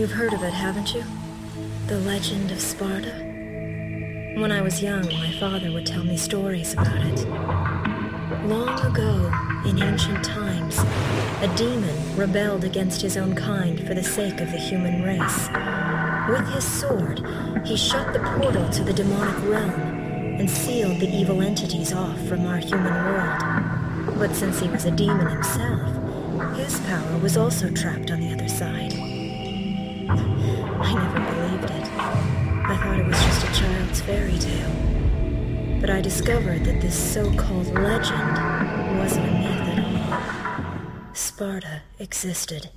You've heard of it, haven't you? The legend of Sparta? When I was young, my father would tell me stories about it. Long ago, in ancient times, a demon rebelled against his own kind for the sake of the human race. With his sword, he shut the portal to the demonic realm and sealed the evil entities off from our human world. But since he was a demon himself, his power was also trapped on the other side. I never believed it. I thought it was just a child's fairy tale. But I discovered that this so-called legend wasn't a myth at all. Sparta existed.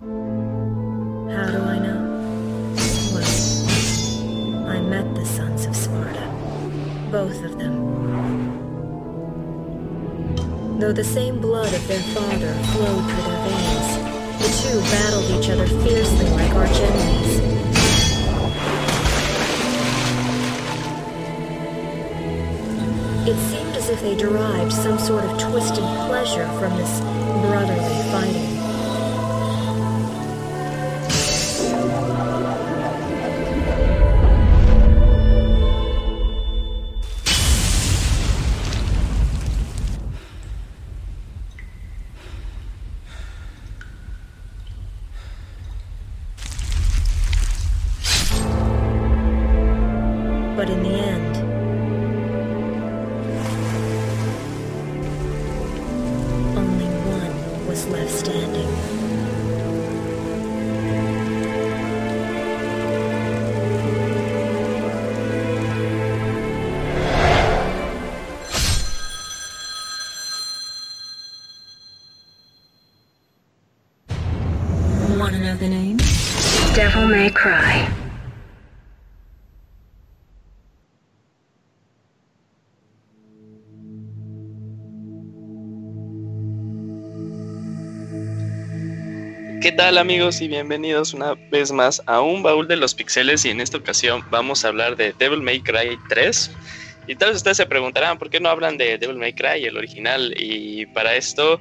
How do I know? Well, I met the sons of Sparta. Both of them. Though the same blood of their father flowed through their veins, two battled each other fiercely like archenemies. It seemed as if they derived some sort of twisted pleasure from this brotherly fighting. ¿Qué tal amigos y bienvenidos una vez más a un baúl de los pixeles y en esta ocasión vamos a hablar de Devil May Cry 3 y tal vez ustedes se preguntarán por qué no hablan de Devil May Cry, el original y para esto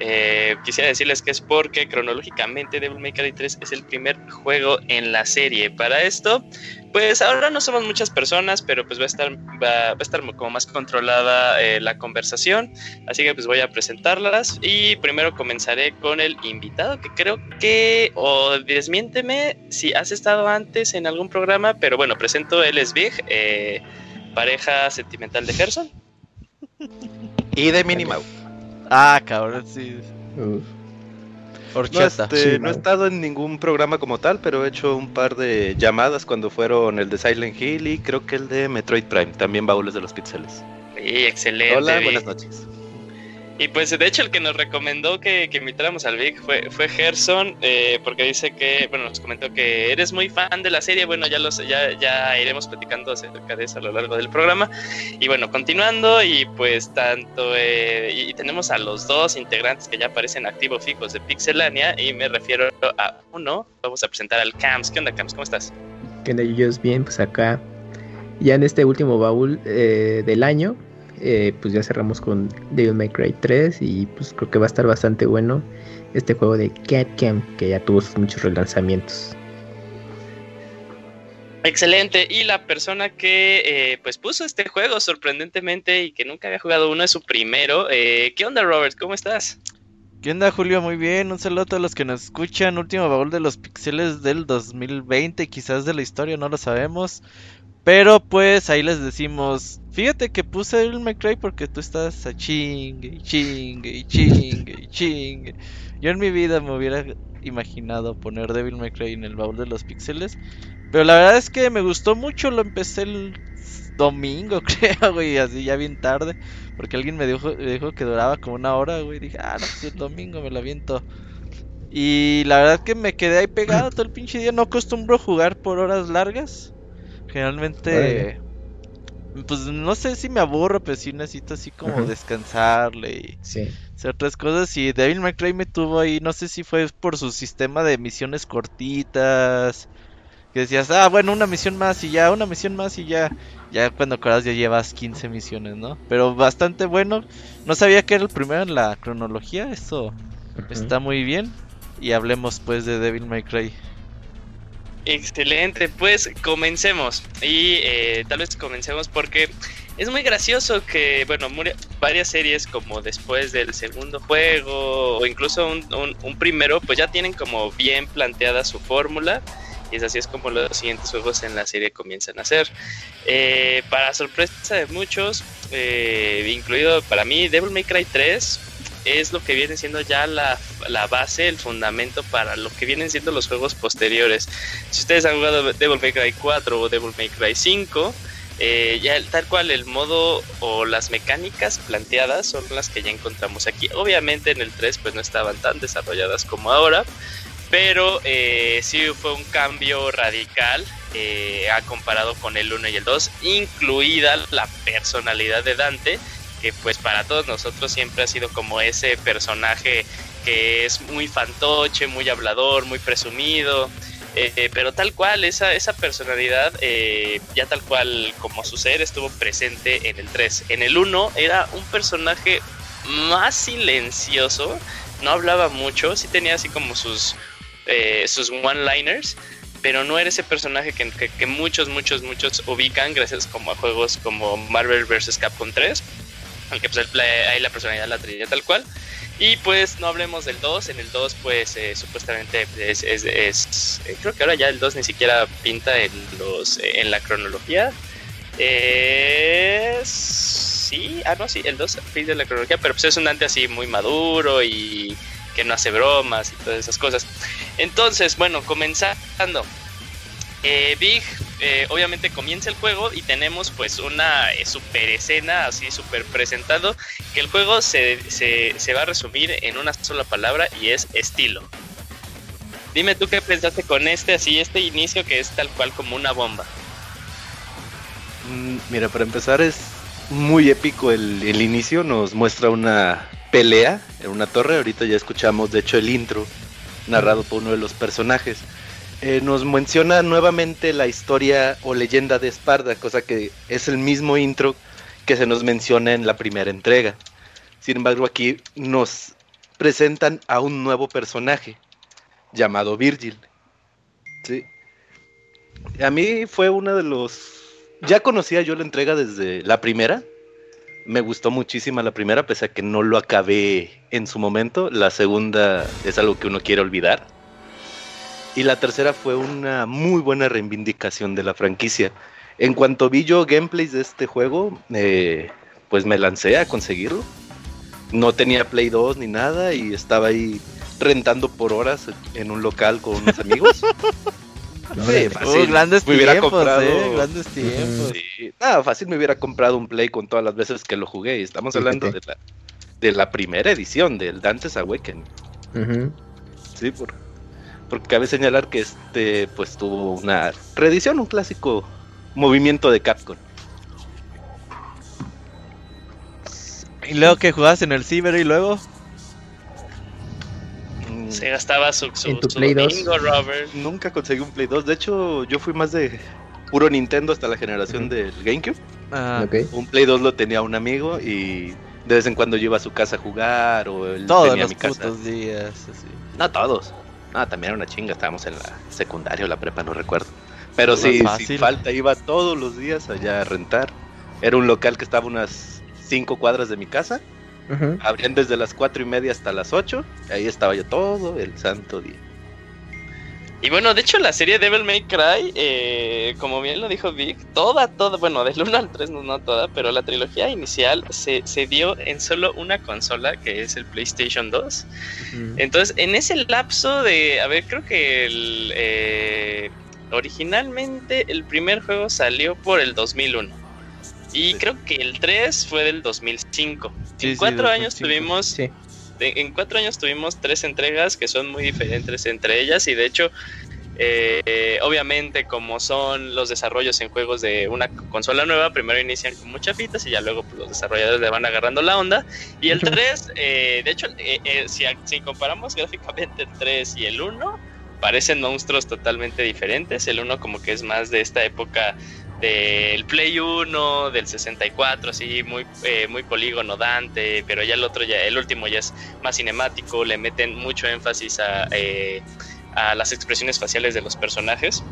eh, quisiera decirles que es porque cronológicamente Devil May Cry 3 es el primer juego en la serie. Para esto, pues ahora no somos muchas personas, pero pues va a estar, va, a estar como más controlada eh, la conversación. Así que pues voy a presentarlas y primero comenzaré con el invitado que creo que, o desmiénteme si has estado antes en algún programa, pero bueno, presento, él es Big, eh, pareja sentimental de Gerson. Y de Minimau. Ah, cabrón, sí. No, Horchata. este, Sí, no he estado en ningún programa como tal, pero he hecho un par de llamadas cuando fueron el de Silent Hill y creo que el de Metroid Prime, también baúles de los pixeles. Sí, excelente. Hola, buenas noches. Y pues de hecho el que nos recomendó que, que invitáramos al Vic fue, fue Gerson, eh, porque dice que, bueno, nos comentó que eres muy fan de la serie, bueno, ya, los, ya, ya iremos platicando acerca de eso a lo largo del programa. Y bueno, continuando, y pues tanto, eh, y, tenemos a los dos integrantes que ya aparecen activos fijos de Pixelania, y me refiero a uno, vamos a presentar al Cams. ¿Qué onda, Cams? ¿Cómo estás? ¿Qué onda, Yuyos? Bien, pues acá, ya en este último baúl eh, del año, eh, pues ya cerramos con Devil May Cry 3 y pues creo que va a estar bastante bueno este juego de Cat Camp que ya tuvo sus muchos relanzamientos. Excelente. Y la persona que eh, pues puso este juego sorprendentemente y que nunca había jugado uno es su primero. Eh, ¿Qué onda, Robert? ¿Cómo estás? ¿Qué onda, Julio? Muy bien. Un saludo a todos los que nos escuchan. Último baúl de los pixeles del 2020, quizás de la historia, no lo sabemos. Pero pues ahí les decimos, fíjate que puse May Cry porque tú estás a chingue y chingue y chingue y chingue. Yo en mi vida me hubiera imaginado poner Devil May Cry en el baúl de los pixeles. Pero la verdad es que me gustó mucho, lo empecé el domingo, creo, güey, así ya bien tarde. Porque alguien me dijo, que duraba como una hora, güey. Dije, ah, no, pues el domingo me lo aviento. Y la verdad que me quedé ahí pegado todo el pinche día. No acostumbro jugar por horas largas. Generalmente, pues no sé si me aburro, pero sí necesito así como Ajá. descansarle y Sí. hacer otras cosas. Y Devil May Cry me tuvo ahí, no sé si fue por su sistema de misiones cortitas. Que decías, ah, bueno, una misión más y ya, una misión más y ya. Ya cuando acuerdas ya llevas 15 misiones, ¿no? Pero bastante bueno. No sabía que era el primero en la cronología, eso está muy bien. Y hablemos pues de Devil May Cry. Excelente, pues comencemos. Y eh, tal vez comencemos porque es muy gracioso que, bueno, varias series como después del segundo juego o incluso un, primero, pues ya tienen como bien planteada su fórmula. Y es así es como los siguientes juegos en la serie comienzan a ser. Eh, para sorpresa de muchos, eh, incluido para mí, Devil May Cry 3 es lo que viene siendo ya la, base, el fundamento para lo que vienen siendo los juegos posteriores. Si ustedes han jugado Devil May Cry 4 o Devil May Cry 5, eh, ya tal cual el modo o las mecánicas planteadas son las que ya encontramos aquí. Obviamente en el 3 pues no estaban tan desarrolladas como ahora, pero eh, sí fue un cambio radical eh, comparado con el 1 y el 2, incluida la personalidad de Dante que pues para todos nosotros siempre ha sido como ese personaje que es muy fantoche, muy hablador, muy presumido, eh, pero tal cual, esa, esa personalidad, eh, ya tal cual como su ser, estuvo presente en el 3. En el 1 era un personaje más silencioso, no hablaba mucho, sí tenía así como sus, eh, sus one-liners, pero no era ese personaje que, que, muchos, muchos, muchos ubican gracias como a juegos como Marvel vs. Capcom 3 aunque pues ahí la personalidad la traía tal cual. Y pues no hablemos del 2, en el 2 pues eh, supuestamente es, eh, creo que ahora ya el 2 ni siquiera pinta en, los, eh, en la cronología. sí, ah no, sí, el 2 pinta en la cronología, pero pues es un Dante así muy maduro y que no hace bromas y todas esas cosas. Entonces, bueno, comenzando. Big eh, obviamente comienza el juego y tenemos pues una eh, super escena así super presentado que el juego se, va a resumir en una sola palabra y es estilo. Dime tú qué pensaste con este así, este inicio que es tal cual como una bomba. Mm, mira, para empezar es muy épico el, el inicio, nos muestra una pelea en una torre, ahorita ya escuchamos de hecho el intro narrado por uno de los personajes. Eh, nos menciona nuevamente la historia o leyenda de Esparda, cosa que es el mismo intro que se nos menciona en la primera entrega. Sin embargo, aquí nos presentan a un nuevo personaje llamado Virgil. ¿sí? A mí fue uno de los... Ya conocía yo la entrega desde la primera. Me gustó muchísimo la primera, pese a que no lo acabé en su momento. La segunda es algo que uno quiere olvidar. Y la tercera fue una muy buena reivindicación de la franquicia. En cuanto vi yo gameplays de este juego, eh, pues me lancé a conseguirlo. No tenía Play 2 ni nada y estaba ahí rentando por horas en un local con unos amigos. fácil. grandes me hubiera comprado, eh, grandes tiempos. nada, fácil me hubiera comprado un Play con todas las veces que lo jugué. Y estamos hablando de la, de la primera edición del Dante's Awakening. Sí, por, porque cabe señalar que este pues tuvo una reedición, un clásico movimiento de Capcom. ¿Y luego que jugabas en el Ciber y luego? Mm. Se gastaba su, su, Play 2? Robert. Nunca conseguí un Play 2. De hecho, yo fui más de puro Nintendo hasta la generación del GameCube. Ah. Un Play 2 lo tenía un amigo y de vez en cuando yo iba a su casa a jugar o él Todos tenía los mi casa. días. No todos. Ah, también era una chinga, estábamos en la secundaria o la prepa, no recuerdo. Pero sí, sin falta, iba todos los días allá a rentar. Era un local que estaba unas cinco cuadras de mi casa. Abrían desde las cuatro y media hasta las ocho. ahí estaba yo todo el santo día. Y bueno, de hecho la serie Devil May Cry, eh, como bien lo dijo Vic, toda, toda, bueno, del 1 al 3 no, no toda, pero la trilogía inicial se, se, dio en solo una consola, que es el PlayStation 2. Entonces, en ese lapso de, a ver, creo que el, eh, originalmente el primer juego salió por el 2001. Y creo que el 3 fue del 2005. en cuatro años tuvimos en cuatro años tuvimos tres entregas que son muy diferentes entre ellas y de hecho eh, obviamente como son los desarrollos en juegos de una consola nueva, primero inician con muchas fitas y ya luego pues, los desarrolladores le van agarrando la onda. Y el 3, eh, de hecho, eh, si, si, comparamos gráficamente el 3 y el 1, parecen monstruos totalmente diferentes. El 1 como que es más de esta época del Play 1, del 64, así muy, eh, muy polígono Dante, pero ya el otro ya, el último ya es más cinemático, le meten mucho énfasis a, eh, a las expresiones faciales de los personajes.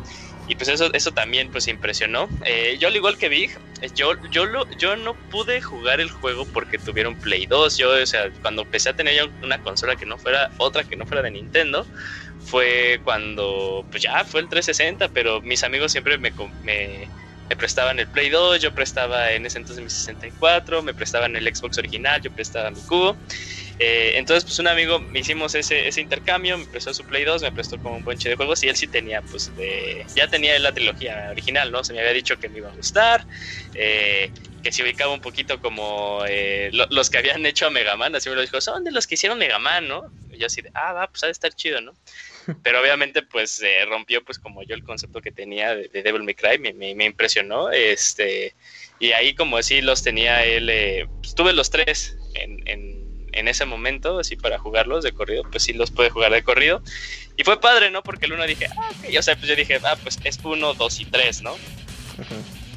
Y pues eso, eso también pues impresionó. Eh, yo al igual que Big, yo, yo, lo, yo no pude jugar el juego porque tuvieron Play 2. Yo, o sea, cuando empecé a tener ya una consola que no fuera otra que no fuera de Nintendo, fue cuando, pues ya fue el 360, pero mis amigos siempre me, me prestaban el Play 2, yo prestaba en ese entonces mi 64, me prestaban el Xbox original, yo prestaba mi cubo. Eh, entonces, pues un amigo, me hicimos ese, ese intercambio, me prestó su Play 2, me prestó como un bonche de juegos y él sí tenía, pues, de, ya tenía la trilogía original, ¿no? Se me había dicho que me iba a gustar, eh, que se ubicaba un poquito como eh, los que habían hecho a Mega Man, así me lo dijo, son de los que hicieron Mega Man, ¿no? Y yo así de, ah, va, pues ha de estar chido, ¿no? Pero obviamente, pues rompió, pues como yo el concepto que tenía de, Devil May Cry, me, me, impresionó, este, y ahí como así los tenía él, pues, tuve los tres en, en en ese momento, así para jugarlos de corrido, pues sí los puede jugar de corrido. Y fue padre, ¿no? Porque el uno dije, ah, ok, o sea, pues yo dije, ah, pues es uno, dos y tres, ¿no?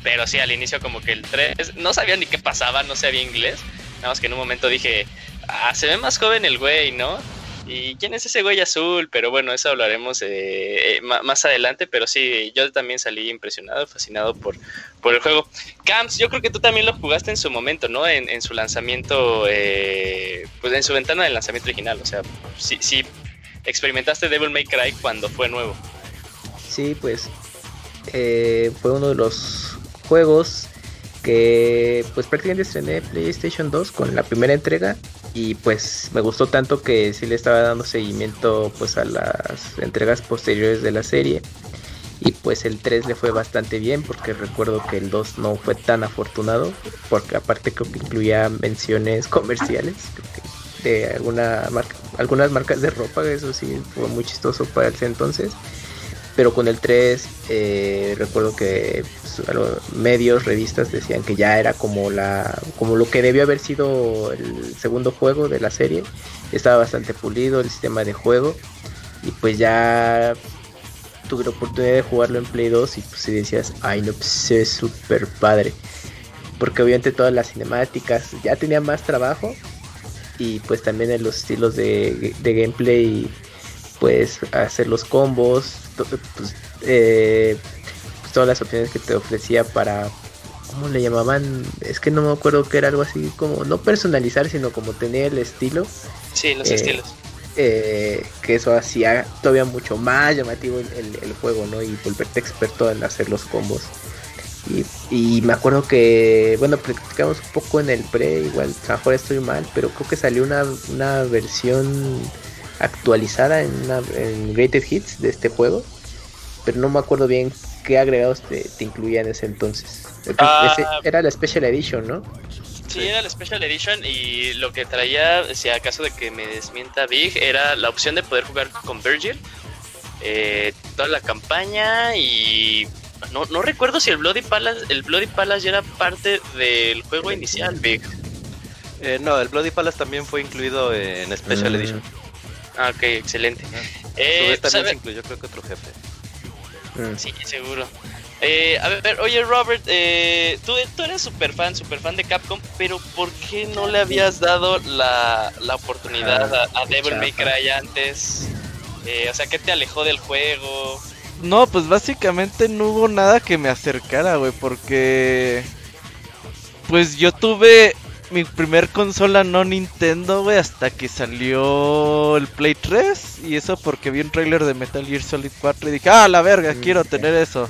Pero sí, al inicio como que el tres, no sabía ni qué pasaba, no sabía inglés. Nada más que en un momento dije, ah, se ve más joven el güey, ¿no? ¿Y quién es ese güey azul? Pero bueno, eso hablaremos eh, eh, más adelante. Pero sí, yo también salí impresionado, fascinado por, por el juego. Camps, yo creo que tú también lo jugaste en su momento, ¿no? En, su lanzamiento, eh, pues en su ventana de lanzamiento original. O sea, sí, sí, experimentaste Devil May Cry cuando fue nuevo. Sí, pues fue uno de los juegos que pues prácticamente estrené PlayStation 2 con la primera entrega y pues me gustó tanto que sí le estaba dando seguimiento pues a las entregas posteriores de la serie. Y pues el 3 le fue bastante bien porque recuerdo que el 2 no fue tan afortunado porque aparte creo que incluía menciones comerciales de alguna marca, algunas marcas de ropa eso sí fue muy chistoso para ese entonces pero con el 3 eh, recuerdo que pues, medios, revistas decían que ya era como la como lo que debió haber sido el segundo juego de la serie. Estaba bastante pulido el sistema de juego y pues ya tuve la oportunidad de jugarlo en Play 2 y pues si decías, ay no, pues es súper padre. Porque obviamente todas las cinemáticas ya tenía más trabajo y pues también en los estilos de, de gameplay pues hacer los combos, pues, eh, pues, todas las opciones que te ofrecía para, ¿cómo le llamaban? Es que no me acuerdo que era algo así como, no personalizar, sino como tener el estilo. Sí, los eh, estilos. Eh, que eso hacía todavía mucho más llamativo el, juego, ¿no? Y volverte experto en hacer los combos. Y, me acuerdo que, bueno, practicamos un poco en el pre, igual, a lo mejor estoy mal, pero creo que salió una, una versión actualizada en, una, en Greater Hits de este juego, pero no me acuerdo bien qué agregados te, incluía en ese entonces. Ah. era la Special Edition, ¿no? Sí, era la Special Edition y lo que traía, si acaso de que me desmienta Big, era la opción de poder jugar con Virgil, eh, toda la campaña y no, no recuerdo si el Bloody Palace, el Bloody Palace ya era parte del juego inicial, Big. Eh, no, el Bloody Palace también fue incluido en Special mm. Edition. Ah, ok, excelente. Eh, también se incluyó creo que otro jefe. Mm. Sí, seguro. Eh, a ver, oye Robert, eh, tú, tú eres súper fan, súper fan de Capcom, pero ¿por qué no le habías dado la, la oportunidad ah, a, Devil May Cry antes? Eh, o sea, ¿qué te alejó del juego? No, pues básicamente no hubo nada que me acercara, güey, porque... Pues yo tuve mi primer consola no Nintendo, güey, hasta que salió el Play 3. Y eso porque vi un trailer de Metal Gear Solid 4 y dije, ah, la verga, mm, quiero tener eso.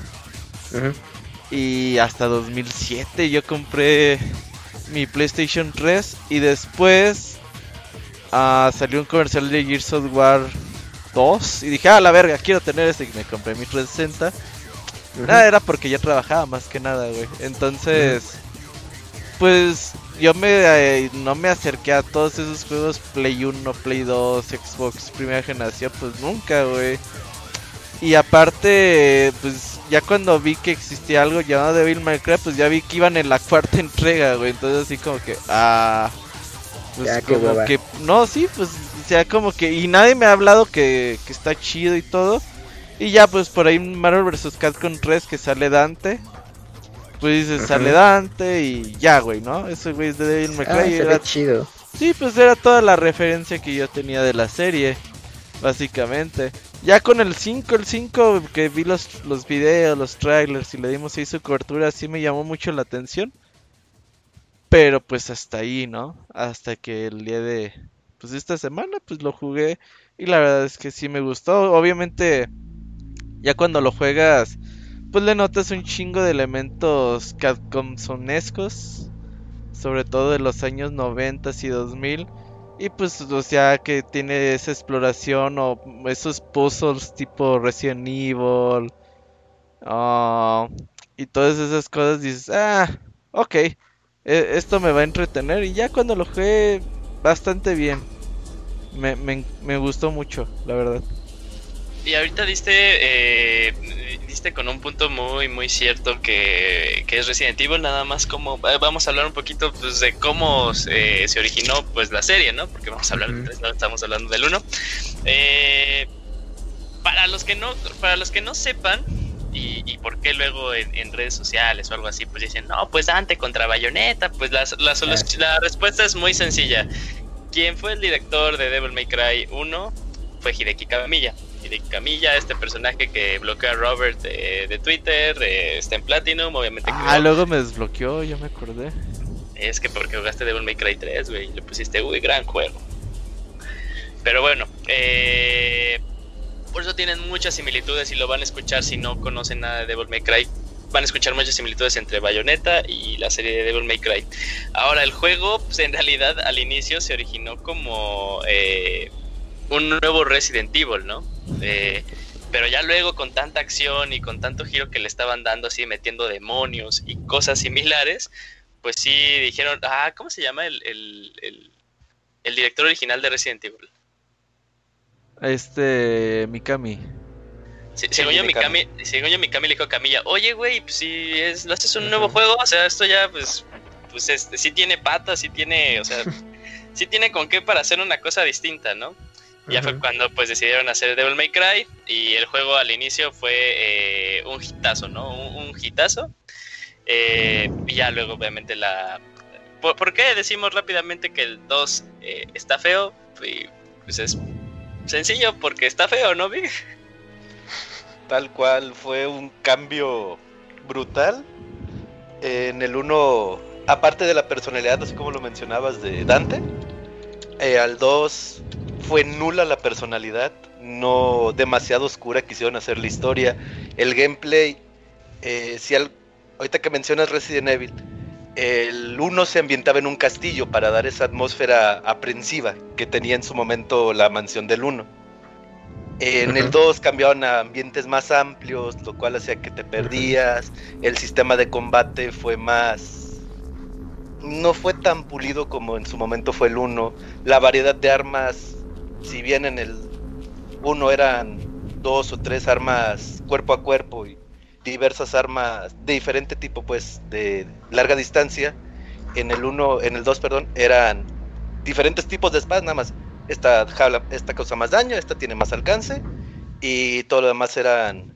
Y hasta 2007 yo compré mi PlayStation 3 y después uh, salió un comercial de Gears of War 2 y dije, ah, la verga, quiero tener ese y me compré mi 360. Nada, era porque ya trabajaba más que nada, güey. Entonces, pues yo me eh, no me acerqué a todos esos juegos Play 1, Play 2, Xbox primera generación, pues nunca, güey. Y aparte, pues ya cuando vi que existía algo llamado Devil May Cry, pues ya vi que iban en la cuarta entrega, güey. Entonces así como que, ah, pues ya, como que, no, sí, pues ya como que, y nadie me ha hablado que, que está chido y todo. Y ya pues por ahí Marvel vs. Capcom 3 que sale Dante. Pues dices, sale Dante y ya, güey, ¿no? Ese güey es de Devil May Cry. Ah, era chido. Sí, pues era toda la referencia que yo tenía de la serie, básicamente. Ya con el 5, el 5 que vi los, los videos, los trailers y le dimos ahí su cobertura, sí me llamó mucho la atención. Pero pues hasta ahí, ¿no? Hasta que el día de pues esta semana pues lo jugué y la verdad es que sí me gustó. Obviamente ya cuando lo juegas pues le notas un chingo de elementos Capcomsonescos, sobre todo de los años 90 y 2000. Y pues, o sea, que tiene esa exploración o esos puzzles tipo Resident Evil. Ah, y todas esas cosas dices, ah, ok, e, esto me va a entretener. Y ya cuando lo jugué, bastante bien. Me, me, me gustó mucho, la verdad. Y ahorita diste, eh, con un punto muy, muy cierto que, es Resident Evil, nada más como, eh, vamos a hablar un poquito pues, de cómo se, originó pues la serie, ¿no? Porque vamos a hablar estamos hablando del 1. Eh, para los que no, para los que no sepan, y, por qué luego en, redes sociales o algo así, pues dicen, no, pues Dante contra Bayonetta, pues la, la, la respuesta es muy sencilla. ¿Quién fue el director de Devil May Cry 1? Fue Hideki Kamiya de Camilla, este personaje que bloquea a Robert de, Twitter, está en Platinum, obviamente. Ah, luego me desbloqueó, ya me acordé. Es que porque jugaste Devil May Cry 3, güey, le pusiste, uy, gran juego. Pero bueno, eh, por eso tienen muchas similitudes y lo van a escuchar si no conocen nada de Devil May Cry. Van a escuchar muchas similitudes entre Bayonetta y la serie de Devil May Cry. Ahora, el juego, pues en realidad al inicio se originó como eh, un nuevo Resident Evil, ¿no? Eh, pero ya luego con tanta acción y con tanto giro que le estaban dando así, metiendo demonios y cosas similares, pues sí dijeron, ah, ¿cómo se llama el, el, director original de Resident Evil? Este, Mikami. Sí, según, yo, Mikami, según yo, Mikami le dijo a Camilla, oye, güey, pues si es, lo haces un nuevo juego, o sea, esto ya, pues, pues este, sí tiene patas, sí tiene, o sea, sí tiene con qué para hacer una cosa distinta, ¿no? Ya fue cuando pues decidieron hacer Devil May Cry y el juego al inicio fue eh, un hitazo, ¿no? Un, hitazo. Eh, y ya luego obviamente la... ¿Por, qué decimos rápidamente que el 2 eh, está feo? Pues es sencillo, porque está feo, ¿no, Big? Tal cual, fue un cambio brutal. En el 1, aparte de la personalidad, así como lo mencionabas, de Dante, al 2 fue nula la personalidad, no demasiado oscura quisieron hacer la historia. El gameplay, eh, si ahorita que mencionas Resident Evil, el 1 se ambientaba en un castillo para dar esa atmósfera aprensiva que tenía en su momento la mansión del 1. En el 2 cambiaron a ambientes más amplios, lo cual hacía que te perdías. El sistema de combate fue más no fue tan pulido como en su momento fue el 1. La variedad de armas si bien en el uno eran dos o tres armas cuerpo a cuerpo y diversas armas de diferente tipo, pues de larga distancia, en el uno, en el 2, perdón, eran diferentes tipos de espadas, nada más. Esta esta causa más daño, esta tiene más alcance y todo lo demás eran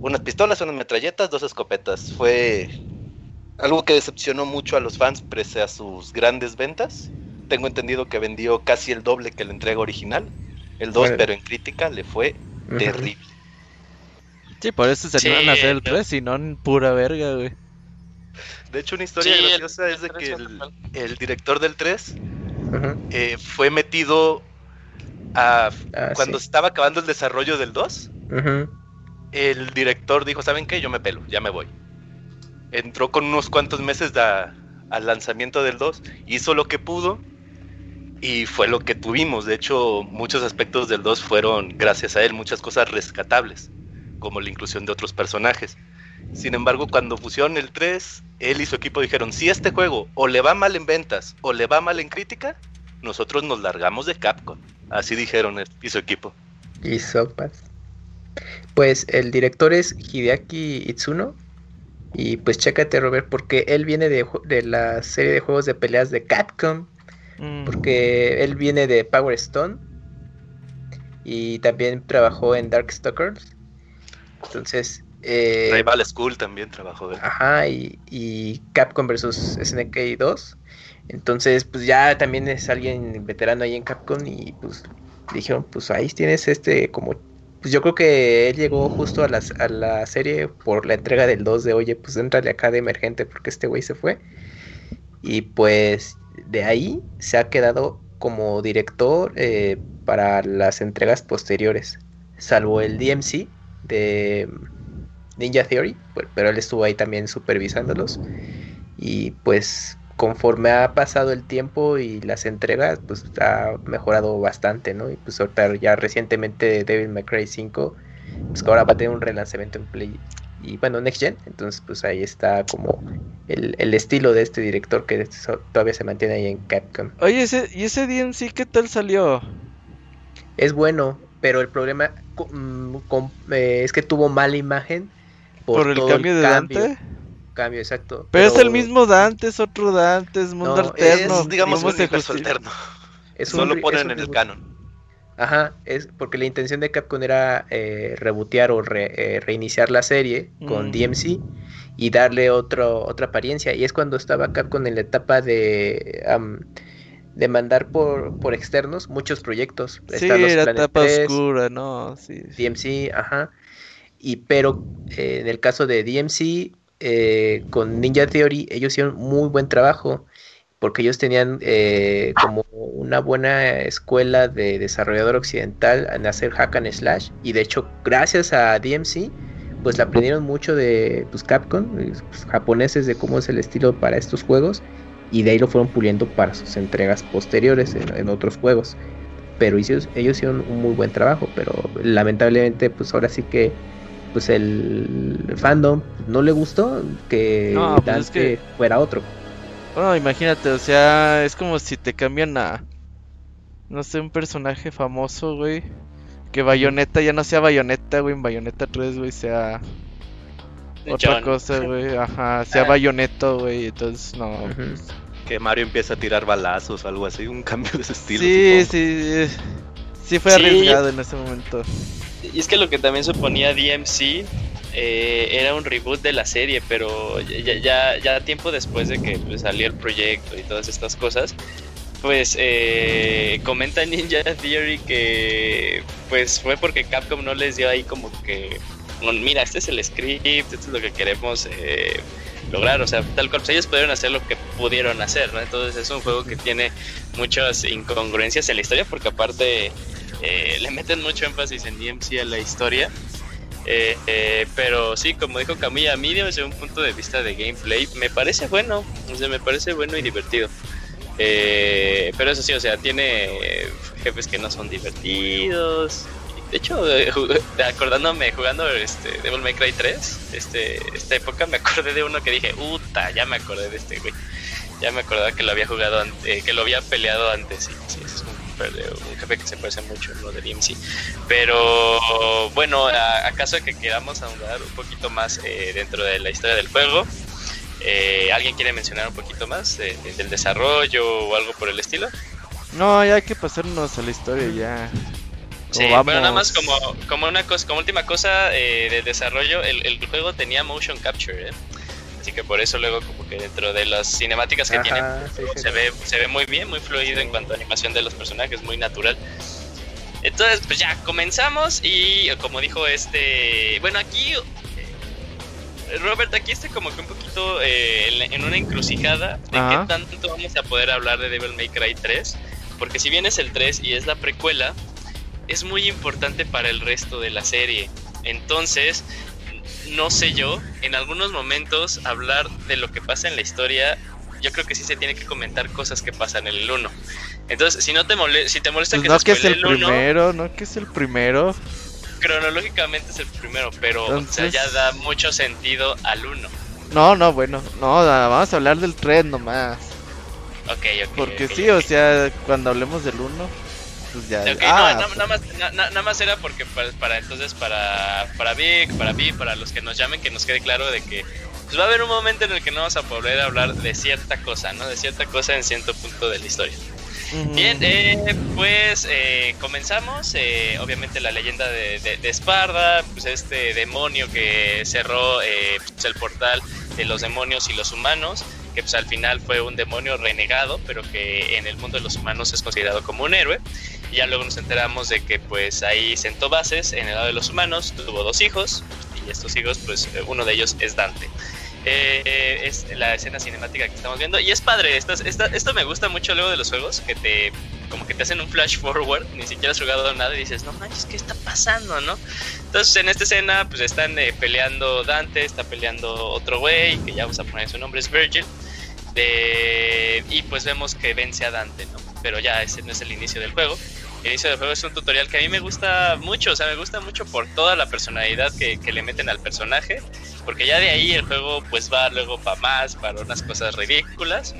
unas pistolas, unas metralletas, dos escopetas. Fue algo que decepcionó mucho a los fans pese a sus grandes ventas tengo entendido que vendió casi el doble que la entrega original, el 2, pero en crítica le fue terrible. Sí, por eso se animan a hacer el 3 y no en pura verga, güey. De hecho, una historia graciosa es de que el, director del 3 eh, fue metido a... Ah, cuando estaba acabando el desarrollo del 2, el director dijo, ¿saben qué? Yo me pelo, ya me voy. Entró con unos cuantos meses al lanzamiento del 2, hizo lo que pudo y fue lo que tuvimos. De hecho, muchos aspectos del 2 fueron, gracias a él, muchas cosas rescatables, como la inclusión de otros personajes. Sin embargo, cuando pusieron el 3, él y su equipo dijeron, si este juego o le va mal en ventas o le va mal en crítica, nosotros nos largamos de Capcom. Así dijeron él y su equipo. Y sopas. Pues el director es Hideaki Itsuno. Y pues chécate, Robert, porque él viene de, de la serie de juegos de peleas de Capcom. Mm. Porque él viene de Power Stone y también trabajó en Darkstalkers. Entonces. Eh, Rival School también trabajó. De... Ajá, y, Capcom versus SNK 2. Entonces, pues ya también es alguien veterano ahí en Capcom y pues dijeron, pues ahí tienes este como pues yo creo que él llegó justo a la, a la serie por la entrega del 2 de, oye, pues entrale acá de emergente porque este güey se fue. Y pues de ahí se ha quedado como director eh, para las entregas posteriores, salvo el DMC de Ninja Theory, pero él estuvo ahí también supervisándolos. Y pues conforme ha pasado el tiempo y las entregas, pues ha mejorado bastante, ¿no? Y pues ahorita ya recientemente Devil May Cry 5, pues ahora va a tener un relanzamiento en Play y bueno, Next Gen, entonces pues ahí está como el, estilo de este director que todavía se mantiene ahí en Capcom. Oye, ese, ¿y ese DMC qué tal salió? Es bueno, pero el problema mm, eh, es que tuvo mala imagen por, el cambio de Dante cambio, exacto. Pero, es el mismo Dante, es otro Dante, es mundo alterno. Es, digamos, un universo alterno. Eso lo ponen en el canon. Ajá, es porque la intención de Capcom era eh, rebotear o eh, reiniciar la serie con DMC mm. y darle otro, otra apariencia. Y es cuando estaba Capcom en la etapa de, de mandar por, por externos muchos proyectos. Sí, era etapa oscura, ¿no? Sí, DMC, ajá. Y pero eh, en el caso de DMC, eh, con Ninja Theory, ellos hicieron muy buen trabajo porque ellos tenían eh, como una buena escuela de desarrollador occidental en hacer hack and slash y de hecho gracias a DMC pues la aprendieron mucho de pues, Capcom, pues, japoneses de cómo es el estilo para estos juegos y de ahí lo fueron puliendo para sus entregas posteriores en, otros juegos. Pero ellos, ellos hicieron un muy buen trabajo, pero lamentablemente pues ahora sí que pues el fandom no le gustó que no, pues fuera otro. Bueno, imagínate, o sea, es como si te cambian a no sé, un personaje famoso, güey. Que Bayonetta ya no sea Bayonetta, güey, en Bayonetta 3, güey, sea otra cosa, güey. Ajá, sea ah. Bayonetta, güey, entonces no. Que Mario empieza a tirar balazos o algo así, un cambio de estilo. Sí, sí, sí, fue arriesgado en ese momento. Y es que lo que también suponía DMC eh, era un reboot de la serie, pero ya, ya, ya tiempo después de que pues, salió el proyecto y todas estas cosas, pues eh, comenta Ninja Theory que pues fue porque Capcom no les dio ahí como que, mira, este es el script, esto es lo que queremos eh, lograr, o sea, tal cual, pues ellos pudieron hacer lo que pudieron hacer, ¿no? Entonces es un juego que tiene muchas incongruencias en la historia porque aparte eh, le meten mucho énfasis en DMC a la historia. Eh, eh, pero sí, como dijo Camilla, a mí desde un punto de vista de gameplay me parece bueno, o sea, me parece bueno y divertido. pero eso sí, o sea, tiene jefes que no son divertidos. De hecho, acordándome jugando este Devil May Cry 3, este, esta época me acordé de uno que dije, uta, ya me acordé de este güey. Ya me acordaba que lo había jugado, antes, que lo había peleado antes. Sí, sí, un jefe que se parece mucho a lo de DMC. Pero bueno, acaso que queramos ahondar un poquito más eh, dentro de la historia del juego, eh, ¿alguien quiere mencionar un poquito más del desarrollo o algo por el estilo? No, ya hay que pasarnos a la historia ya. Sí, bueno, nada más como, como una cosa, como última cosa eh, de desarrollo, el, el, juego tenía motion capture, ¿eh? Así que por eso luego como que dentro de las cinemáticas que tiene se ve se ve muy bien, muy fluido en cuanto a animación de los personajes, muy natural. Entonces, pues ya comenzamos y como dijo este, bueno, aquí eh, Robert, aquí está como que un poquito eh, en, una encrucijada de qué tanto vamos a poder hablar de Devil May Cry 3, porque si bien es el 3 y es la precuela, es muy importante para el resto de la serie. Entonces, no sé yo, en algunos momentos hablar de lo que pasa en la historia, yo creo que sí se tiene que comentar cosas que pasan en el 1. Entonces, si no te molesta, si te molesta pues que no que es el, primero, no que es el primero. Cronológicamente es el primero, pero ya da mucho sentido al 1. No, no, bueno, no, vamos a hablar del 3 nomás. Ok, ok. Porque sí, o sea, cuando hablemos del 1 pues ya. Ah, no, nada, más, nada más era porque para, entonces para, para Vic, para mí, para los que nos llamen, que nos quede claro de que pues va a haber un momento en el que no vamos a poder hablar de cierta cosa, ¿no? De cierta cosa en cierto punto de la historia. Bien, eh, pues eh, comenzamos. Eh, obviamente la leyenda de, de, Esparda, pues este demonio que cerró pues el portal de los demonios y los humanos que pues al final fue un demonio renegado, pero que en el mundo de los humanos es considerado como un héroe. Y ya luego nos enteramos de que pues ahí sentó bases en el lado de los humanos, tuvo dos hijos, y estos hijos pues uno de ellos es Dante. Eh, es la escena cinemática que estamos viendo. Y es padre, esto, esto me gusta mucho luego de los juegos, que te como que te hacen un flash forward, ni siquiera has jugado nada y dices, no manches, ¿qué está pasando, no? Entonces en esta escena pues están eh, peleando Dante, está peleando otro güey, que ya vamos a poner su nombre, es Virgil, y pues vemos que vence a Dante, ¿no? Pero ya ese no es el inicio del juego. El inicio del juego es un tutorial que a mí me gusta mucho, o sea, me gusta mucho por toda la personalidad que, que le meten al personaje porque ya de ahí el juego pues va luego para más, para unas cosas ridículas.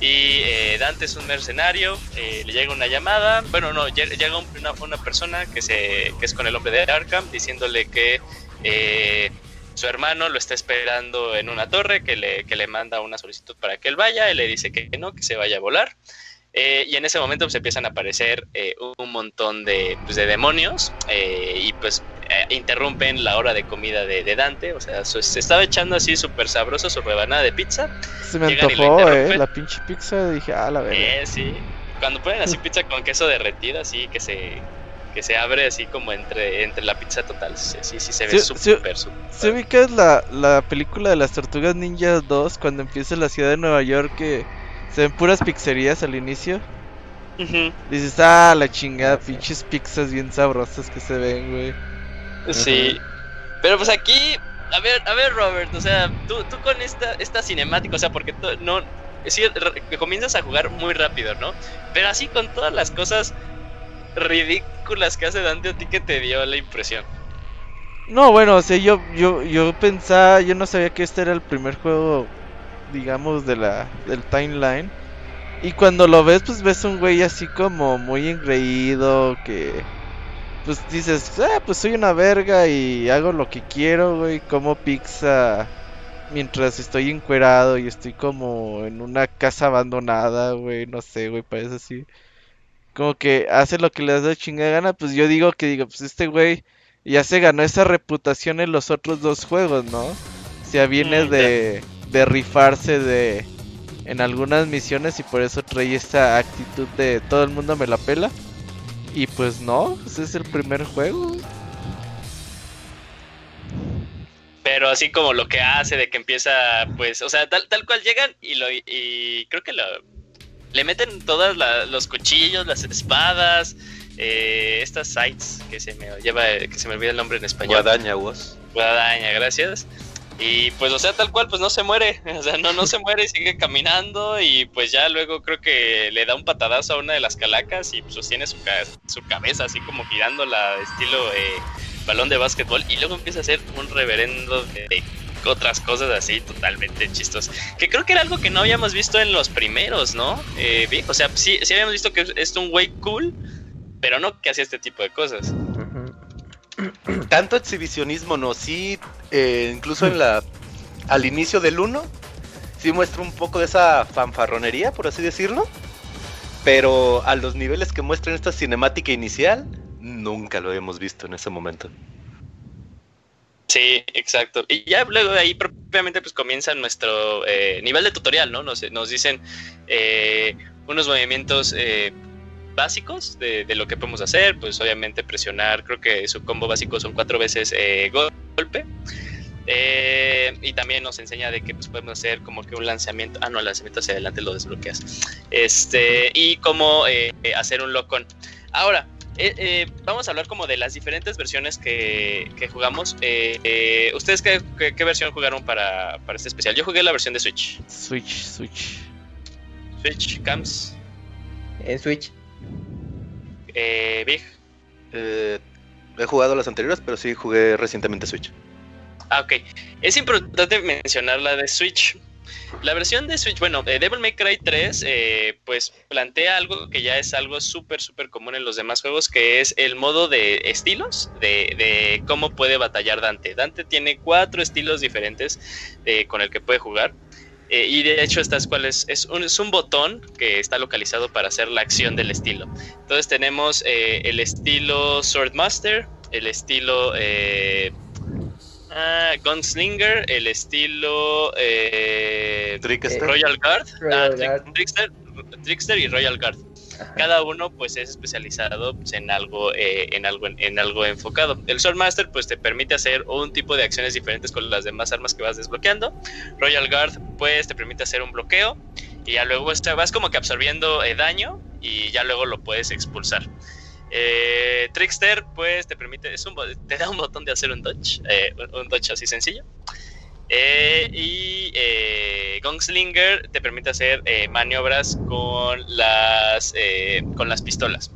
Y eh, Dante es un mercenario, eh, le llega una llamada, bueno, no, llega una, una, persona que, se, que es con el hombre de Arkham diciéndole que eh, su hermano lo está esperando en una torre, que le, que le manda una solicitud para que él vaya, él le dice que no, que se vaya a volar. y en ese momento pues empiezan a aparecer un montón de, pues, de demonios y pues eh, interrumpen la hora de comida de, Dante. O sea, se estaba echando así súper sabroso su rebanada de pizza. Se me antojó, eh, la pinche pizza. Dije, ah, la verdad. Eh, sí. Cuando ponen así pizza con queso derretido, así que se que se abre así como entre, entre la pizza total. Sí, sí, se ve súper, súper. ¿Se ubicas la, la película de las Tortugas Ninja 2 cuando empieza la ciudad de Nueva York que se ven puras pizzerías al inicio? Dices, ah, la chingada, pinches pizzas bien sabrosas que se ven, güey. Sí. Pero pues aquí, a ver, a ver, Robert, o sea, tú, tú con esta, esta cinemática, o sea, porque tú, no, sí, comienzas a jugar muy rápido, ¿no? Pero así con todas las cosas ridículas que hace Dante, ¿a ti que te dio la impresión? No, bueno, o sea, yo, yo, yo pensaba, yo no sabía que este era el primer juego, digamos, de la, del timeline. Y cuando lo ves, pues ves un güey así como muy engreído, que pues dices, ah, pues soy una verga y hago lo que quiero, güey, como pizza mientras estoy encuerado y estoy como en una casa abandonada, güey, no sé, güey, parece así. Como que hace lo que le da chingada gana, pues yo digo que digo, pues este güey ya se ganó esa reputación en los otros dos juegos, ¿no? O sea, viene mm, de, de rifarse de en algunas misiones y por eso trae esa actitud de todo el mundo me la pela. Y pues no, ese es el primer juego. Pero así como lo que hace de que empieza, pues, o sea, tal, tal cual llegan y lo y creo que lo, le meten todos los cuchillos, las espadas, eh, estas sites que se me lleva, que se me olvida el nombre en español. Guadaña, vos. Guadaña, gracias. Y pues, o sea, tal cual, pues no se muere. O sea, no, no se muere y sigue caminando. Y pues ya luego creo que le da un patadazo a una de las calacas y sostiene su, su cabeza así como girándola estilo eh, balón de básquetbol. Y luego empieza a hacer un reverendo de, otras cosas así totalmente chistosas. Que creo que era algo que no habíamos visto en los primeros, ¿no? Eh, o sea, sí, sí habíamos visto que es un güey cool, pero no que hacía este tipo de cosas. Tanto exhibicionismo no, sí, eh, incluso en la al inicio del 1, sí muestra un poco de esa fanfarronería, por así decirlo. Pero a los niveles que muestra en esta cinemática inicial, nunca lo hemos visto en ese momento. Sí, exacto. Y ya luego de ahí propiamente pues comienza nuestro eh, nivel de tutorial, ¿no? Nos, dicen eh, unos movimientos básicos de, lo que podemos hacer, pues obviamente presionar, creo que su combo básico son cuatro veces eh, golpe. Eh, y también nos enseña de que pues, podemos hacer como que un lanzamiento, ah no, el lanzamiento hacia adelante lo desbloqueas. Este, y cómo eh, hacer un lock-on. Ahora, vamos a hablar como de las diferentes versiones que, jugamos. ¿Ustedes qué, qué, versión jugaron para, para este especial? Yo jugué la versión de Switch. Switch, Switch. Switch, Cams. En Switch. Eh, Big. Eh, he jugado las anteriores, pero sí jugué recientemente Switch. Ah, ok. Es importante mencionar la de Switch. La versión de Switch, bueno, de Devil May Cry 3, eh, pues plantea algo que ya es algo súper, súper común en los demás juegos, que es el modo de estilos, de, cómo puede batallar Dante. Dante tiene cuatro estilos diferentes eh, con el que puede jugar. Eh, y de hecho, estas cuales es un, es un botón que está localizado para hacer la acción del estilo. Entonces tenemos el estilo Swordmaster, el estilo... Ah, Gunslinger, el estilo eh, Trickster. Royal Guard, Royal ah, Guard. Trickster, Trickster y Royal Guard. Ajá. Cada uno pues es especializado pues, en algo eh, en algo en algo enfocado. El Swordmaster pues te permite hacer un tipo de acciones diferentes con las demás armas que vas desbloqueando. Royal Guard pues te permite hacer un bloqueo y ya luego vas como que absorbiendo eh, daño y ya luego lo puedes expulsar. Eh, Trickster pues te permite te da un botón de hacer un dodge, eh, un- dodge así sencillo. Eh, y eh, Gunslinger te permite hacer eh, maniobras con las, con las pistolas.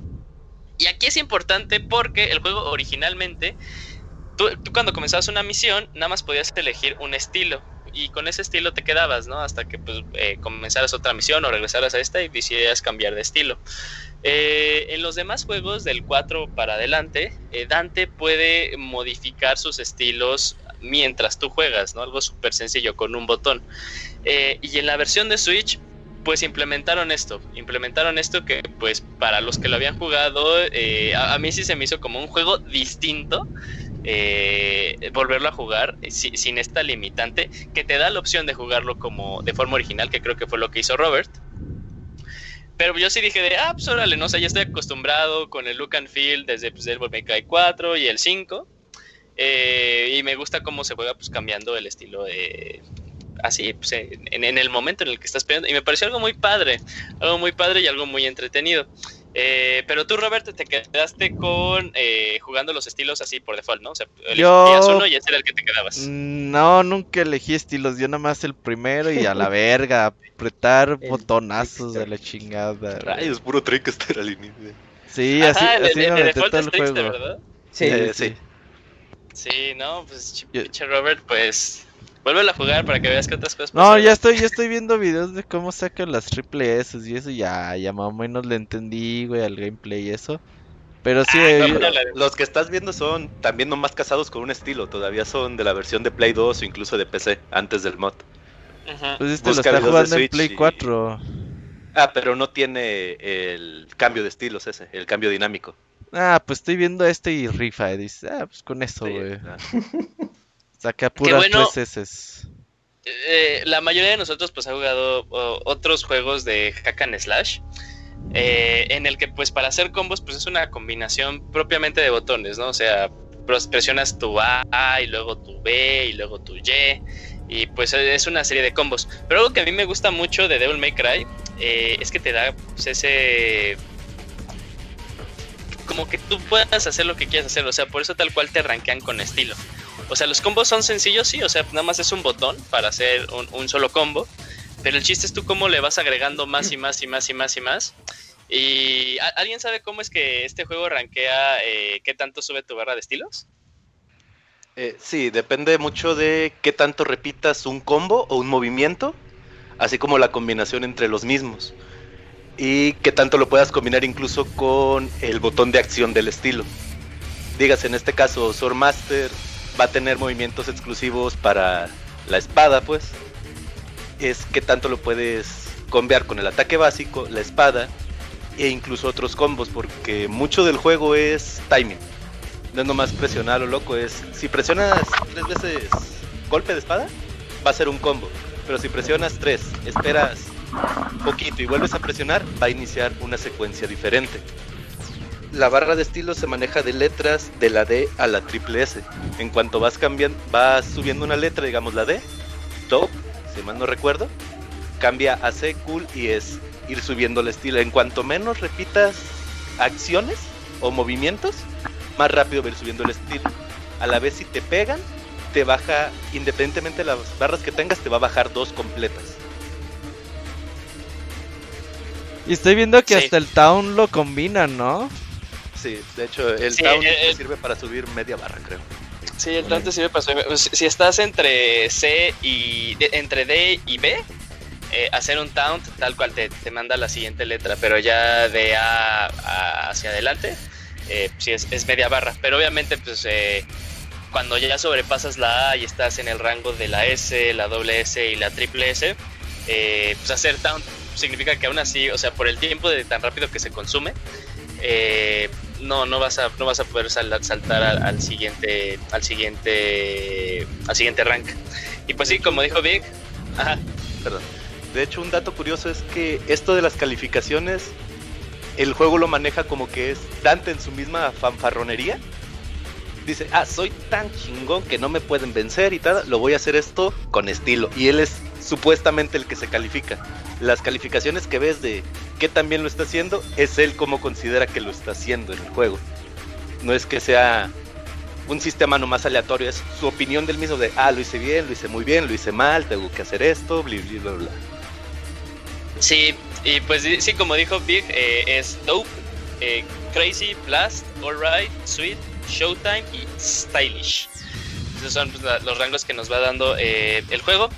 Y aquí es importante porque el juego originalmente, tú, tú cuando comenzabas una misión, nada más podías elegir un estilo. Y con ese estilo te quedabas, ¿no? Hasta que pues, eh, comenzaras otra misión o regresaras a esta y decidieras cambiar de estilo. Eh, en los demás juegos del 4 para adelante, eh, Dante puede modificar sus estilos mientras tú juegas, ¿no? Algo súper sencillo con un botón. Eh, y en la versión de Switch, pues implementaron esto. Implementaron esto que, pues, para los que lo habían jugado, a, a mí sí se me hizo como un juego distinto. volverlo a jugar si- sin esta limitante que te da la opción de jugarlo como de forma original, que creo que fue lo que hizo Robert. Pero yo sí dije de, ah, pues órale, no sé, ya estoy acostumbrado con el look and feel desde pues, May Cry 4 y el 5. eh, y me gusta cómo se juega pues cambiando el estilo de... Así, pues, en, en el momento en el que estás peleando. Y me pareció algo muy padre. Algo muy padre y algo muy entretenido. Eh, pero tú, Roberto, te quedaste con eh, jugando los estilos así por default, ¿no? O sea, Yo- elegías uno y ese era el que te quedabas. No, nunca elegí estilos, yo nada más el primero y a la verga, apretar El botonazos de la chingada. güey. Rayos, puro Trickster al inicio. Sí, así, Ajá, el- así el- me default todo es el juego. ¿verdad? Sí, Eh, sí. sí. Sí, no, pues ch- Yo- pinche Robert, pues vuelve a jugar para que veas que otras cosas No, ya estoy, ya estoy viendo videos de cómo sacan las triple S y eso ya, ya más o menos le entendí, güey, al gameplay y eso. Pero sí, Ah, eh, no, los que estás viendo son también nomás casados con un estilo. Todavía son de la versión de Play 2 o incluso de PC, antes del mod. Ujú. pues este lo busca está videos de jugando en Play y- 4. Ah, pero no tiene el cambio de estilos ese, el cambio dinámico. Ah, pues estoy viendo este y rifa, y dice, ah, pues con eso, Sí, güey. ah. Saca puras bueno. tres S. Eh, la mayoría de nosotros pues ha jugado otros juegos de hack and slash eh, en el que pues para hacer combos pues es una combinación propiamente de botones, ¿no? O sea, presionas tu A y luego tu B y luego tu Y y pues es una serie de combos. Pero algo que a mí me gusta mucho de Devil May Cry eh, es que te da pues, ese como que tú puedas hacer lo que quieras hacer, o sea, por eso tal cual te rankean con estilo. O sea, los combos son sencillos, sí, o sea, nada más es un botón para hacer un, solo combo, pero el chiste es tú cómo le vas agregando más y más y más y más y más. Y ¿a- ¿alguien sabe cómo es que este juego rankea eh, qué tanto sube tu barra de estilos? Eh, sí, depende mucho de qué tanto repitas un combo o un movimiento, así como la combinación entre los mismos. Y qué tanto lo puedas combinar incluso con el botón de acción del estilo. Dígase, en este caso, Swordmaster va a tener movimientos exclusivos para la espada, pues. Es qué tanto lo puedes combiar con el ataque básico, la espada e incluso otros combos, porque mucho del juego es timing. No es nomás presionar lo loco, es si presionas tres veces golpe de espada, va a ser un combo. Pero si presionas tres, esperas poquito y vuelves a presionar, va a iniciar una secuencia diferente. La barra de estilo se maneja de letras de la D a la triple S. En cuanto vas cambiando, vas subiendo una letra, digamos la D, Dope, si mal no recuerdo, cambia a C, Cool y es ir subiendo el estilo. En cuanto menos repitas acciones o movimientos, más rápido va a ir subiendo el estilo. A la vez si te pegan, te baja, independientemente de las barras que tengas, te va a bajar dos completas. Y estoy viendo que Sí. hasta el Town lo combinan, ¿no? Sí, de hecho el Sí, te sirve para subir media barra, creo. Sí, el down te sirve para subir- Si si estás entre C y de- entre D y B, eh, hacer un taunt tal cual te, te manda la siguiente letra, pero ya de A, a- hacia adelante, eh, sí es, es media barra. Pero obviamente, pues eh, cuando ya sobrepasas la A y estás en el rango de la S, la doble S y la triple S, eh, pues hacer taunt significa que aún así, o sea, por el tiempo de tan rápido que se consume, eh, no, no vas a, no vas a poder saltar al, siguiente, al siguiente, al siguiente rank. Y pues sí, como dijo Vic, ajá. Perdón. De hecho, un dato curioso es que esto de las calificaciones, el juego lo maneja como que es Dante en su misma fanfarronería. Dice, ah, soy tan chingón que no me pueden vencer y tal, lo voy a hacer esto con estilo. Y él es supuestamente el que se califica. Las calificaciones que ves de qué también lo está haciendo, es él como considera que lo está haciendo en el juego. No es que sea un sistema nomás aleatorio, es su opinión del mismo de, ah, lo hice bien, lo hice muy bien, lo hice mal, tengo que hacer esto, bla, bla, bla. Sí, y pues sí, como dijo Big, eh, es Dope, eh, Crazy, Blast, Alright, Sweet, Showtime y Stylish. Esos son pues, los rangos que nos va dando eh, el juego.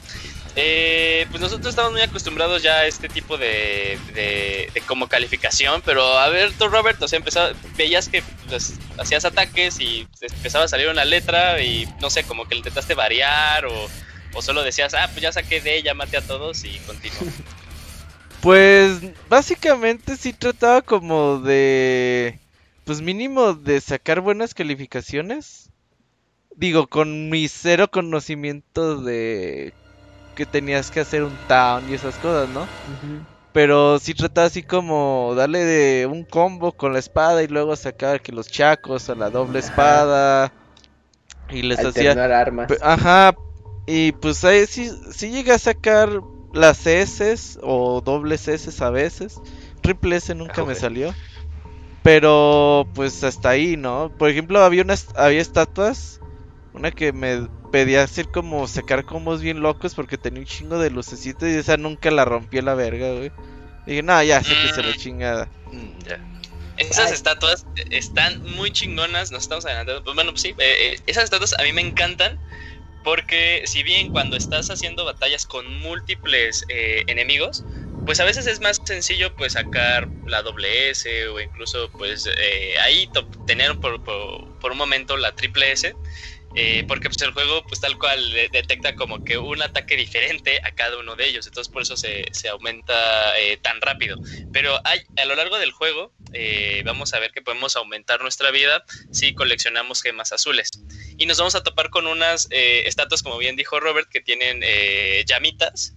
Eh, pues nosotros estamos muy acostumbrados ya a este tipo de, de, como calificación, pero a ver tú Robert, o sea, empezaba, veías que pues, hacías ataques y empezaba a salir una letra y no sé, como que le intentaste variar o, o solo decías, ah, pues ya saqué de, ya maté a todos y continúo. Pues básicamente sí trataba como de, pues mínimo de sacar buenas calificaciones. Digo, con mi cero conocimiento de que tenías que hacer un town y esas cosas, ¿no? Pero sí trataba así como darle de un combo con la espada y luego sacar que los chacos a la doble espada. Y les hacía. armas. Ajá. Y pues ahí sí, sí llegué a sacar las S o dobles S a veces. Triple S nunca me salió. Pero pues hasta ahí, ¿no? Por ejemplo, había unas había estatuas. Una que me pedía hacer como sacar combos bien locos porque tenía un chingo de lucecitos y esa nunca la rompió la verga, güey. Dije, no, ya sé que se lo mm. chingada. Mm, esas estatuas están muy chingonas, nos estamos adelantando. Pues bueno, pues sí, eh, eh, esas estatuas a mí me encantan porque si bien cuando estás haciendo batallas con múltiples eh, enemigos, pues a veces es más sencillo pues sacar la doble S o incluso pues ahí tener por, por, un momento la triple S eh, porque pues el juego pues tal cual detecta como que un ataque diferente a cada uno de ellos, entonces por eso se, aumenta eh, tan rápido. Pero hay, a lo largo del juego eh, vamos a ver que podemos aumentar nuestra vida si coleccionamos gemas azules. Y nos vamos a topar con unas estatuas, como bien dijo Robert, que tienen llamitas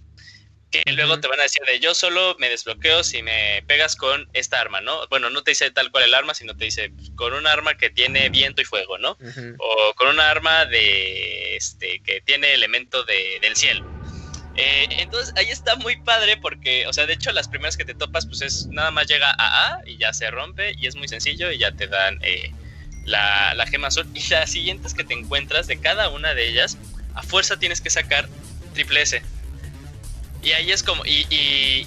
que luego te van a decir de yo solo me desbloqueo si me pegas con esta arma, ¿no? Bueno, no te dice tal cual el arma, sino te dice pues, con un arma que tiene viento y fuego, ¿no? O con un arma de este que tiene elemento de, del cielo. Eh, entonces ahí está muy padre porque, o sea, de hecho las primeras que te topas pues es nada más llega a A y ya se rompe y es muy sencillo y ya te dan eh, la, la gema azul y las siguientes que te encuentras de cada una de ellas a fuerza tienes que sacar triple S y ahí es como, y,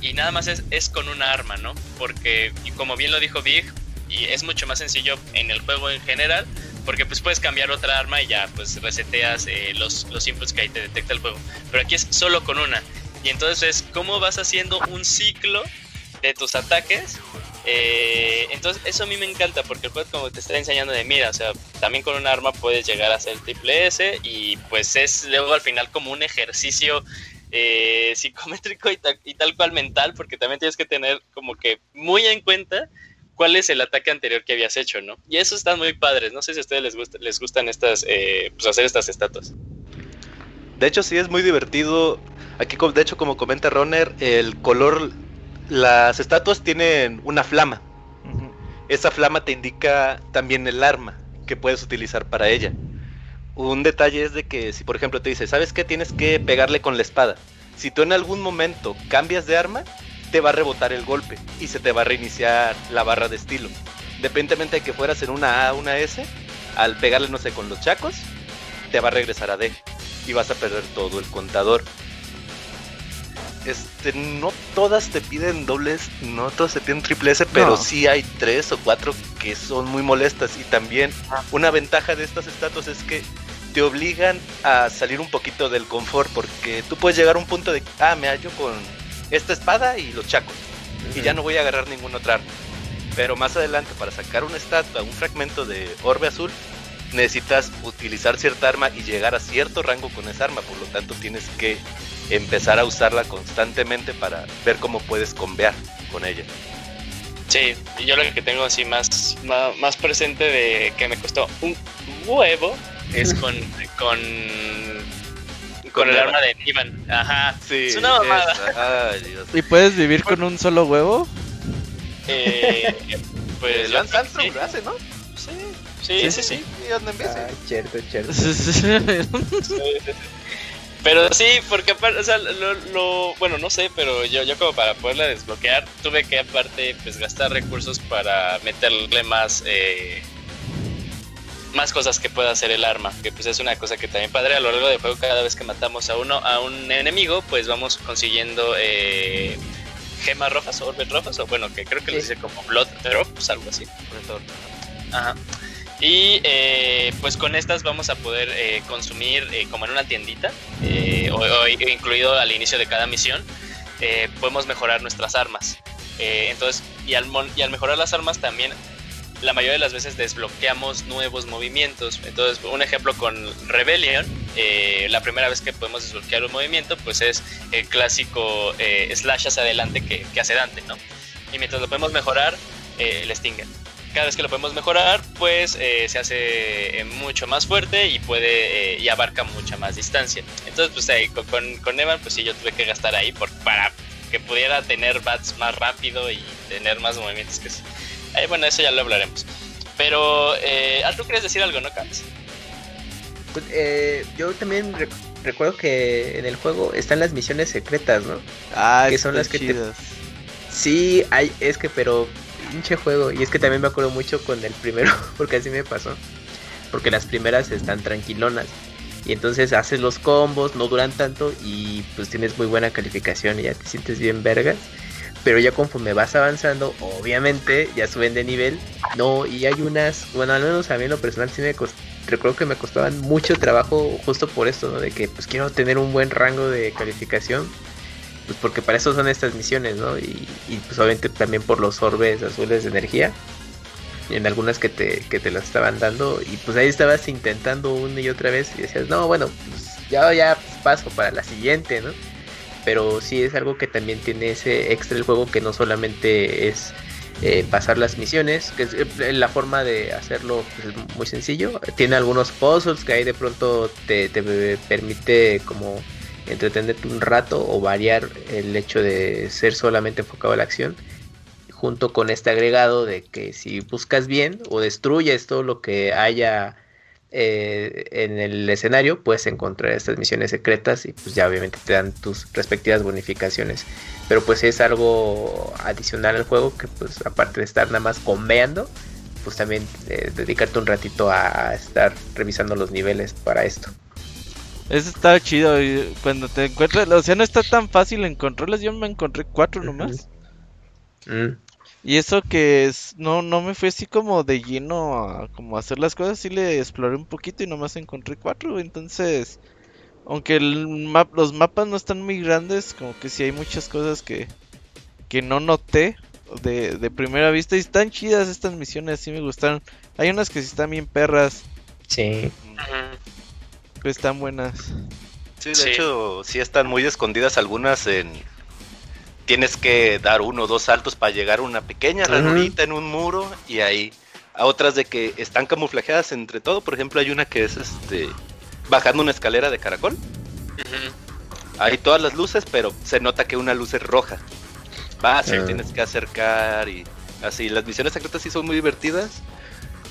y, nada más es, es, con una arma, ¿no? Porque, como bien lo dijo Big, y es mucho más sencillo en el juego en general, porque pues puedes cambiar otra arma y ya pues reseteas eh, los, los inputs que ahí te detecta el juego. Pero aquí es solo con una. Y entonces, ¿cómo vas haciendo un ciclo de tus ataques? Eh, entonces, eso a mí me encanta porque el juego como te está enseñando de mira, o sea, también con un arma puedes llegar a ser triple S y pues es luego al final como un ejercicio eh, psicométrico y, tal cual mental, porque también tienes que tener como que muy en cuenta cuál es el ataque anterior que habías hecho, ¿no? Y eso están muy padres. No sé si a ustedes les, gusta, les gustan estas, eh, pues hacer estas estatuas. De hecho, sí es muy divertido. Aquí, de hecho, como comenta Roner, el color, las estatuas tienen una flama. Esa flama te indica también el arma que puedes utilizar para ella un detalle es de que si por ejemplo te dice, ¿sabes qué? Tienes que pegarle con la espada. Si tú en algún momento cambias de arma, te va a rebotar el golpe y se te va a reiniciar la barra de estilo. Independientemente de que fueras en una A o una S, al pegarle, no sé, con los chacos, te va a regresar a D y vas a perder todo el contador. Este, no todas te piden dobles, no todas te piden triple S, pero sí hay tres o cuatro que son muy molestas. Y también ah. una ventaja de estas estatuas es que te obligan a salir un poquito del confort porque tú puedes llegar a un punto de, ah, me hallo con esta espada y los chacos y ya no voy a agarrar ningún otra arma. Pero más adelante para sacar una estatua, un fragmento de orbe azul, necesitas utilizar cierta arma y llegar a cierto rango con esa arma, por lo tanto tienes que empezar a usarla constantemente para ver cómo puedes convear con ella. Sí, yo lo que tengo así más, más, más presente de que me costó un huevo es con, con, con el arma de Ivan. Ajá. Sí, Es una mamada. esa. Ay, Dios. ¿Y puedes vivir con un solo huevo? Eh, pues yo Lance Armstrong lo hace, ¿no? Sí, sí, sí, sí. Y anda en bici. Ah, cierto, cierto. Pero sí, porque aparte, o sea, lo, lo- bueno, no sé, pero yo, yo como para poderla desbloquear, tuve que aparte, pues, gastar recursos para meterle más, eh, más cosas que pueda hacer el arma, que pues es una cosa que también padre a lo largo del juego, cada vez que matamos a uno, a un enemigo, pues vamos consiguiendo eh, gemas rojas o orbes rojas, o bueno, que creo que les Sí. dice como blood drops, algo así. Ajá. Y eh, pues con estas vamos a poder eh, consumir eh, como en una tiendita, eh, o, o incluido al inicio de cada misión, eh, podemos mejorar nuestras armas. Entonces, y al, mon- y al mejorar las armas también, la mayoría de las veces desbloqueamos nuevos movimientos. Entonces, un ejemplo con Rebellion, eh, la primera vez que podemos desbloquear un movimiento, pues es el clásico eh, slash hacia adelante que, que hace Dante, ¿no? Y mientras lo podemos mejorar, eh, el Stinger cada vez que lo podemos mejorar, pues eh, se hace mucho más fuerte y puede y abarca mucha más distancia. Entonces, pues ahí con, con, con Evan, pues sí, yo tuve que gastar ahí por, para que pudiera tener bats más rápido y tener más movimientos que sí. Eh, bueno, eso ya lo hablaremos. Pero, eh, ah, tú quieres decir algo, ¿no, Caps? Pues, eh, yo también rec- recuerdo que en el juego están las misiones secretas, ¿no? Ah, Que son las que te-. Sí, hay, es que, pero pinche juego. Y es que también me acuerdo mucho con el primero, porque así me pasó. Porque las primeras están tranquilonas. Y entonces haces los combos, no duran tanto y pues tienes muy buena calificación y ya te sientes bien vergas. Pero ya conforme vas avanzando, obviamente ya suben de nivel. No, y hay unas, bueno, al menos a mí en lo personal sí me costó, recuerdo que me costaban mucho trabajo justo por esto, ¿no? De que pues quiero tener un buen rango de calificación pues porque para eso son estas misiones, ¿no? Y, y, pues obviamente también por los orbes azules de energía. En algunas que te, que te las estaban dando. Y pues ahí estabas intentando una y otra vez. Y decías, no, bueno, pues ya, ya pues, paso para la siguiente, ¿no? Pero sí es algo que también tiene ese extra el juego que no solamente es eh, pasar las misiones, que es eh, la forma de hacerlo pues, es muy sencillo. Tiene algunos puzzles que ahí de pronto te, te permite como entretenerte un rato o variar el hecho de ser solamente enfocado a la acción junto con este agregado de que si buscas bien o destruyes todo lo que haya eh, en el escenario puedes encontrar estas misiones secretas y pues ya obviamente te dan tus respectivas bonificaciones pero pues es algo adicional al juego que pues aparte de estar nada más conveando pues también eh, dedicarte un ratito a, a estar revisando los niveles para esto Eso está chido. y Cuando te encuentras, o sea, no está tan fácil encontrarlas. Yo me encontré cuatro nomás. Mm. Y eso que es, no, no me fui así como de lleno a como hacer las cosas, sí le exploré un poquito y nomás encontré cuatro, entonces, aunque el map, los mapas no están muy grandes, como que sí hay muchas cosas que, que no noté de, de primera vista y están chidas estas misiones, sí me gustaron. Hay unas que sí están bien perras, sí que están buenas. Sí, de Sí. hecho, sí están muy escondidas algunas en... Tienes que dar uno o dos saltos para llegar a una pequeña ranurita en un muro y ahí a otras de que están camuflajeadas entre todo. Por ejemplo, hay una que es este bajando una escalera de caracol. Hay todas las luces, pero se nota que una luz es roja. Vas y Ah. tienes que acercar y así. Las misiones secretas sí son muy divertidas.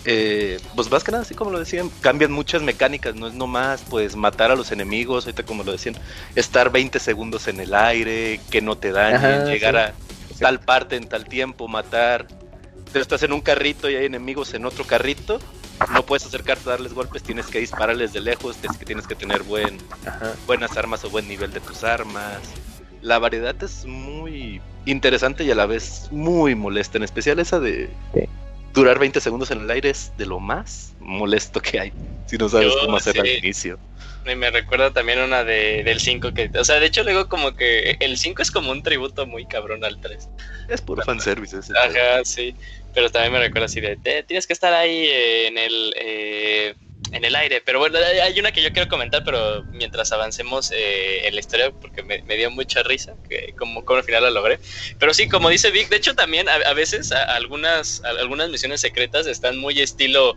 Eh, pues más que nada, así como lo decían, cambian muchas mecánicas. No es nomás pues matar a los enemigos, ahorita como lo decían, estar 20 segundos en el aire, que no te dañen, Ajá, llegar sí. a tal parte en tal tiempo, matar. Tú estás en un carrito y hay enemigos en otro carrito. No puedes acercarte a darles golpes, tienes que dispararles de lejos, tienes que, tienes que tener buen, Ajá. buenas armas o buen nivel de tus armas. La variedad es muy interesante y a la vez muy molesta, en especial esa de Sí. Durar 20 segundos en el aire es de lo más molesto que hay, si no sabes Yo, cómo hacerlo sí. al inicio. Y me recuerda también una de, del 5 que, o sea, de hecho luego como que el 5 es como un tributo muy cabrón al 3. Es puro fanservice ese. Ajá, sí. Pero también me recuerda así de, "Te- tienes que estar ahí en el, eh, en el aire. Pero bueno, hay una que yo quiero comentar, pero mientras avancemos eh, en la historia, porque me, dio mucha risa, que como, al final la logré. Pero sí, como dice Vic, de hecho también a, veces algunas, algunas misiones secretas están muy estilo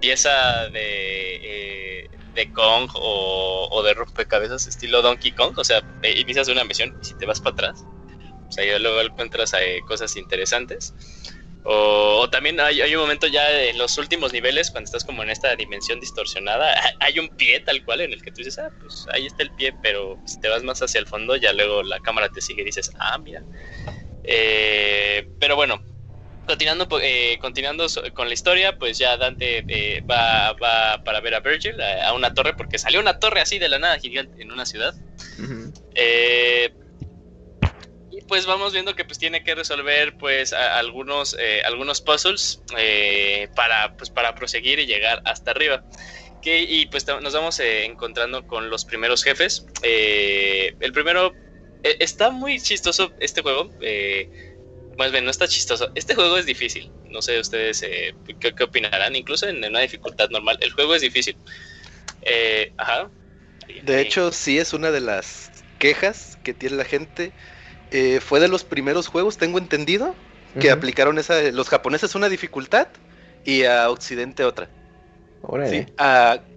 pieza de, eh, de Kong o, o, de rompecabezas estilo Donkey Kong. O sea, eh, inicias una misión y si te vas para atrás, o sea, ya luego encuentras cosas interesantes. O, también hay, un momento ya en los últimos niveles, cuando estás como en esta dimensión distorsionada, hay un pie tal cual en el que tú dices, ah, pues ahí está el pie, pero si te vas más hacia el fondo, ya luego la cámara te sigue y dices, ah, mira. Eh, pero bueno, continuando, eh, continuando con la historia, pues ya Dante eh, va, va, para ver a Virgil a, una torre, porque salió una torre así de la nada gigante en una ciudad. eh, pues vamos viendo que pues tiene que resolver pues algunos, eh, algunos puzzles eh, para, pues, para proseguir y llegar hasta arriba. Que, y pues nos vamos eh, encontrando con los primeros jefes. el primero está muy chistoso este juego. más bien, no está chistoso. Este juego es difícil. No sé ustedes ¿qué, qué, opinarán. Incluso en una dificultad normal, el juego es difícil. ajá. De hecho, sí es una de las quejas que tiene la gente eh, fue de los primeros juegos, tengo entendido, que aplicaron esa, los japoneses una dificultad y a Occidente otra. Sí,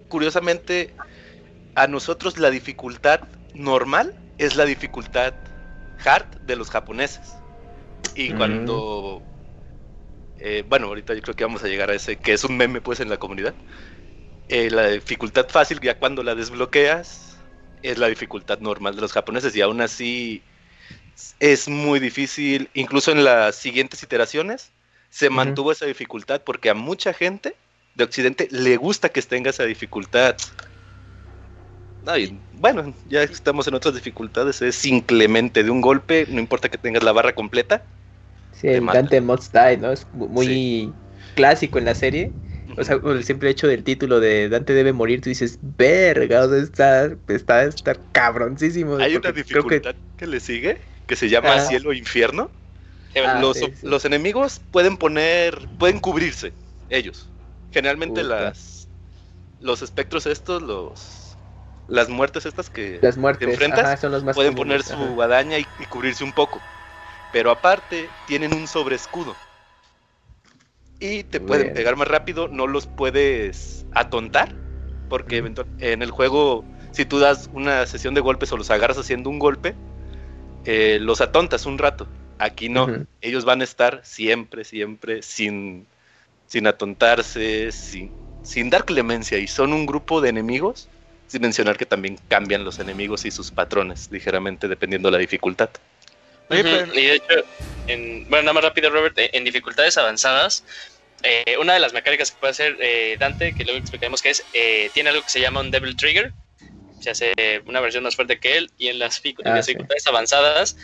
curiosamente, a nosotros la dificultad normal es la dificultad hard de los japoneses. Y cuando... Eh, bueno, ahorita yo creo que vamos a llegar a ese, que es un meme pues en la comunidad. Eh, la dificultad fácil, ya cuando la desbloqueas, es la dificultad normal de los japoneses y aún así es muy difícil, incluso en las siguientes iteraciones se mantuvo esa dificultad porque a mucha gente de Occidente le gusta que tenga esa dificultad. bueno, ya estamos en otras dificultades, es inclemente de un golpe, no importa que tengas la barra completa. Sí, el Dante Must Die, ¿no? Es muy clásico en la serie. O sea, el simple hecho del título de Dante debe morir, tú dices, verga, está, está, está cabroncísimo. Hay una dificultad que le sigue, que se llama cielo e infierno. Ah, los, enemigos pueden poner, pueden cubrirse, ellos. Generalmente las los espectros estos, los las muertes estas que las muertes, te enfrentas, pueden poner su guadaña y, cubrirse un poco. Pero aparte tienen un sobreescudo. Y te pueden pegar más rápido, no los puedes atontar. Porque en el juego, si tú das una sesión de golpes o los agarras haciendo un golpe, eh, los atontas un rato. Aquí no, ellos van a estar siempre, siempre sin, sin atontarse, sin, sin dar clemencia y son un grupo de enemigos, sin mencionar que también cambian los enemigos y sus patrones ligeramente dependiendo de la dificultad. Y de hecho, en, bueno, nada más rápido, Robert, en dificultades avanzadas, eh, una de las mecánicas que puede hacer eh, Dante, que luego explicaremos que es, tiene algo que se llama un Devil Trigger, se hace una versión más fuerte que él y en las, ah, dificultades avanzadas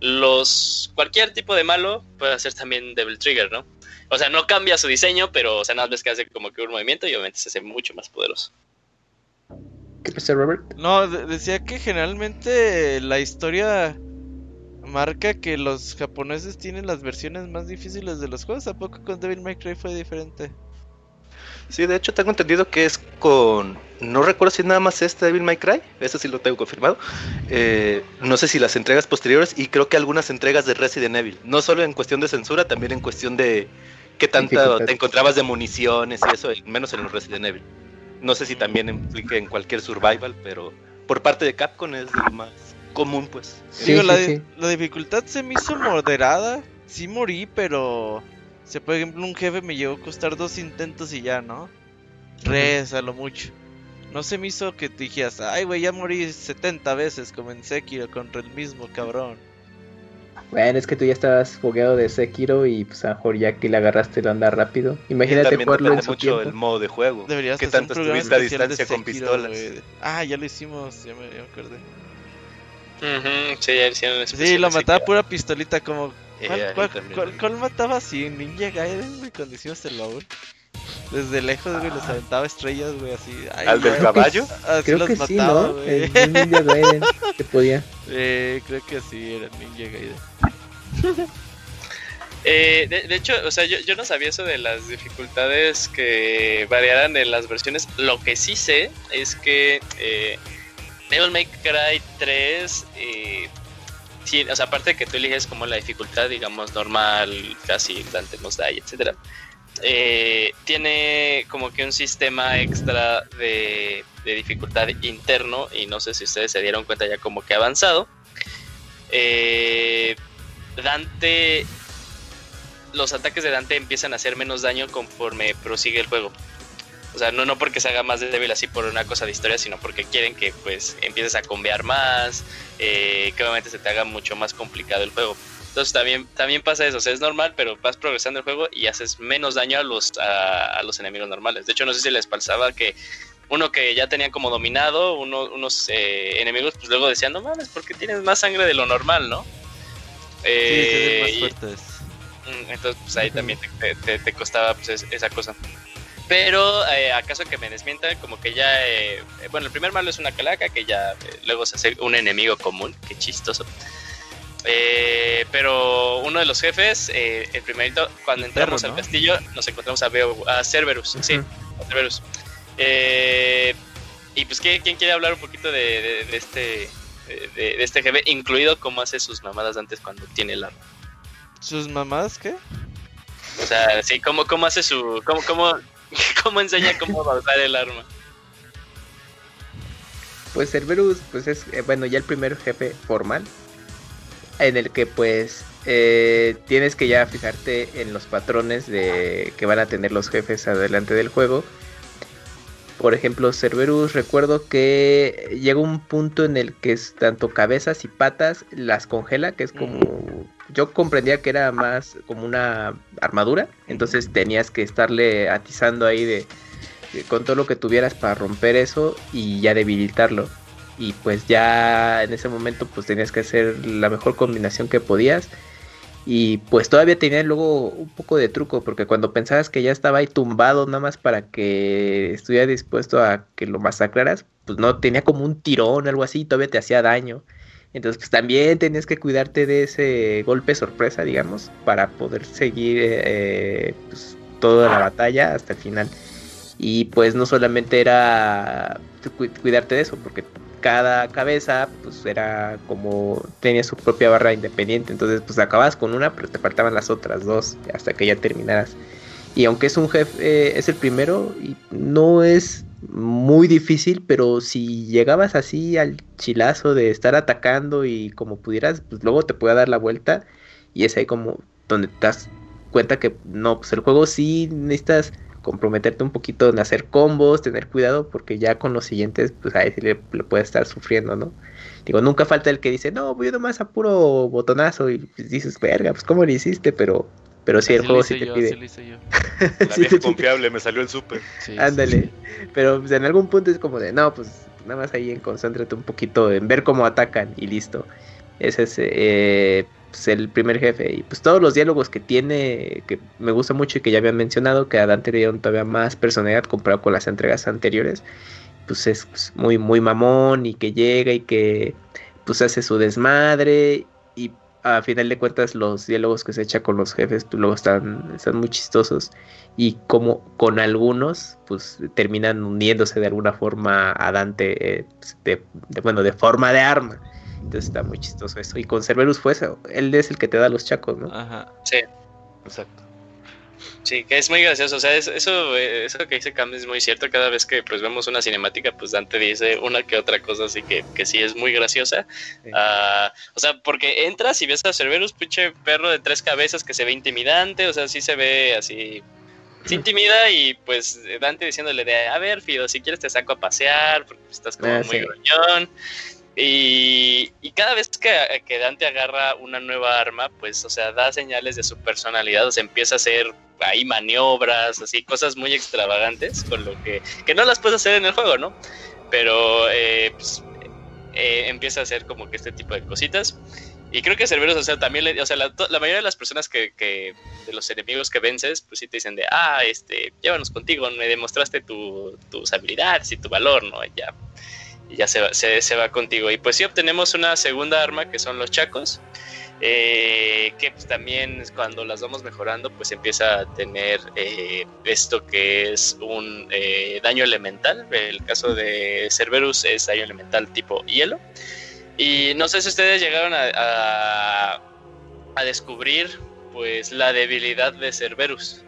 los cualquier tipo de malo puede hacer también Devil Trigger, ¿no? O sea, no cambia su diseño, pero o sea, nada más que hace como que un movimiento y obviamente se hace mucho más poderoso. ¿Qué pasa, Robert? No, decía que generalmente la historia marca que los japoneses tienen las versiones más difíciles de los juegos. ¿A poco con Devil May Cry fue diferente? Sí, de hecho tengo entendido que es con... No recuerdo si nada más este Devil May Cry, eso sí lo tengo confirmado. Eh, no sé si las entregas posteriores y creo que algunas entregas de Resident Evil. No solo en cuestión de censura, también en cuestión de qué tanto te encontrabas de municiones y eso, menos en los Resident Evil. No sé si también implica en cualquier survival, pero por parte de Capcom es lo más común, pues. Sí, la, la dificultad se me hizo moderada. Sí morí, pero si por ejemplo un jefe me llegó a costar dos intentos y ya, ¿no? Reza lo mucho. No se me hizo que te dijeras, ay güey, ya morí 70 veces como en Sekiro contra el mismo cabrón. Bueno, es que tú ya estabas fogueado de Sekiro y pues a lo mejor ya que le agarraste lo anda rápido. Imagínate jugarlo en su mucho el modo de juego. Deberías ¿Qué tanto estuviste a distancia con pistolas? Ah, ya lo hicimos, ya me, acordé. sí, ya hicieron Sí, lo mataba pura pistolita como ¿Cuál, mataba así? Ninja Gaiden, güey, cuando hicimos el baúl. Desde lejos, güey, los aventaba estrellas, güey, así. ¿Al del caballo? Así creo los que mataba, sí, ¿no? güey. El Ninja Gaiden, que podía. Eh, creo que sí, era Ninja Gaiden. Eh, de, hecho, o sea, yo, no sabía eso de las dificultades que variaran en las versiones. Lo que sí sé es que eh, Devil May Cry 3, eh, o sea, aparte de que tú eliges como la dificultad, digamos, normal, casi Dante Mos Dai, etcétera, eh, tiene como que un sistema extra de, dificultad interno y no sé si ustedes se dieron cuenta ya como que avanzado. Eh, Dante los ataques de Dante empiezan a hacer menos daño conforme prosigue el juego. O sea, no, no porque se haga más débil así por una cosa de historia, sino porque quieren que pues empieces a convear más, eh, que obviamente se te haga mucho más complicado el juego. Entonces también, también pasa eso, o sea, es normal, pero vas progresando el juego y haces menos daño a los, a, los enemigos normales. De hecho, no sé si les pasaba que uno que ya tenía como dominado, uno, unos eh, enemigos, pues luego decían, no mames, porque tienes más sangre de lo normal, ¿no? Eh, sí, más fuertes. Mm, entonces, pues ahí también te, costaba pues, esa cosa. Pero, eh, acaso que me desmientan, como que ya. Eh, bueno, el primer malo es una calaca que ya eh, luego se hace un enemigo común. Qué chistoso. pero uno de los jefes, el primerito, cuando entramos al castillo, nos encontramos a, a Cerberus. Sí, a Cerberus. y pues, ¿quién quiere hablar un poquito de, este. De, este jefe, incluido cómo hace sus mamadas antes cuando tiene el arma. ¿Sus mamás qué? O sea, sí, ¿cómo, cómo hace su... Cómo, cómo, cómo enseña cómo va a usar el arma? Pues Cerberus, pues es, eh, bueno, ya el primer jefe formal, en el que pues eh, tienes que ya fijarte en los patrones de que van a tener los jefes adelante del juego. Por ejemplo, Cerberus, recuerdo que llega un punto en el que es tanto cabezas y patas las congela, que es como yo comprendía que era más como una armadura, entonces tenías que estarle atizando ahí de, con todo lo que tuvieras para romper eso y ya debilitarlo. Y pues ya en ese momento pues tenías que hacer la mejor combinación que podías. Y pues todavía tenía luego un poco de truco, porque cuando pensabas que ya estaba ahí tumbado nada más para que estuviera dispuesto a que lo masacraras, pues no, tenía como un tirón algo así, y todavía te hacía daño. Entonces, pues también tenías que cuidarte de ese golpe sorpresa, digamos, para poder seguir eh, pues, toda la batalla hasta el final. Y pues no solamente era cuidarte de eso, porque cada cabeza pues era como tenía su propia barra independiente, entonces pues acabas con una, pero te faltaban las otras dos hasta que ya terminaras. Y aunque es un jefe, eh, es el primero, y no es muy difícil, pero si llegabas así al chilazo de estar atacando y como pudieras, pues luego te puede dar la vuelta y es ahí como donde te das cuenta que no, pues el juego sí necesitas comprometerte un poquito en hacer combos, tener cuidado, porque ya con los siguientes, pues ahí sí le, puede estar sufriendo, ¿no? Digo, nunca falta el que dice, no, voy nomás a puro botonazo y pues dices, verga, pues cómo lo hiciste, pero pero sí, el juego sí te pide. La vieja confiable, me salió el súper. Ándale. Pero pues, en algún punto es como de, no, pues nada más ahí en concéntrate un poquito en ver cómo atacan y listo. Ese es eh, pues, el primer jefe. Y pues todos los diálogos que tiene, que me gusta mucho y que ya habían mencionado, que a Dante le dieron todavía más personalidad comparado con las entregas anteriores. Pues es pues, muy, muy mamón y que llega y que pues hace su desmadre a final de cuentas los diálogos que se echa con los jefes pues, luego están, están muy chistosos. Y como con algunos pues terminan uniéndose de alguna forma a Dante eh, pues, de, bueno de forma de arma. Entonces está muy chistoso eso. Y con Cerberus fue eso él es el que te da los chacos no ajá. Sí. Exacto Sí, que es muy gracioso. O sea, eso, eso que dice Cam es muy cierto. Cada vez que pues vemos una cinemática, pues Dante dice una que otra cosa, así que, que sí es muy graciosa. Ah, o sea, porque entras y ves a Cerberus, pinche perro de tres cabezas que se ve intimidante. O sea, sí se ve así. Se intimida y pues Dante diciéndole de, a ver, Fido, si quieres te saco a pasear, porque estás como ah, muy gruñón. Y, cada vez que, que, Dante agarra una nueva arma, pues, o sea, da señales de su personalidad, o sea, empieza a hacer ahí maniobras, así, cosas muy extravagantes, con lo que, que no las puedes hacer en el juego, ¿no? Pero eh, pues, eh, empieza a hacer como que este tipo de cositas. Y creo que Cerberus, o sea, también, o sea, la, mayoría de las personas que, que, de los enemigos que vences, pues sí te dicen de, ah, este, llévanos contigo, me demostraste tu, tus habilidades y tu valor, ¿no? Y ya y ya se va, se, va contigo. Y pues sí obtenemos una segunda arma que son los chacos. Eh, que pues, también cuando las vamos mejorando pues empieza a tener eh, esto que es un eh, daño elemental. El caso de Cerberus es daño elemental tipo hielo. Y no sé si ustedes llegaron a, a, descubrir pues la debilidad de Cerberus.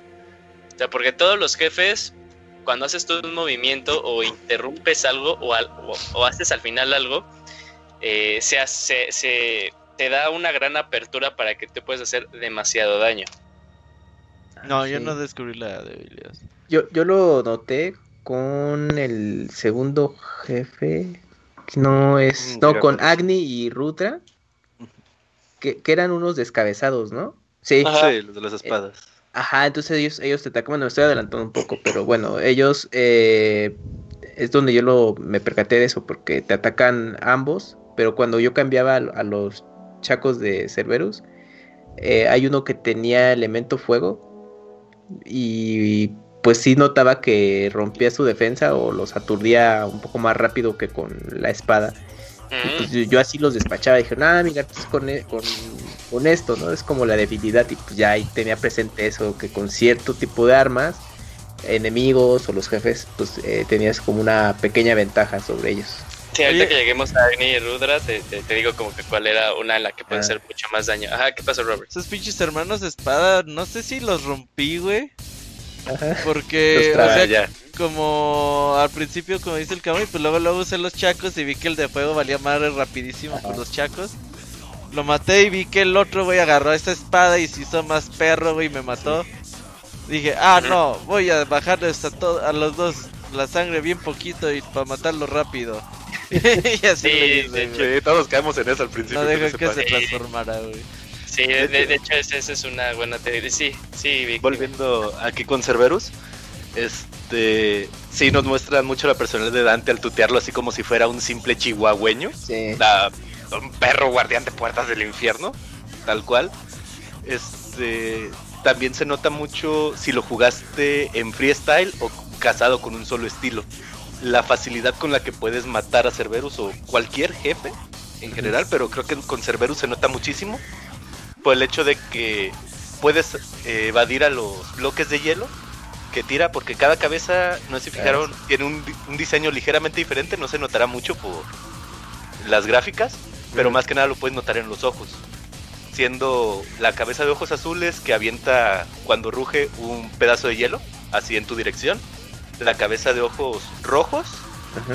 O sea, porque todos los jefes cuando haces todo un movimiento o interrumpes algo o, o, haces al final algo, se, hace, se, te da una gran apertura para que te puedas hacer demasiado daño. No, yo no descubrí la debilidad. Yo, yo lo noté con el segundo jefe. No es. Mm, no, con Agni y Rutra. Que, eran unos descabezados, ¿no? Sí. sí, los de las espadas. Ajá, entonces ellos, ellos te atacan. Bueno, me estoy adelantando un poco, pero bueno, ellos. Eh, es donde yo lo, me percaté de eso, porque te atacan ambos. Pero cuando yo cambiaba a los chacos de Cerberus. Eh, hay uno que tenía elemento fuego. Y pues sí notaba que rompía su defensa o los aturdía un poco más rápido que con la espada. pues mm. yo, así los despachaba y dije, ah, mira, pues con, e, con, con, esto, ¿no? Es como la debilidad y pues ya ahí tenía presente eso, que con cierto tipo de armas, enemigos o los jefes, pues eh, tenías como una pequeña ventaja sobre ellos. Sí, ahorita que lleguemos a Agni y Rudra, te, te, digo como que cuál era una en la que puede ah. hacer mucho más daño. Ajá, ¿qué pasó, Robert? Esos pinches hermanos de espada, no sé si los rompí, güey. Ajá. Porque, o sea, como al principio, como dice el cabrón, pues luego luego usé los chacos y vi que el de fuego valía madre rapidísimo por los chacos. Lo maté y vi que el otro, güey, agarró esta espada y se hizo más perro, güey, y me mató. Dije, ah, no, voy a bajarles a, a los dos la sangre bien poquito y para matarlo rápido. y así sí, todos caemos en eso al principio. No dejo que, se, transformara, güey. Sí, de, hecho, esa es una buena teoría. Sí, sí, Volviendo aquí con Cerberus, este. Sí, nos muestran mucho la personalidad de Dante al tutearlo así como si fuera un simple chihuahueño. Sí. un perro guardián de puertas del infierno, tal cual. Este. También se nota mucho si lo jugaste en freestyle o casado con un solo estilo la facilidad con la que puedes matar a Cerberus o cualquier jefe en general, pero creo que con Cerberus se nota muchísimo por el hecho de que puedes eh, evadir a los bloques de hielo que tira, porque cada cabeza, no sé si fijaron, tiene un, diseño ligeramente diferente, no se notará mucho por las gráficas, pero más que nada lo puedes notar en los ojos. Siendo la cabeza de ojos azules que avienta cuando ruge un pedazo de hielo, así en tu dirección la cabeza de ojos rojos.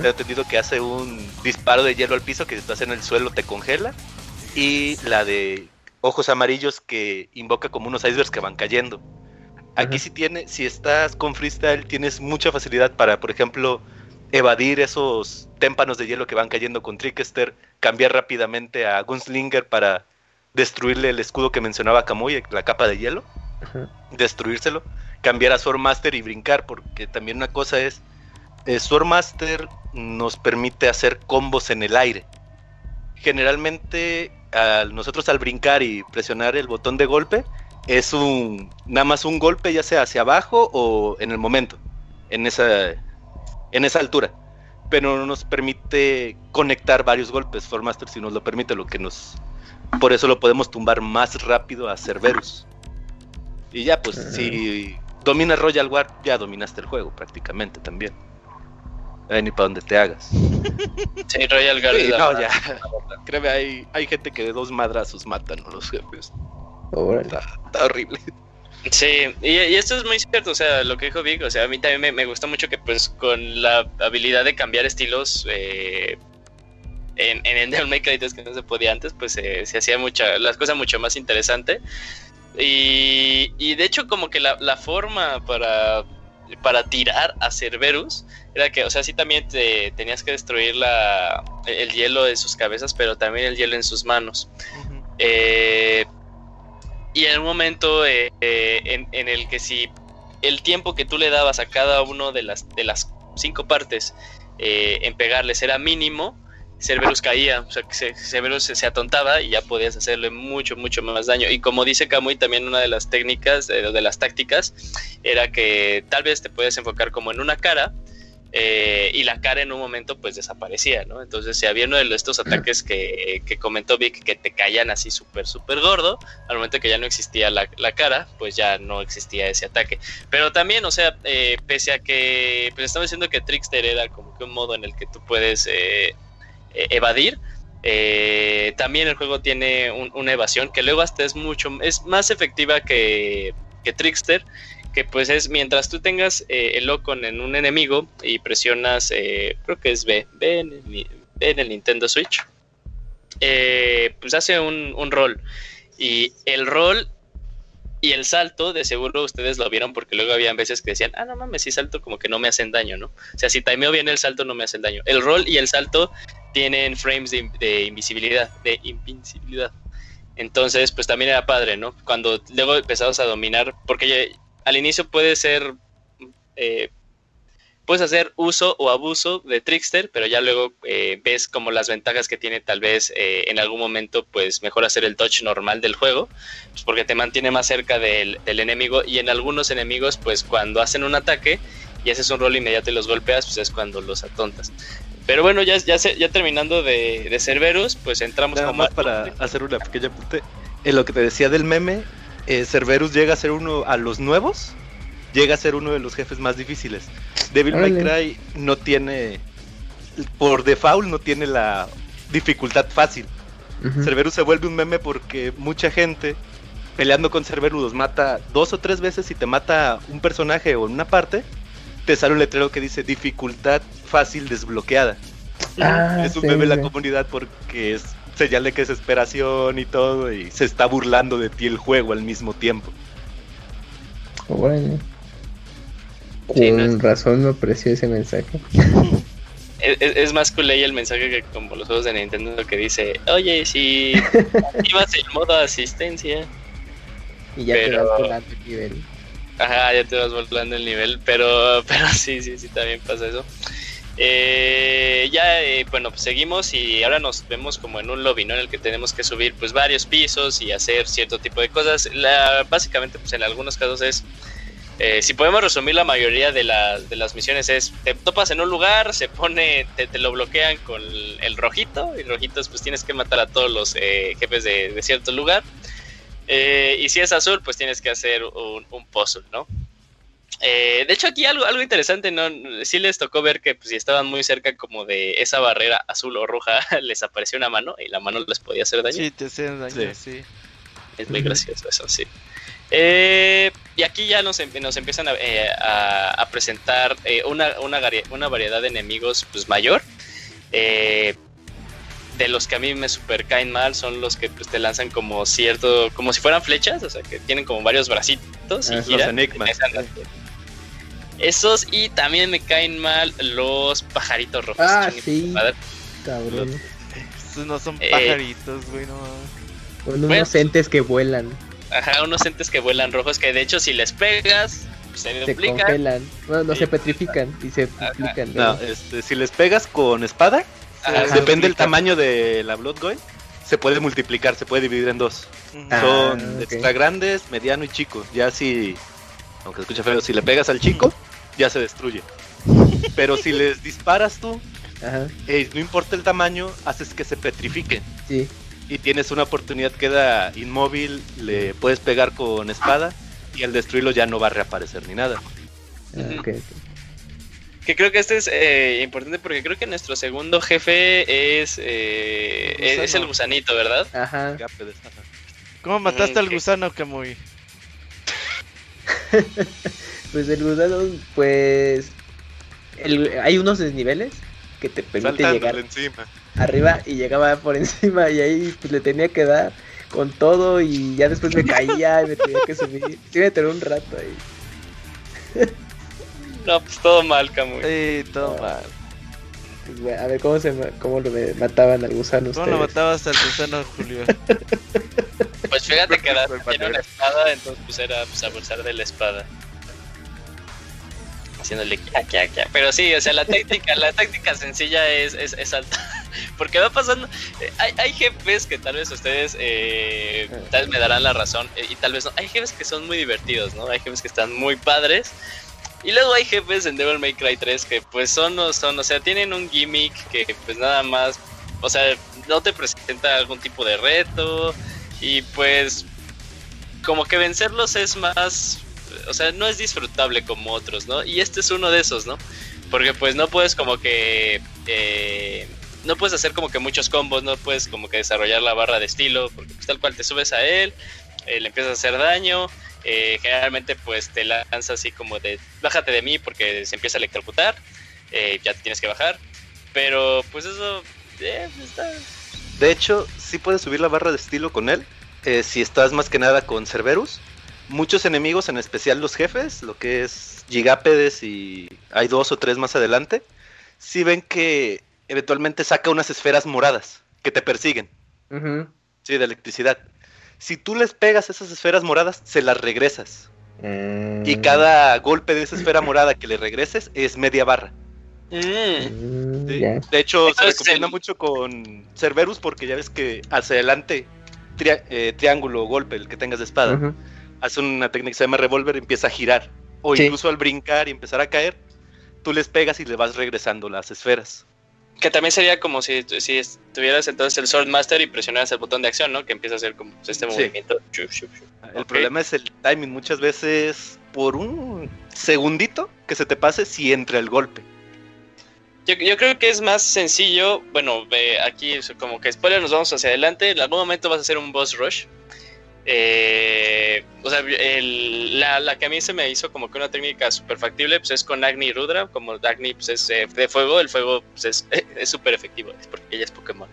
He entendido que hace un disparo de hielo al piso que si estás en el suelo te congela. Y la de ojos amarillos que invoca como unos icebergs que van cayendo. Aquí si tiene, si estás con freestyle, tienes mucha facilidad para, por ejemplo, evadir esos témpanos de hielo que van cayendo con Trickster, cambiar rápidamente a Gunslinger para destruirle el escudo que mencionaba Kamui, la capa de hielo, destruírselo cambiar a Swordmaster y brincar, porque también una cosa es, eh, Swordmaster nos permite hacer combos en el aire. Generalmente nosotros al brincar y presionar el botón de golpe es un nada más un golpe ya sea hacia abajo o en el momento, en esa en esa altura, pero no nos permite conectar varios golpes. Swordmaster si nos lo permite, lo que nos por eso lo podemos tumbar más rápido a Cerberus. Y ya, pues, si dominas Royal War, ya dominaste el juego prácticamente también. Ni para donde te hagas. Sí, Royal Guard. no, ya. Créeme, hay, hay gente que de dos madrazos matan a los jefes. Está, horrible. Sí, y, esto es muy cierto, o sea, lo que dijo Vic, o sea, a mí también me, gusta mucho que pues con la habilidad de cambiar estilos eh, en, en Devil May Cry que no se podía antes, pues se hacía mucha, las cosas mucho más interesantes. Y, de hecho como que la, forma para, para tirar a Cerberus era que, o sea, sí también te, tenías que destruir la, el hielo de sus cabezas, pero también el hielo en sus manos. Eh, y en un momento eh, eh, en, en, el que si el tiempo que tú le dabas a cada uno de las, de las cinco partes en pegarles era mínimo, Cerberus caía, o sea, que Cerberus se, atontaba y ya podías hacerle mucho, mucho más daño. Y como dice Kamui, también una de las técnicas, de, las tácticas, era que tal vez te puedes enfocar como en una cara, eh, y la cara en un momento pues desaparecía, ¿no? Entonces si había uno de estos ataques que, que comentó Vic que te caían así súper, súper gordo, al momento que ya no existía la, la, cara, pues ya no existía ese ataque. Pero también, o sea, eh, pese a que pues estaba diciendo que Trickster era como que un modo en el que tú puedes eh, e-, evadir, eh, también el juego tiene un, una evasión que luego hasta es mucho, es más efectiva que, que Trickster que pues es mientras tú tengas eh, el Locon en un enemigo y presionas, eh, creo que es B, B en el, Nintendo Switch, eh, pues hace un, un, rol. Y el rol y el salto, de seguro ustedes lo vieron porque luego habían veces que decían, ah, no mames, si salto como que no me hacen daño, ¿no? O sea, si timeo bien el salto no me hacen daño. El rol y el salto tienen frames de, invisibilidad, de invincibilidad. Entonces, pues también era padre, ¿no? Cuando luego empezamos a dominar, porque al inicio puede ser, eh, puedes hacer uso o abuso de Trickster, pero ya luego eh, ves como las ventajas que tiene tal vez eh, en algún momento, pues mejor hacer el touch normal del juego, pues porque te mantiene más cerca del, del, enemigo y en algunos enemigos, pues cuando hacen un ataque y haces un rol inmediato y los golpeas, pues es cuando los atontas. Pero bueno, ya, ya, ya terminando de, de Cerberus, pues entramos Nada más para hacer una pequeña apunte. En lo que te decía del meme, eh, Cerberus llega a ser uno a los nuevos, llega a ser uno de los jefes más difíciles. Devil May Cry no tiene, por default, no tiene la dificultad fácil. Uh -huh. Cerberus se vuelve un meme porque mucha gente peleando con Cerberus los mata dos o tres veces y te mata un personaje o en una parte, te sale un letrero que dice dificultad fácil desbloqueada. Ah, es un sí, meme sí. la comunidad porque es señal de que es desesperación y todo, y se está burlando de ti el juego al mismo tiempo. Bueno. Con sí, no es... razón me apreció ese mensaje. es, es, más cool ahí el mensaje que como los juegos de Nintendo que dice, oye, si activas el modo asistencia. Y ya pero... te vas volando el nivel. Ajá, ya te vas volando el nivel, pero, pero sí, sí, sí, también pasa eso. Eh, ya, eh, bueno, pues seguimos y ahora nos vemos como en un lobby, ¿no? En el que tenemos que subir pues varios pisos y hacer cierto tipo de cosas. La, básicamente, pues en algunos casos es, eh, si podemos resumir la mayoría de, la, de, las misiones es, te topas en un lugar, se pone, te, te lo bloquean con el, el, rojito y rojitos pues tienes que matar a todos los eh, jefes de, de, cierto lugar. Eh, y si es azul, pues tienes que hacer un, un puzzle, ¿no? Eh, de hecho, aquí algo, algo interesante, ¿no? Sí les tocó ver que pues, si estaban muy cerca como de esa barrera azul o roja, les apareció una mano y la mano les podía hacer daño. Sí, te hacían daño, sí. sí. Es muy gracioso eso, sí. Eh, y aquí ya nos, nos empiezan a, eh, a, a presentar eh, una, una, una, variedad de enemigos pues mayor. Eh, de los que a mí me super caen mal son los que pues, te lanzan como cierto, como si fueran flechas, o sea, que tienen como varios bracitos y giran. Esos y también me caen mal los pajaritos rojos. Ah, sí. Cabrón. Esos no son pajaritos, güey, no. Son unos bueno, entes que vuelan. Ajá, unos entes que vuelan rojos que de hecho si les pegas se, se congelan. Bueno, no sí. se petrifican y se duplican. No, este, si les pegas con espada, Ajá, depende del tamaño de la Blood Goy, se puede multiplicar, se puede dividir en dos. Ah, Son okay. extra grandes, mediano y chico. Ya si, aunque escucha feo, si le pegas al chico, ya se destruye. Pero si les disparas tú, eh, no importa el tamaño, haces que se petrifiquen. Sí. Y tienes una oportunidad, queda inmóvil, le puedes pegar con espada y al destruirlo ya no va a reaparecer ni nada. Okay. Que creo que este es eh, importante porque creo que nuestro segundo jefe es, eh, el es el gusanito, ¿verdad? Ajá. ¿Cómo mataste mm, al gusano, Kamui? pues el gusano, pues. El, hay unos desniveles que te permiten llegar encima. Arriba y llegaba por encima y ahí pues, le tenía que dar con todo y ya después me caía y me tenía que subir. Sí, me tenía un rato ahí. No, pues todo mal, Camuy. Sí, todo mal. Pues, a ver, ¿cómo, se, cómo lo mataban al gusano ¿Cómo lo matabas al gusano, Julio? pues fíjate que era, tiene una espada, entonces pues era pues, abusar de la espada. Haciéndole kia, kia, kia. Pero sí, o sea, la táctica, la táctica sencilla es, es, es alta. Porque va pasando. Eh, hay, hay, jefes que tal vez ustedes eh, tal vez me darán la razón. Eh, y tal vez no. Hay jefes que son muy divertidos, ¿no? Hay jefes que están muy padres Y luego hay jefes en Devil May Cry 3 que pues son o son, o sea, tienen un gimmick que pues nada más, o sea, no te presenta algún tipo de reto y pues como que vencerlos es más, o sea, no es disfrutable como otros, ¿no? Y este es uno de esos, ¿no? Porque pues no puedes como que... Eh, no puedes hacer como que muchos combos, no puedes como que desarrollar la barra de estilo, porque pues, tal cual te subes a él, eh, le empiezas a hacer daño, eh, generalmente pues te lanza así como de bájate de mí porque se empieza a electrocutar, ya te tienes que bajar, pero pues eso está... De hecho, sí puedes subir la barra de estilo con él, si estás más que nada con Cerberus. Muchos enemigos, en especial los jefes, lo que es Gigápedes y hay dos o tres más adelante, sí ven que eventualmente saca unas esferas moradas que te persiguen. Sí, de electricidad. Si tú les pegas esas esferas moradas, se las regresas. Y mm. cada golpe de esa esfera morada que le regreses es media barra. Mm. De hecho, se recomienda mucho con Cerberus porque ya ves que hacia adelante, eh, triángulo o golpe, el que tengas de espada, hace una técnica que se llama revólver y empieza a girar. O incluso al brincar y empezar a caer, tú les pegas y le vas regresando las esferas. Que también sería como si, si tuvieras entonces el Sword Master y presionaras el botón de acción, ¿no? Que empieza a hacer como este movimiento. El problema es el timing. Muchas veces por un segundito que se te pase si entra el golpe. Yo, yo creo que es más sencillo. Bueno, aquí como que spoiler, nos vamos hacia adelante. En algún momento vas a hacer un boss rush. Eh, o sea, la, que a mí se me hizo como que una técnica súper factible pues es con Agni Rudra, como Agni pues es eh, de fuego, el fuego pues es súper efectivo, es porque ella es Pokémon.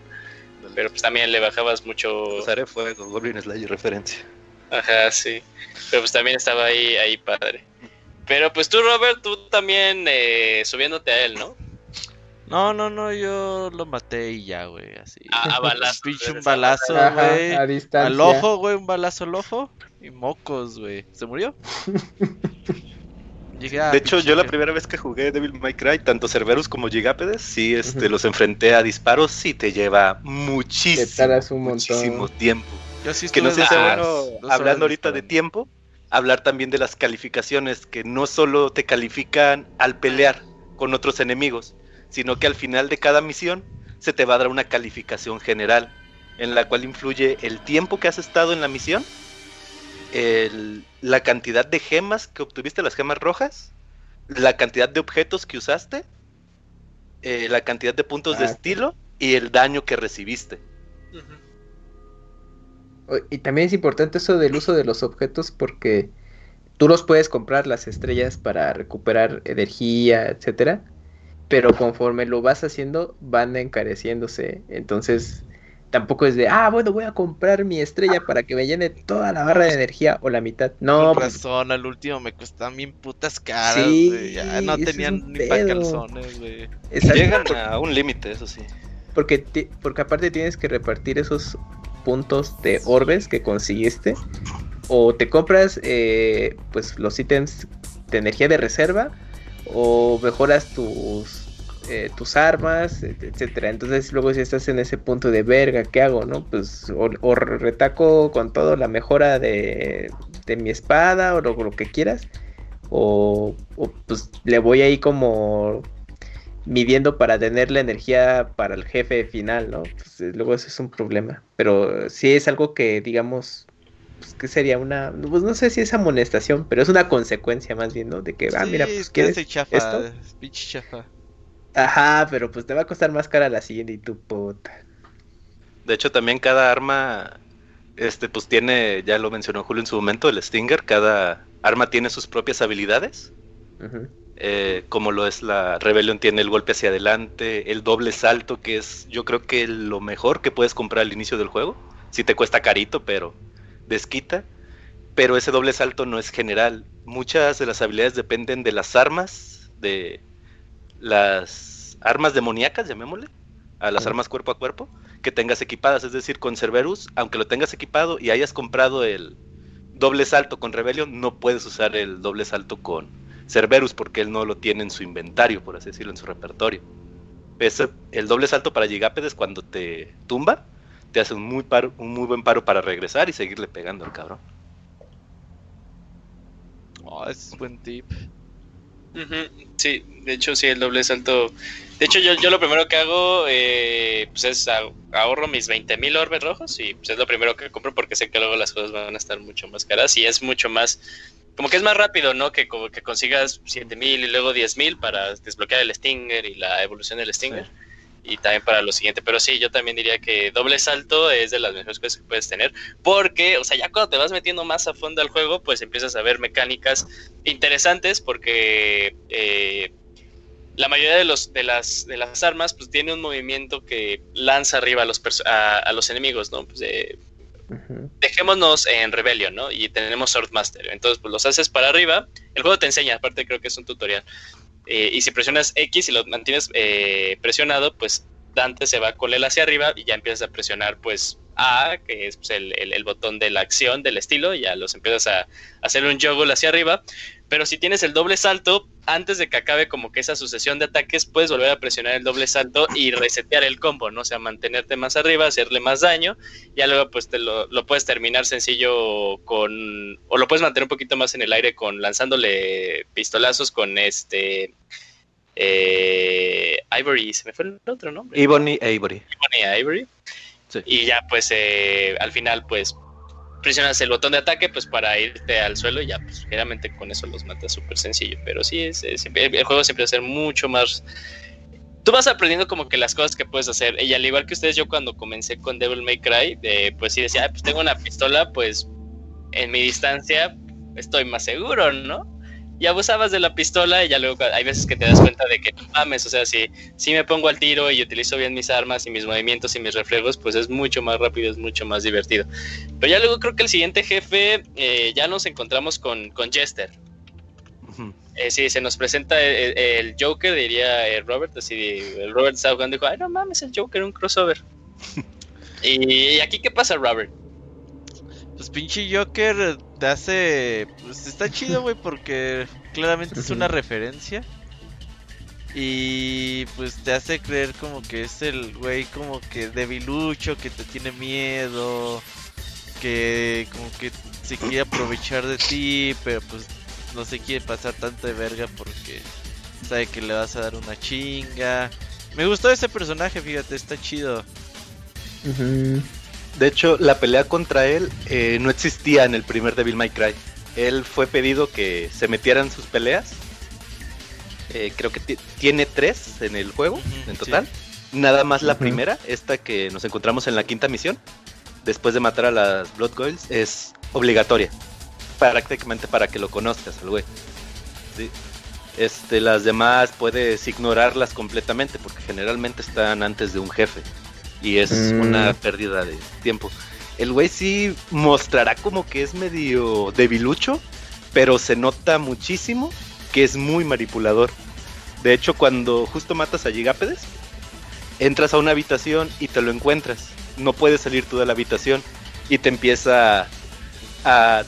Pero pues también le bajabas mucho... Usaré fuego, Goblin Slayer referencia. Ajá, sí. Pero pues también estaba ahí, ahí padre. Pero pues tú, Robert, tú también eh, subiéndote a él, ¿no? No, no, no, yo lo maté y ya, güey, así. A, balazo. Pinche un balazo, güey. Al ojo, güey, un balazo al ojo. Y mocos, güey. ¿Se murió? Ah, de hecho, yo la primera vez que jugué Devil May Cry, tanto Cerberus como Gigápedes, sí, este, los enfrenté a disparos y te lleva muchísimo, muchísimo tiempo. Yo sí que no sé si bueno, hablando ahorita de tiempo, hablar también de las calificaciones, que no solo te califican al pelear con otros enemigos, sino que al final de cada misión se te va a dar una calificación general en la cual influye el tiempo que has estado en la misión, la cantidad de gemas que obtuviste, las gemas rojas, la cantidad de objetos que usaste, eh, la cantidad de puntos de ah, estilo y el daño que recibiste. Y también es importante eso del uso de los objetos porque tú los puedes comprar las estrellas para recuperar energía, etcétera pero conforme lo vas haciendo van encareciéndose. Entonces tampoco es de, ah, bueno, voy a comprar mi estrella para que me llene toda la barra de energía o la mitad. No. Por pues razón, al último me costaban bien putas caras, sí, Ya no tenían ni para calzones, güey. Llegan a un límite, eso sí. Porque, porque aparte tienes que repartir esos puntos de orbes que conseguiste. O te compras eh, pues los ítems de energía de reserva. O mejoras tus eh, tus armas, etcétera. Entonces luego si estás en ese punto de verga, ¿qué hago? ¿No? Pues o, retaco con todo la mejora de, de mi espada o lo, que quieras. O, pues le voy ahí como midiendo para tener la energía para el jefe final, ¿no? Pues, eh, luego eso es un problema. Pero si es algo que digamos pues que sería una, pues no sé si es amonestación, pero es una consecuencia más bien, ¿no? De que, ah, mira, pues quieres chafa, esto. chafa. Ajá, pero pues te va a costar más cara la siguiente y tu puta. De hecho, también cada arma, este, pues tiene, ya lo mencionó Julio en su momento, el Stinger, cada arma tiene sus propias habilidades. Eh, como lo es la Rebelión tiene el golpe hacia adelante, el doble salto, que es yo creo que lo mejor que puedes comprar al inicio del juego. Si te cuesta carito, pero desquita. Pero ese doble salto no es general. Muchas de las habilidades dependen de las armas, de las armas demoníacas, llamémosle, a las armas cuerpo a cuerpo, que tengas equipadas. Es decir, con Cerberus, aunque lo tengas equipado y hayas comprado el doble salto con Rebellion, no puedes usar el doble salto con Cerberus porque él no lo tiene en su inventario, por así decirlo, en su repertorio. el doble salto para Gigápedes cuando te tumba, te hace un muy, un muy buen paro para regresar y seguirle pegando al cabrón. Oh, es buen tip. Sí, de hecho sí, el doble salto. De hecho yo, yo lo primero que hago eh, pues es ahorro mis 20 mil orbes rojos y pues es lo primero que compro porque sé que luego las cosas van a estar mucho más caras y es mucho más como que es más rápido, ¿no? Que como que consigas 7000 y luego 10000 para desbloquear el Stinger y la evolución del Stinger. Y también para lo siguiente. Pero sí, yo también diría que doble salto es de las mejores cosas que puedes tener. Porque, o sea, ya cuando te vas metiendo más a fondo al juego, pues empiezas a ver mecánicas interesantes. Porque eh, la mayoría de, los, de, las, de las armas, pues tiene un movimiento que lanza arriba a los, a, los enemigos, ¿no? Pues, eh, dejémonos en Rebellion, ¿no? Y tenemos Swordmaster. Entonces, pues los haces para arriba. El juego te enseña, aparte creo que es un tutorial. Eh, y si presionas X y lo mantienes eh, presionado, pues Dante se va con él hacia arriba y ya empiezas a presionar, pues A, que es pues, el, el, botón de la acción del estilo, ya los empiezas a, a hacer un juggle hacia arriba. Pero si tienes el doble salto, antes de que acabe como que esa sucesión de ataques, puedes volver a presionar el doble salto y resetear el combo, ¿no? O sea, mantenerte más arriba, hacerle más daño, ya luego pues te lo, puedes terminar sencillo con, o lo puedes mantener un poquito más en el aire con lanzándole pistolazos con este... Eh, Ivory, se me fue el otro nombre. Ebony Ivory. Ebony Ivory. Y ya pues eh, al final pues presionas el botón de ataque pues para irte al suelo y ya pues generalmente con eso los matas súper sencillo. Pero sí es, el juego siempre va a ser mucho más tú vas aprendiendo como que las cosas que puedes hacer. Y al igual que ustedes yo cuando comencé con Devil May Cry pues sí decía pues tengo una pistola pues en mi distancia estoy más seguro no y abusabas de la pistola y ya luego hay veces que te das cuenta de que no mames, o sea, si, si me pongo al tiro y utilizo bien mis armas y mis movimientos y mis reflejos, pues es mucho más rápido, es mucho más divertido. Pero ya luego creo que el siguiente jefe eh, ya nos encontramos con, con Jester. Eh, sí, se nos presenta el, Joker, diría eh, Robert, así, el Robert estaba jugando y dijo, ay no mames, el Joker, un crossover. y aquí, ¿qué pasa, Robert? Pinche Joker te hace. Pues está chido, güey, porque claramente es una referencia. Y pues te hace creer como que es el güey como que debilucho, que te tiene miedo, que como que se quiere aprovechar de ti, pero pues no se quiere pasar tanto de verga porque sabe que le vas a dar una chinga. Me gustó ese personaje, fíjate, está chido. De hecho, la pelea contra él eh, no existía en el primer Devil May Cry. Él fue pedido que se metieran sus peleas. Eh, creo que tiene tres en el juego, en total. Nada más la primera, esta que nos encontramos en la quinta misión, después de matar a las Blood Goils, es obligatoria. Prácticamente para que lo conozcas al güey. Este, las demás puedes ignorarlas completamente porque generalmente están antes de un jefe y es una mm. pérdida de tiempo. El güey sí mostrará como que es medio debilucho, pero se nota muchísimo que es muy manipulador. De hecho, cuando justo matas a Gigápedes, entras a una habitación y te lo encuentras. No puedes salir tú de la habitación y te empieza a,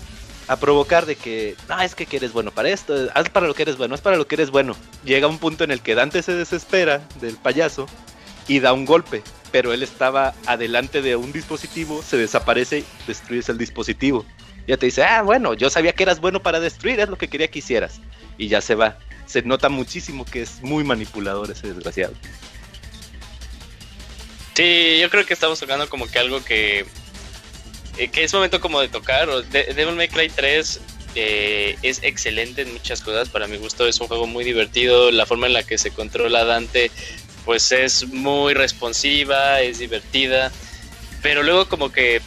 a provocar de que, no, es que eres bueno para esto, haz para lo que eres bueno, es para lo que eres bueno. Llega un punto en el que Dante se desespera del payaso y da un golpe pero él estaba adelante de un dispositivo, se desaparece, destruyes el dispositivo. Ya te dice, ah, bueno, yo sabía que eras bueno para destruir, es lo que quería que hicieras. Y ya se va. Se nota muchísimo que es muy manipulador ese desgraciado. Sí, yo creo que estamos tocando como que algo que, eh, que es momento como de tocar. Devil May Cry 3 eh, es excelente en muchas cosas. Para mi gusto es un juego muy divertido. La forma en la que se controla Dante pues es muy responsiva, es divertida, pero luego como que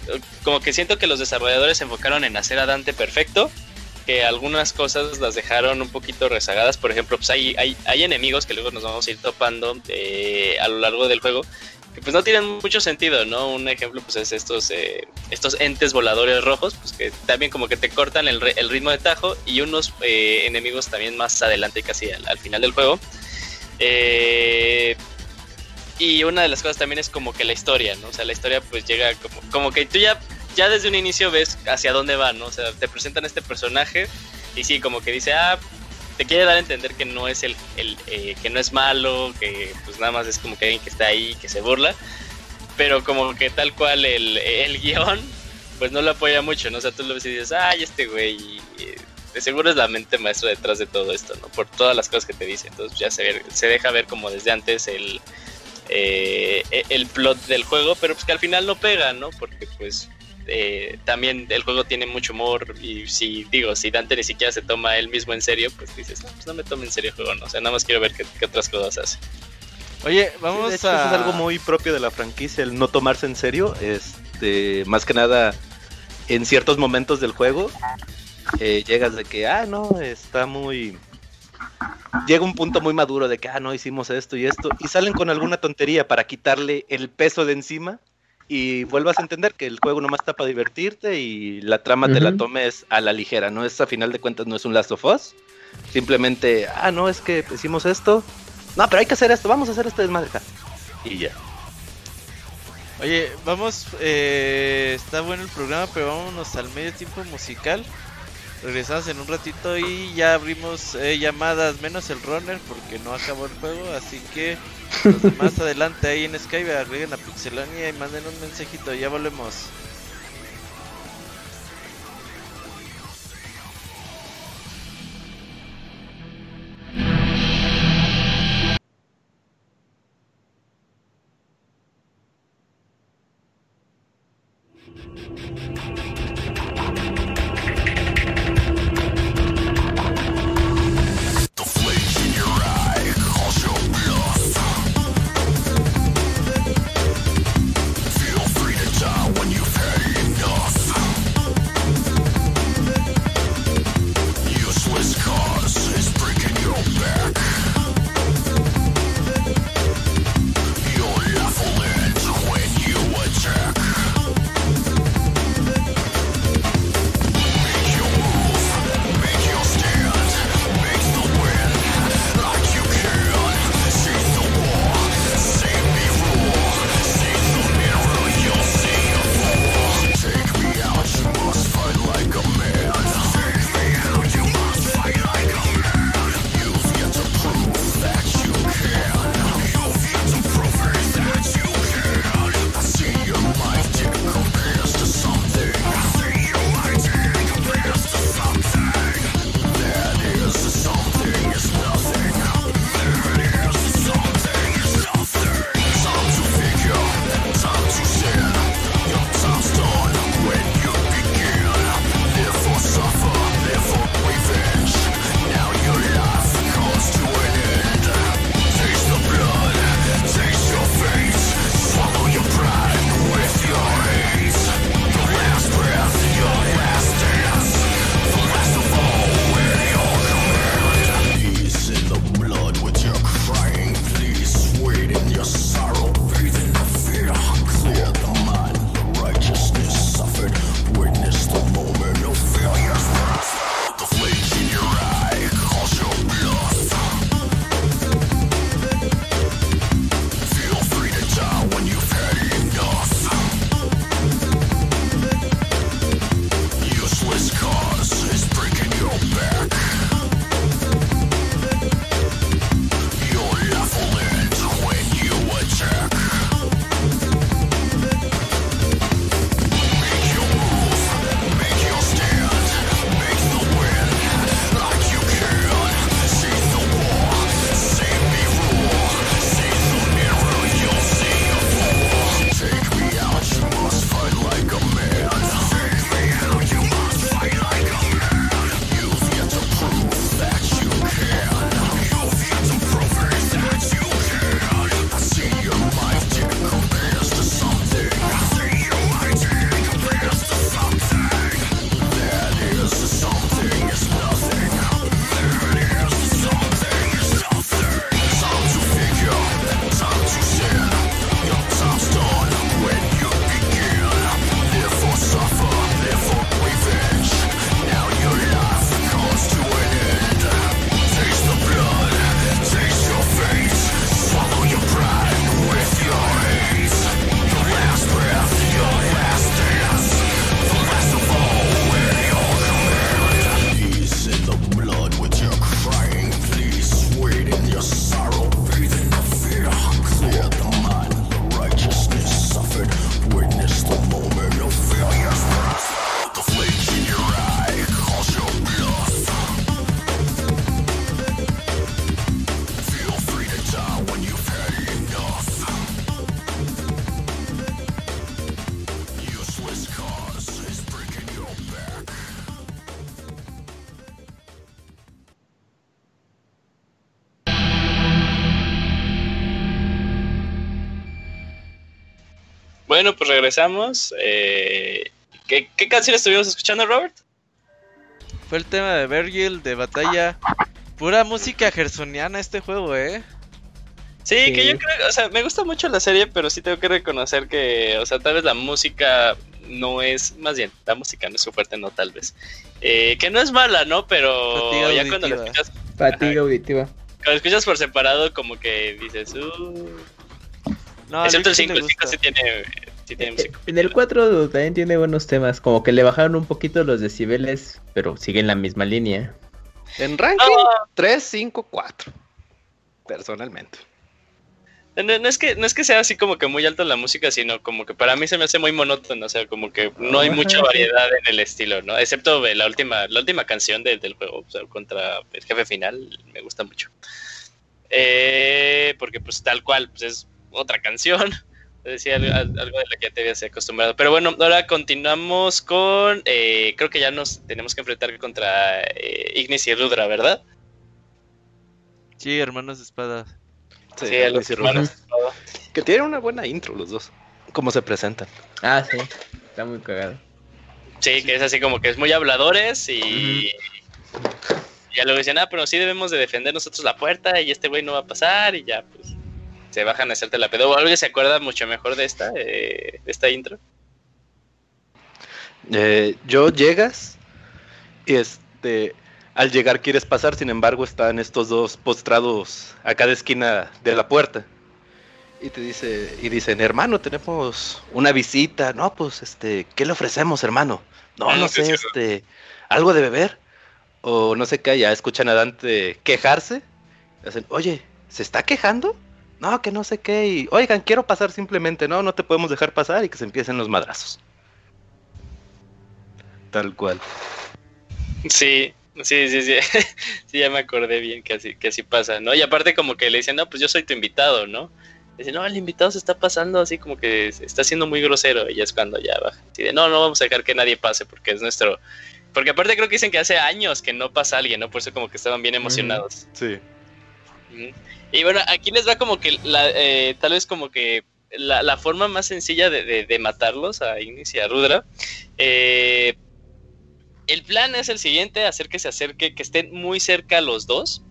como que siento que los desarrolladores se enfocaron en hacer a Dante perfecto, que algunas cosas las dejaron un poquito rezagadas, por ejemplo, pues hay, hay, enemigos que luego nos vamos a ir topando eh, a lo largo del juego que pues no tienen mucho sentido, ¿no? Un ejemplo pues es estos eh, estos entes voladores rojos, pues que también como que te cortan el, el ritmo de tajo y unos eh, enemigos también más adelante casi al final del juego eh, y una de las cosas también es como que la historia, ¿no? O sea, la historia pues llega como, como que tú ya, ya desde un inicio ves hacia dónde va, ¿no? O sea, te presentan este personaje y sí, como que dice, ah, te quiere dar a entender que no es el, el eh, que no es malo, que pues nada más es como que alguien que está ahí, que se burla, pero como que tal cual el, el guion, pues no lo apoya mucho, ¿no? O sea, tú lo ves y dices, ay, este güey de seguro es la mente maestra detrás de todo esto, ¿no? Por todas las cosas que te dice. Entonces ya se, se deja ver como desde antes el, eh, el plot del juego, pero pues que al final no pega, ¿no? Porque pues eh, también el juego tiene mucho humor y si digo, si Dante ni siquiera se toma él mismo en serio, pues dices, no, pues no me tome en serio el juego, ¿no? O sea, nada más quiero ver qué, otras cosas hace. Oye, vamos a... Eso es algo muy propio de la franquicia, el no tomarse en serio, este, más que nada en ciertos momentos del juego, eh, llegas de que, ah, no, está muy... Llega un punto muy maduro de que, ah, no, hicimos esto y esto, y salen con alguna tontería para quitarle el peso de encima y vuelvas a entender que el juego nomás está para divertirte y la trama te la tomes a la ligera, ¿no? Es a final de cuentas no es un Last of Us, simplemente, ah, no, es que hicimos esto, no, pero hay que hacer esto, vamos a hacer esto desmadre y ya. Oye, vamos, eh, está bueno el programa, pero vámonos al medio tiempo musical. Regresamos en un ratito y ya abrimos eh, llamadas, menos el runner porque no acabó el juego, así que los demás adelante ahí en Skype agreguen a Pixelania y manden un mensajito, ya volvemos. Regresamos. Eh, ¿qué, ¿Qué canción estuvimos escuchando, Robert? Fue el tema de Virgil de batalla. Pura música gersoniana este juego, ¿eh? Sí, Sí. que yo creo, o sea, me gusta mucho la serie, pero sí tengo que reconocer que, o sea, tal vez la música no es, más bien, la música no es su fuerte, no, tal vez. Eh, que no es mala, ¿no? Pero Fatiga ya cuando la auditiva. escuchas, Fatiga auditiva. cuando la escuchas por separado, como que dices, uh... No, Excepto el Luigi 5, le el 5 gusta. sí tiene, sí tiene Eh, música. En el 4 también tiene buenos temas, como que le bajaron un poquito los decibeles, pero siguen la misma línea. En ranking, 3, 5, 4. Personalmente. No, no es que, no es que sea así como que muy alta la música, sino como que para mí se me hace muy monótono, o sea, como que no hay Ajá, mucha variedad en el estilo, ¿no? Excepto de la última, la última canción de- del juego, o sea, contra el jefe final, me gusta mucho. Eh, porque pues tal cual, pues es otra canción. Decía algo, algo de la que ya te habías acostumbrado. Pero bueno, ahora continuamos con. eh, creo que ya nos tenemos que enfrentar contra eh, Ignis y Rudra, ¿verdad? Sí, hermanos de espada. Sí, a los Luis y Rubén. hermanos. Que tienen una buena intro los dos. Cómo se presentan. Ah, sí, está muy cagado. Sí, que es así como que es muy habladores y, y ya luego dicen, ah, pero sí debemos de defender nosotros la puerta y este güey no va a pasar y ya pues se bajan a hacerte la pedo. ¿Alguien se acuerda mucho mejor de esta, eh, de esta intro? Eh, yo llegas y este al llegar quieres pasar, sin embargo están estos dos postrados a cada esquina de la puerta. Y te dice, y dicen, hermano, tenemos una visita, no, pues este, ¿qué le ofrecemos, hermano? No, Ah, no sé, este, algo de beber. O no sé qué, ya escuchan a Dante quejarse. Dicen, oye, ¿se está quejando? No, que no sé qué. Y, oigan, quiero pasar simplemente. No, no te podemos dejar pasar y que se empiecen los madrazos. Tal cual. Sí, sí, sí, sí. sí, ya me acordé bien que así, que así pasa, ¿no? Y aparte como que le dicen, no, pues yo soy tu invitado, ¿no? Dicen, no, el invitado se está pasando así como que se está siendo muy grosero y ya es cuando ya baja. Así de, no, no vamos a dejar que nadie pase porque es nuestro... Porque aparte creo que dicen que hace años que no pasa alguien, ¿no? Por eso como que estaban bien emocionados. Sí. Y bueno, aquí les va como que la, eh, tal vez como que la, la forma más sencilla de, de- matarlos a Ignis y a Rudra. Eh, el plan es el siguiente, hacer que se acerque, que estén muy cerca los dos.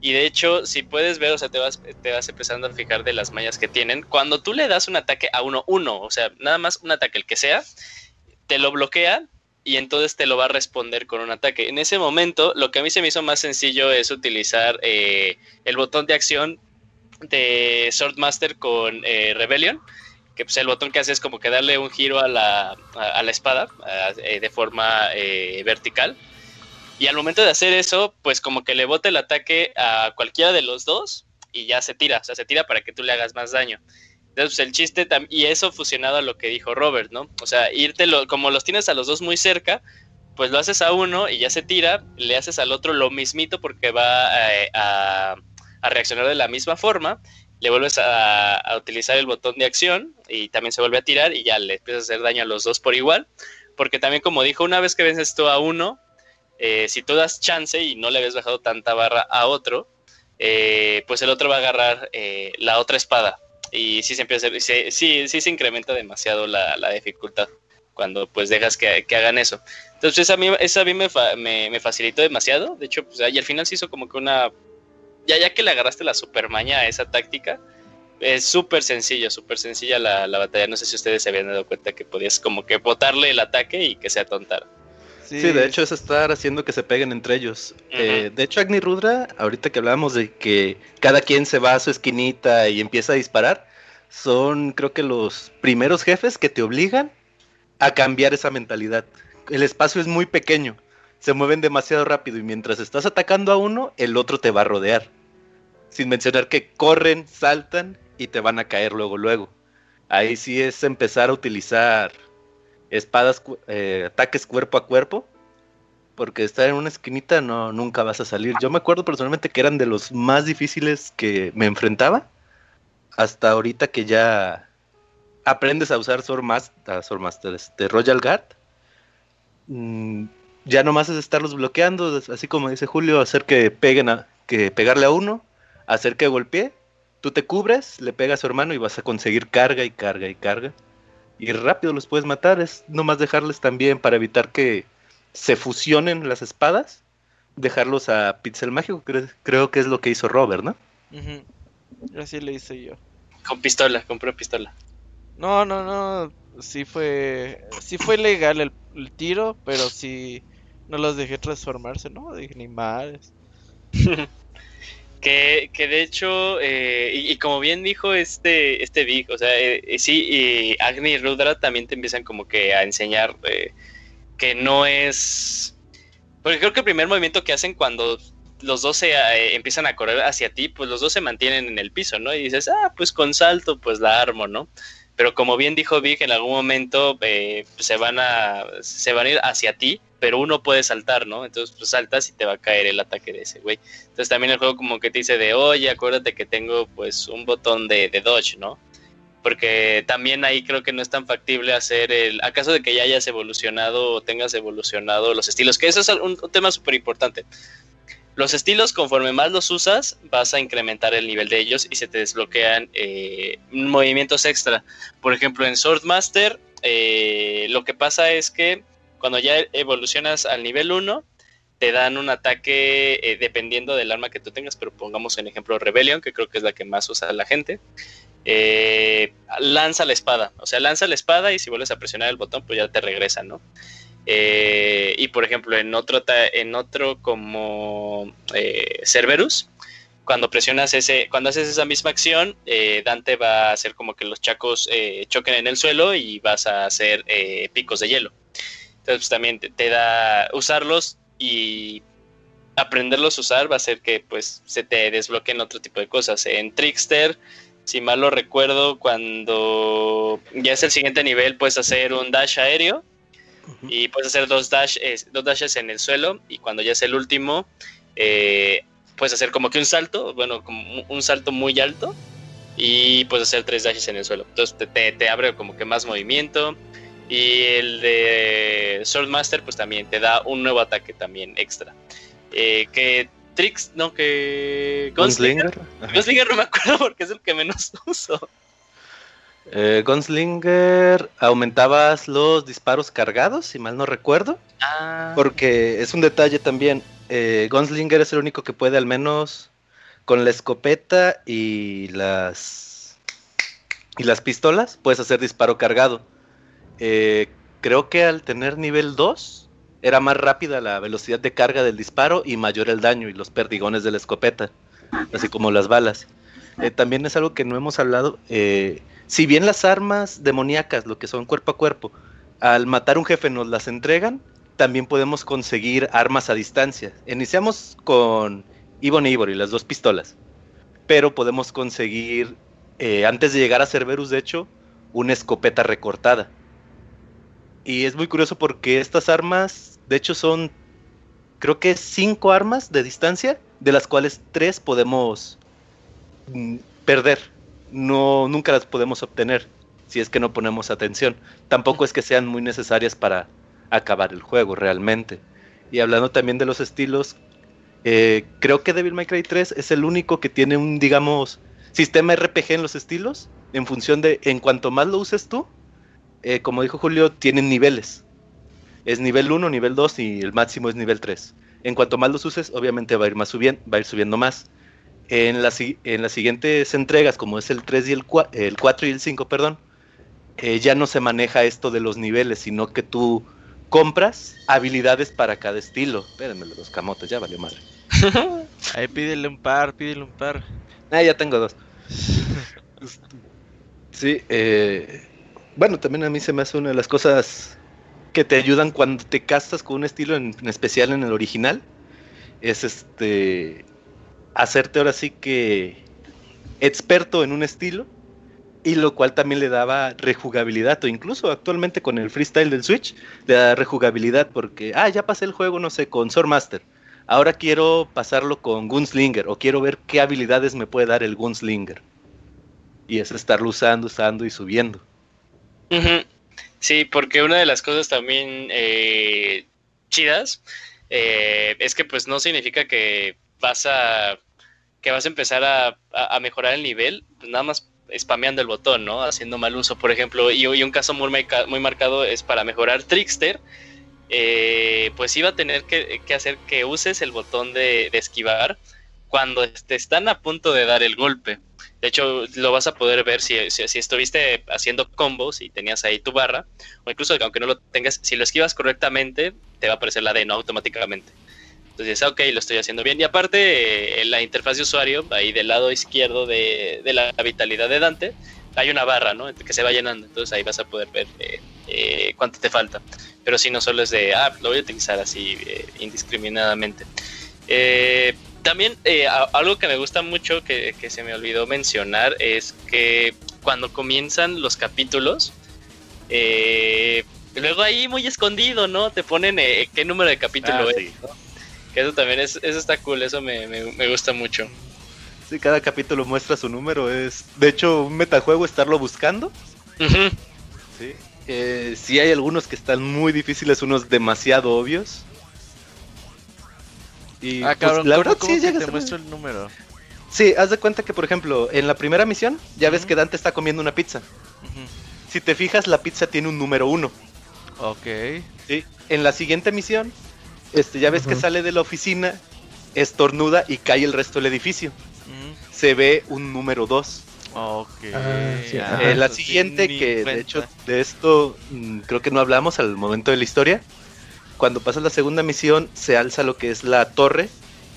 Y de hecho, si puedes ver, o sea, te vas, te vas empezando a fijar de las mallas que tienen. Cuando tú le das un ataque a uno, uno, o sea, nada más un ataque, el que sea, te lo bloquea y entonces te lo va a responder con un ataque. En ese momento, lo que a mí se me hizo más sencillo es utilizar eh, el botón de acción de Swordmaster con eh, Rebellion, que pues el botón que hace es como que darle un giro a la, a, la espada eh, de forma eh, vertical. Y al momento de hacer eso, pues como que le bota el ataque a cualquiera de los dos y ya se tira, o sea, se tira para que tú le hagas más daño. Entonces, el chiste, y eso fusionado a lo que dijo Robert, ¿no? O sea, irte, como los tienes a los dos muy cerca, pues lo haces a uno y ya se tira, le haces al otro lo mismito porque va eh, a, reaccionar de la misma forma, le vuelves a, utilizar el botón de acción y también se vuelve a tirar y ya le empiezas a hacer daño a los dos por igual, porque también como dijo, una vez que vences tú a uno, eh, si tú das chance y no le habías bajado tanta barra a otro, eh, pues el otro va a agarrar la otra espada y sí se empieza a hacer- sí, sí, se incrementa demasiado la, la dificultad cuando pues dejas que, que hagan eso. Entonces a mí, eso a mí me, me, facilitó demasiado. De hecho, pues, y al final se hizo como que una... Ya, ya que le agarraste la supermaña a esa táctica, es súper sencillo, súper sencilla la, la batalla. No sé si ustedes se habían dado cuenta que podías como que botarle el ataque y que se atontara. Sí, de hecho es estar haciendo que se peguen entre ellos. Eh, de hecho, Agni Rudra, ahorita que hablábamos de que cada quien se va a su esquinita y empieza a disparar, son creo que los primeros jefes que te obligan a cambiar esa mentalidad. El espacio es muy pequeño, se mueven demasiado rápido y mientras estás atacando a uno, el otro te va a rodear. Sin mencionar que corren, saltan y te van a caer luego, luego. Ahí sí es empezar a utilizar espadas, eh, ataques cuerpo a cuerpo. Porque estar en una esquinita no, nunca vas a salir. Yo me acuerdo personalmente que eran de los más difíciles que me enfrentaba. Hasta ahorita que ya aprendes a usar Swordmaster, Swordmaster este, Royal Guard. mm, ya nomás es estarlos bloqueando, así como dice Julio, hacer que peguen a, que pegarle a uno, hacer que golpee, tú te cubres, le pegas a su hermano y vas a conseguir carga y carga y carga. Y rápido los puedes matar. Es nomás dejarles también para evitar que se fusionen las espadas, dejarlos a Pixel Mágico. Creo, creo que es lo que hizo Robert, ¿no? Así le hice yo. Con pistola, compró pistola. No, no, no. Sí fue. Sí fue legal el, el tiro, pero sí. No los dejé transformarse, ¿no? Dije, ni madres. Que, que de hecho, eh, y, como bien dijo este, este Vic, o sea, eh, eh, sí, y Agni y Rudra también te empiezan como que a enseñar eh, que no es... Porque creo que el primer movimiento que hacen cuando los dos se eh, empiezan a correr hacia ti, pues los dos se mantienen en el piso, ¿no? Y dices, ah, pues con salto, pues la armo, ¿no? Pero como bien dijo Vic, en algún momento eh, se van a se van a ir hacia ti, pero uno puede saltar, ¿no? Entonces pues saltas y te va a caer el ataque de ese güey. Entonces también el juego como que te dice de, oye, acuérdate que tengo pues un botón de, de dodge, ¿no? Porque también ahí creo que no es tan factible hacer el, acaso de que ya hayas evolucionado o tengas evolucionado los estilos, que eso es un, un tema súper importante. Los estilos, conforme más los usas, vas a incrementar el nivel de ellos y se te desbloquean eh, movimientos extra. Por ejemplo, en Swordmaster, eh, lo que pasa es que cuando ya evolucionas al nivel 1, te dan un ataque eh, dependiendo del arma que tú tengas, pero pongamos en ejemplo Rebellion, que creo que es la que más usa la gente. Lanza la espada, o sea, lanza la espada y si vuelves a presionar el botón, pues ya te regresa, ¿no? Eh, y por ejemplo, en otro, en otro como eh, Cerberus, cuando presionas ese, cuando haces esa misma acción, eh, Dante va a hacer como que los chacos eh, choquen en el suelo y vas a hacer eh, picos de hielo. Entonces pues, también te, te da usarlos y aprenderlos a usar va a hacer que pues se te desbloqueen otro tipo de cosas. En Trickster, si mal lo recuerdo, cuando ya es el siguiente nivel, puedes hacer un dash aéreo y puedes hacer dos, dash, dos dashes en el suelo y cuando ya es el último eh, puedes hacer como que un salto, bueno, como un- salto muy alto y puedes hacer tres dashes en el suelo. Entonces te, te- te abre como que más movimiento y el de Swordmaster pues también te da un nuevo ataque también extra. Eh, que Tricks, no, que Gunslinger. Gunslinger no me acuerdo porque es el que menos uso. Eh, Gunslinger aumentabas los disparos cargados, si mal no recuerdo. Ah, Porque es un detalle también. eh, Gunslinger es el único que puede al menos con la escopeta y las y las pistolas puedes hacer disparo cargado. Eh, creo que al tener nivel 2 era más rápida la velocidad de carga del disparo y mayor el daño y los perdigones de la escopeta, así como las balas. Eh, también es algo que no hemos hablado. eh, si bien las armas demoníacas, lo que son cuerpo a cuerpo, al matar un jefe nos las entregan, también podemos conseguir armas a distancia. Iniciamos con Ibon y Ivory, las dos pistolas. Pero podemos conseguir, eh, antes de llegar a Cerberus, de hecho, una escopeta recortada. Y es muy curioso porque estas armas, de hecho, son, creo que cinco armas de distancia, de las cuales tres podemos mm, perder. No, nunca las podemos obtener si es que no ponemos atención. Tampoco es que sean muy necesarias para acabar el juego realmente. Y hablando también de los estilos, eh, creo que Devil May Cry 3 es el único que tiene un, digamos, sistema RPG en los estilos, en función de, en cuanto más lo uses tú, eh, como dijo Julio, tienen niveles. Es nivel 1, nivel 2 y el máximo es nivel 3. En cuanto más los uses, obviamente va a ir más subiendo, va a ir subiendo más. En, las si- en las siguientes entregas, como es el 3 y el, cua- el 4 y el 5, perdón, eh, ya no se maneja esto de los niveles, sino que tú compras habilidades para cada estilo. Espérenme los camotes, ya valió madre. Ahí pídele un par, pídele un par. Ah, ya tengo dos. Sí, eh, bueno, también a mí se me hace una de las cosas que te ayudan cuando te castas con un estilo en, en especial en el original. Es este hacerte ahora sí que experto en un estilo y lo cual también le daba rejugabilidad o incluso actualmente con el freestyle del Switch le da rejugabilidad porque ah ya pasé el juego no sé con Swordmaster ahora quiero pasarlo con Gunslinger o quiero ver qué habilidades me puede dar el Gunslinger y es estarlo usando usando y subiendo. Sí, porque una de las cosas también eh, chidas eh, es que pues no significa que vas a que vas a empezar a, a- mejorar el nivel, pues nada más spameando el botón, ¿no? Haciendo mal uso, por ejemplo. Y, un caso muy, muy marcado es para mejorar Trickster. Eh, pues iba a tener que, hacer que uses el botón de, esquivar cuando te están a punto de dar el golpe. De hecho, lo vas a poder ver si, si, estuviste haciendo combos y tenías ahí tu barra, o incluso aunque no lo tengas, si lo esquivas correctamente, te va a aparecer la D, no automáticamente. Entonces, ok, lo estoy haciendo bien. Y aparte, en la interfaz de usuario, ahí del lado izquierdo de, la vitalidad de Dante, hay una barra, ¿no? Que se va llenando. Entonces ahí vas a poder ver eh, eh, cuánto te falta. Pero si no solo es de, ah, lo voy a utilizar así eh, indiscriminadamente. también algo que me gusta mucho que, que, se me olvidó mencionar es que cuando comienzan los capítulos, luego ahí muy escondido, ¿no? Te ponen qué número de capítulo ah, es. Eso también es, eso está cool, eso me, gusta mucho. Sí, cada capítulo muestra su número. Es, de hecho, un metajuego estarlo buscando. Sí. Eh, sí hay algunos que están muy difíciles, unos demasiado obvios. Y ah, pues, la verdad sí que te muestra el número. Sí, haz de cuenta que por ejemplo, en la primera misión, ya ves que Dante está comiendo una pizza. Si te fijas, la pizza tiene un número uno. Ok. Sí. En la siguiente misión, este, ya ves que sale de la oficina, estornuda y cae el resto del edificio. Se ve un número 2. Ok. Ah, eh, la siguiente, que de hecho de esto mm, creo que no hablamos al momento de la historia. Cuando pasas la segunda misión, se alza lo que es la torre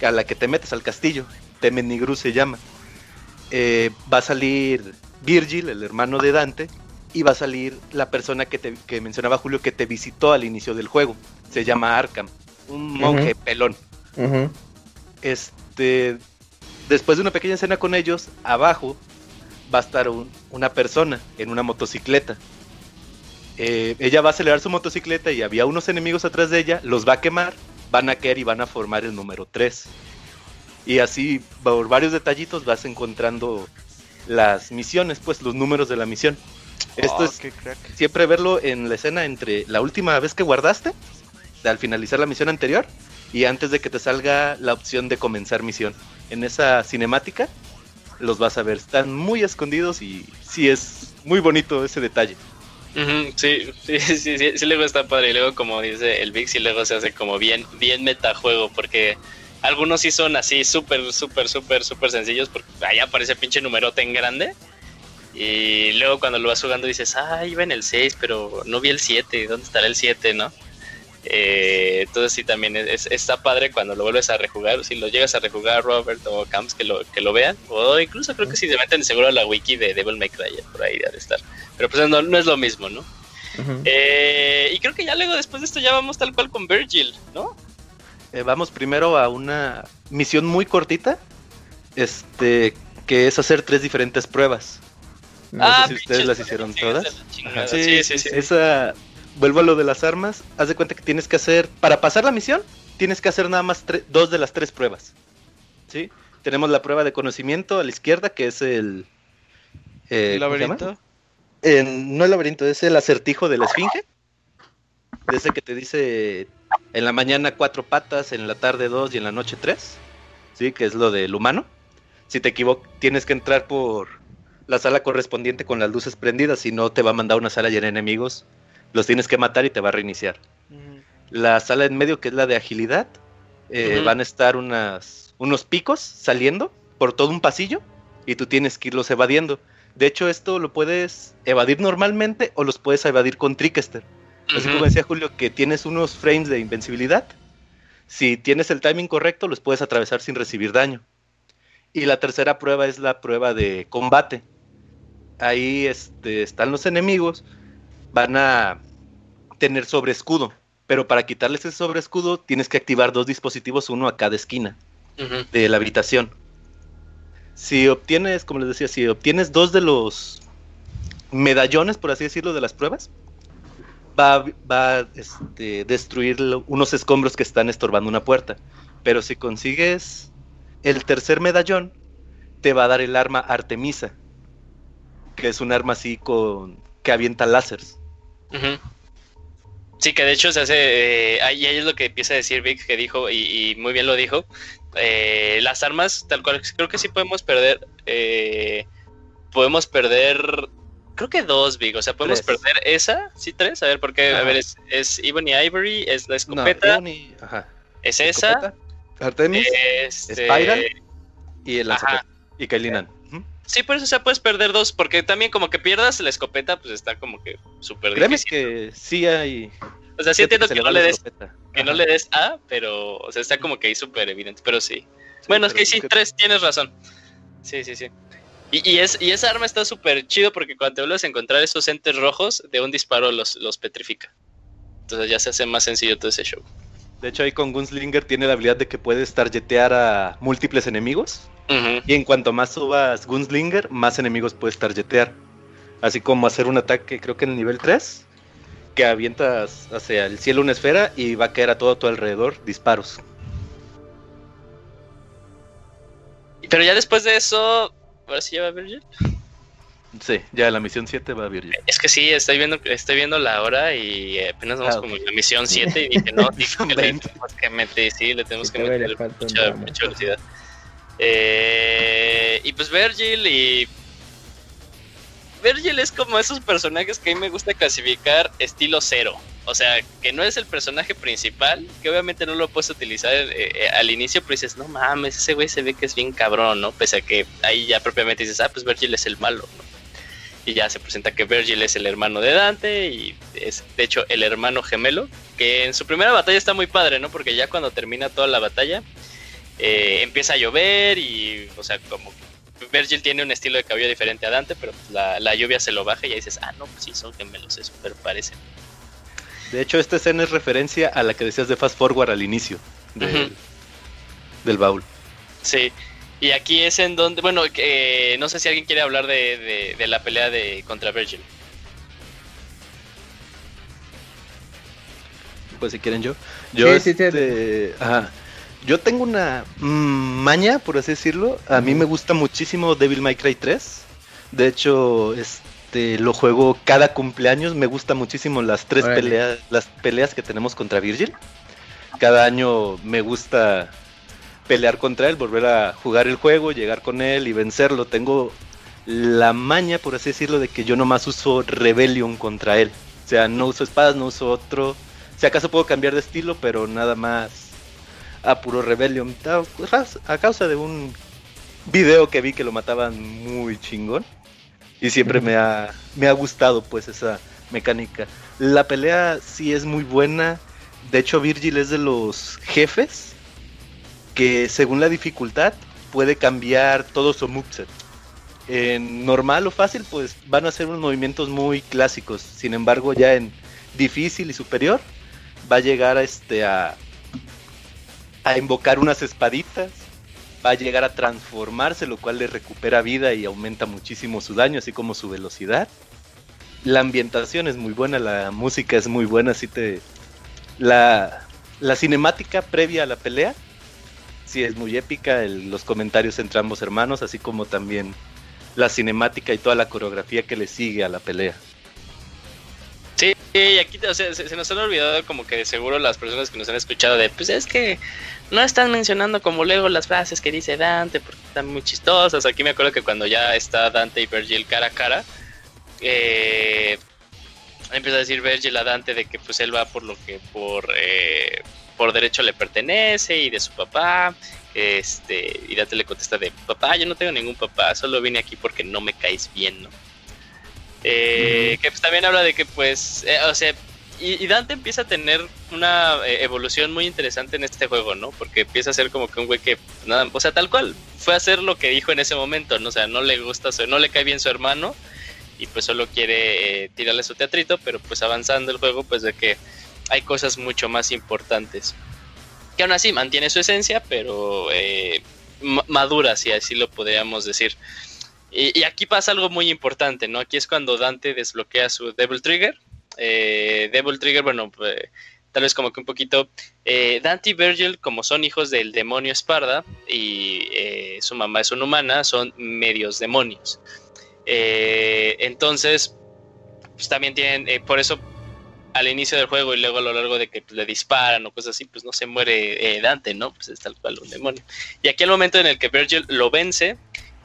a la que te metes al castillo. Temenigru se llama. Eh, va a salir Virgil, el hermano de Dante, y va a salir la persona que, te, que mencionaba Julio que te visitó al inicio del juego. Se llama Arkham un monje pelón. Este, después de una pequeña escena con ellos, abajo va a estar una persona en una motocicleta. Eh, ella va a acelerar su motocicleta y había unos enemigos atrás de ella, los va a quemar, van a caer y van a formar el número 3. Y así, por varios detallitos, vas encontrando las misiones, pues los números de la misión. Esto oh, es siempre verlo en la escena entre la última vez que guardaste al finalizar la misión anterior y antes de que te salga la opción de comenzar misión. En esa cinemática los vas a ver, están muy escondidos y sí es muy bonito ese detalle. sí, sí, sí, sí, luego está padre y luego como dice el Vix y luego se hace como bien, bien metajuego porque algunos sí son así súper, súper, súper, súper sencillos porque ahí aparece pinche numerote en grande y luego cuando lo vas jugando dices, ah, iba en el 6 pero no vi el 7, ¿dónde estará el 7, no? Eh, entonces sí también es, está padre cuando lo vuelves a rejugar, si lo llegas a rejugar Robert o Camps que lo, que lo vean, o incluso creo que si se meten seguro a la wiki de Devil May Cry, por ahí de estar. Pero pues no, es lo mismo, ¿no? Eh, y creo que ya luego después de esto ya vamos tal cual con Virgil, ¿no? Eh, vamos primero a una misión muy cortita, este, que es hacer tres diferentes pruebas. No ah, sé si ustedes las hicieron todas. Sí, sí, sí, Esa vuelvo a lo de las armas, haz de cuenta que tienes que hacer, para pasar la misión, tienes que hacer nada más dos de las tres pruebas. ¿Sí? Tenemos la prueba de conocimiento a la izquierda, que es el... Eh, ¿El laberinto? no el laberinto, es el acertijo de la esfinge. Ese que te dice en la mañana cuatro patas, en la tarde dos y en la noche tres. ¿Sí? Que es lo del humano. Si te equivocas, tienes que entrar por la sala correspondiente con las luces prendidas, si no te va a mandar una sala llena de enemigos los tienes que matar y te va a reiniciar. La sala en medio, que es la de agilidad, eh, van a estar unas, unos picos saliendo por todo un pasillo y tú tienes que irlos evadiendo. De hecho, esto lo puedes evadir normalmente o los puedes evadir con Trickster. Así como decía Julio, que tienes unos frames de invencibilidad. Si tienes el timing correcto, los puedes atravesar sin recibir daño. Y la tercera prueba es la prueba de combate. Ahí este, están los enemigos van a tener sobre escudo. Pero para quitarles ese sobre escudo tienes que activar dos dispositivos, uno a cada esquina de la habitación. Si obtienes, como les decía, si obtienes dos de los medallones, por así decirlo, de las pruebas, va, a este, destruir unos escombros que están estorbando una puerta. Pero si consigues el tercer medallón, te va a dar el arma Artemisa, que es un arma así con que avienta láseres. Sí, que de hecho se hace, eh, ahí es lo que empieza a decir Vic, que dijo, y, muy bien lo dijo, eh, las armas, tal cual, creo que sí podemos perder, eh, podemos perder, creo que dos, Big. O sea, podemos Tres. perder esa, sí, tres. A ver, porque, a ver, es, es Ebony Ivory, es la No, escopeta, Ebony, ajá. es esa, Artemis este, Spiral. y el y Kailinan. Sí, por eso, o sea, puedes perder dos, porque también como que pierdas la escopeta, pues está como que súper difícil. que sí hay. O sea, sí entiendo que no le des, escopeta. que no le des A, pero, o sea, está como que ahí súper evidente, pero sí. Sí, Bueno, es que sí, que- tres, tienes razón. Sí, sí, sí. Y, y, es, y esa arma está súper chido porque cuando te vuelves a encontrar esos entes rojos, de un disparo los, los petrifica. Entonces ya se hace más sencillo todo ese show. De hecho, ahí con Gunslinger tiene la habilidad de que puedes targetear a múltiples enemigos. Y en cuanto más subas Gunslinger, más enemigos puedes targetear. Así como hacer un ataque, creo que en el nivel 3, que avientas hacia el cielo una esfera y va a caer a todo tu alrededor disparos. Pero ya después de eso, ahora sí ya va a Virgil. Sí, ya la misión 7 va a Virgil. Es que sí, estoy viendo, estoy viendo la hora y apenas vamos Ah, como en la misión 7 y dije, no, dije Son que le 20. tenemos que meter, sí, le tenemos Sí, que meter mucha velocidad. Eh, y pues Virgil y... Virgil es como esos personajes que a mí me gusta clasificar estilo cero. O sea, que no es el personaje principal, que obviamente no lo puedes utilizar eh, eh, al inicio, pero dices, no mames, ese güey se ve que es bien cabrón, ¿no? Pese a que ahí ya propiamente dices, ah, pues Virgil es el malo, ¿no? Y ya se presenta que Virgil es el hermano de Dante y es de hecho el hermano gemelo, que en su primera batalla está muy padre, ¿no? Porque ya cuando termina toda la batalla, eh, empieza a llover y, o sea, como que Virgil tiene un estilo de cabello diferente a Dante, pero la, la lluvia se lo baja y ya dices, ah, no, pues sí, son gemelos, se super parecen. De hecho, esta escena es referencia a la que decías de Fast Forward al inicio del baúl. Sí. Y aquí es en donde, bueno, que, eh, no sé si alguien quiere hablar de, de- de la pelea de contra Virgil. Pues si quieren yo. Yo, Sí, sí, sí. este, ajá. yo tengo una mm, maña, por así decirlo. A mí me gusta muchísimo Devil May Cry 3. De hecho, este lo juego cada cumpleaños. Me gusta muchísimo las tres Órale. peleas, las peleas que tenemos contra Virgil. Cada año me gusta pelear contra él, volver a jugar el juego, llegar con él y vencerlo. Tengo la maña, por así decirlo, de que yo nomás uso Rebellion contra él. O sea, no uso espadas, no uso otro. Si acaso puedo cambiar de estilo, pero nada más a puro Rebellion. Ta- A causa de un video que vi que lo mataban muy chingón. Y siempre me ha, me ha gustado pues esa mecánica. La pelea sí es muy buena. De hecho, Virgil es de los jefes que según la dificultad puede cambiar todo su moveset. En normal o fácil, pues van a ser unos movimientos muy clásicos. Sin embargo, ya en difícil y superior, va a llegar a este a, a invocar unas espaditas. Va a llegar a transformarse, lo cual le recupera vida y aumenta muchísimo su daño, así como su velocidad. La ambientación es muy buena, la música es muy buena, así te. La, la cinemática previa a la pelea, sí es muy épica, el- los comentarios entre ambos hermanos, así como también la cinemática y toda la coreografía que le sigue a la pelea. Sí, y aquí o sea, se, se nos han olvidado como que seguro las personas que nos han escuchado de, pues es que no están mencionando como luego las frases que dice Dante porque están muy chistosas. Aquí me acuerdo que cuando ya está Dante y Virgil cara a cara, eh, empieza a decir Virgil a Dante de que pues él va por lo que por, eh, por derecho le pertenece y de su papá. Este, y Dante le contesta de papá, yo no tengo ningún papá, solo vine aquí porque no me caes bien, ¿no? Eh, Que pues también habla de que pues, eh, o sea, y, y Dante empieza a tener una eh, evolución muy interesante en este juego, ¿no? Porque empieza a ser como que un güey que, pues, nada, o sea, tal cual, fue a hacer lo que dijo en ese momento, ¿no? O sea, no le gusta, su- no le cae bien su hermano y pues solo quiere eh, tirarle su teatrito, pero pues avanzando el juego, pues de que hay cosas mucho más importantes. Que aún así mantiene su esencia, pero eh, ma- madura, si así lo podríamos decir. Y, aquí pasa algo muy importante, ¿no? Aquí es cuando Dante desbloquea su Devil Trigger. Eh, Devil Trigger, bueno, pues, tal vez como que un poquito. eh, Dante y Virgil, como son hijos del demonio Esparda y su mamá es una humana, son medios demonios. Entonces, pues también tienen, por eso al inicio del juego y luego a lo largo de que pues, le disparan o cosas así, pues no se muere eh, Dante, ¿no? Pues es tal cual un demonio. Y aquí el momento en el que Virgil lo vence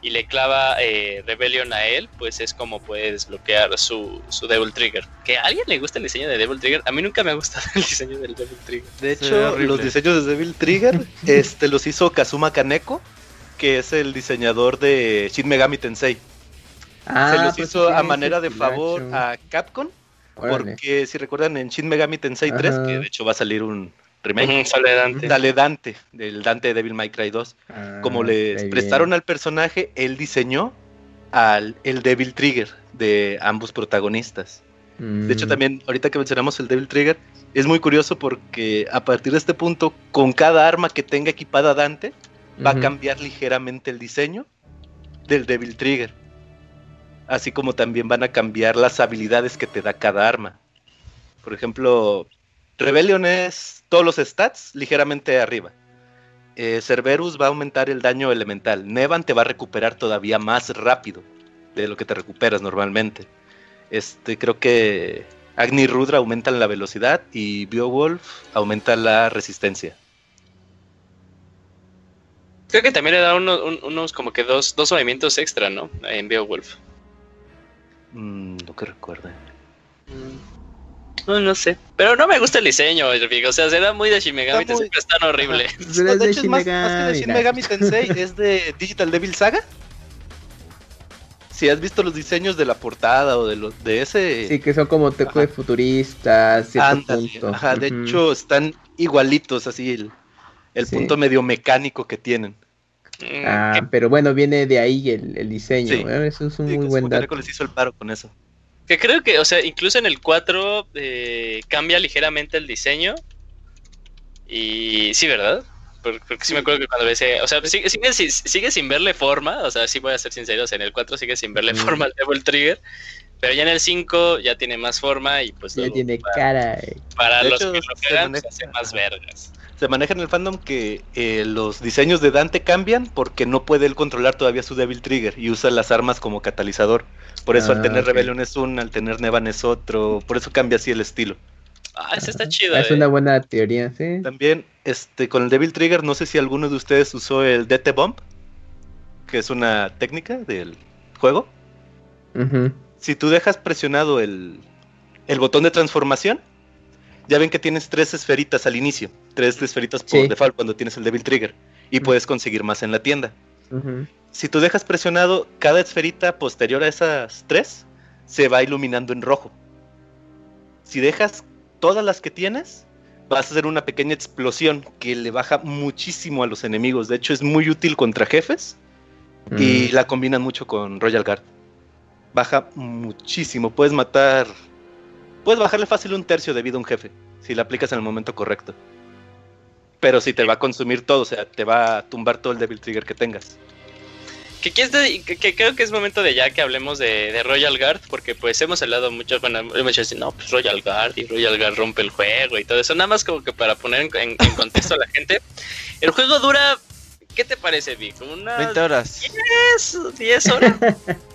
y le clava eh, Rebellion a él, pues es como puede desbloquear su, su Devil Trigger. Que a alguien le gusta el diseño de Devil Trigger. A mí nunca me ha gustado el diseño del Devil Trigger. De hecho, los diseños de Devil Trigger este, los hizo Kazuma Kaneko, que es el diseñador de Shin Megami Tensei. Ah, Se los pues hizo sí, a manera de favor a Capcom, Órale. porque si recuerdan en Shin Megami Tensei 3, Ajá. que de hecho va a salir un remake, sale Dante. Dale Dante, del Dante de Devil May Cry 2. Ah, Como les prestaron bien. al personaje, él diseñó al el Devil Trigger de ambos protagonistas. De hecho, Mm. también, ahorita que mencionamos el Devil Trigger, es muy curioso porque a partir de este punto, con cada arma que tenga equipada Dante, va a cambiar ligeramente el diseño del Devil Trigger. Así como también van a cambiar las habilidades que te da cada arma. Por ejemplo, Rebellion es todos los stats ligeramente arriba. Eh, Cerberus va a aumentar el daño elemental. Nevan te va a recuperar todavía más rápido de lo que te recuperas normalmente. Este, creo que Agni Rudra aumenta la velocidad y Beowulf aumenta la resistencia. Creo que también le da uno- un- unos como que dos, dos movimientos extra, ¿no? En Beowulf. Mm, lo que recuerde. No, no sé. Pero no me gusta el diseño. O sea, será muy de Shin Megami Está muy- Tensei, pero es tan horrible. Pues No, de de hecho, es más, más que de Shin Megami, Tensei, es de Digital Devil Saga. Si has visto los diseños de la portada o de los de ese. Sí, que son como teco de futuristas, punto. ajá, de hecho, están igualitos, así el, el Sí. punto medio mecánico que tienen. Mm, Ah, que, pero bueno, viene de ahí el, el diseño. Sí. ¿eh? Eso es un Sí, muy buen dato. les hizo el paro con eso. que creo que, o sea, incluso en el 4 eh, cambia ligeramente el diseño. Y sí, ¿verdad? Por- Porque sí me acuerdo que cuando ves, eh, o sea, sigue, sigue, sin- sigue sin verle forma, o sea, sí voy a ser sincero, o sea, en el 4 sigue sin verle Mm. forma al Devil Trigger, pero ya en el 5 ya tiene más forma y pues Ya tiene para, cara. eh. para De los hecho, que lo se juegan, pues, maneja- hace más vergas. Se maneja en el fandom que eh, los diseños de Dante cambian porque no puede él controlar todavía su Devil Trigger y usa las armas como catalizador. Por eso Ah, al tener ok. Rebellion es un, al tener Nevan es otro. Por eso cambia así el estilo. Ah, ese está chido. Es eh. una buena teoría, sí. También este, con el Devil Trigger, no sé si alguno de ustedes usó el DT Bomb, que es una técnica del juego. Ujú. Si tú dejas presionado el, el botón de transformación, ya ven que tienes tres esferitas al inicio. Tres esferitas por Sí. default cuando tienes el Devil Trigger. Y puedes conseguir más en la tienda. Si tú dejas presionado cada esferita posterior a esas tres, se va iluminando en rojo. Si dejas todas las que tienes, vas a hacer una pequeña explosión que le baja muchísimo a los enemigos. De hecho, es muy útil contra jefes y Mm. la combinan mucho con Royal Guard. Baja muchísimo. Puedes matar. Puedes bajarle fácil un tercio de vida a un jefe si la aplicas en el momento correcto. Pero si te va a consumir todo, o sea, te va a tumbar todo el Devil Trigger que tengas. Que, que- que creo que es momento de ya que hablemos de, de Royal Guard, porque pues hemos hablado mucho, bueno, hemos dicho, no, pues Royal Guard y Royal Guard rompe el juego y todo eso, nada más como que para poner en, en- en contexto a la gente. El juego dura, ¿qué te parece, Vic? Unas 20 horas. 10, 10 horas.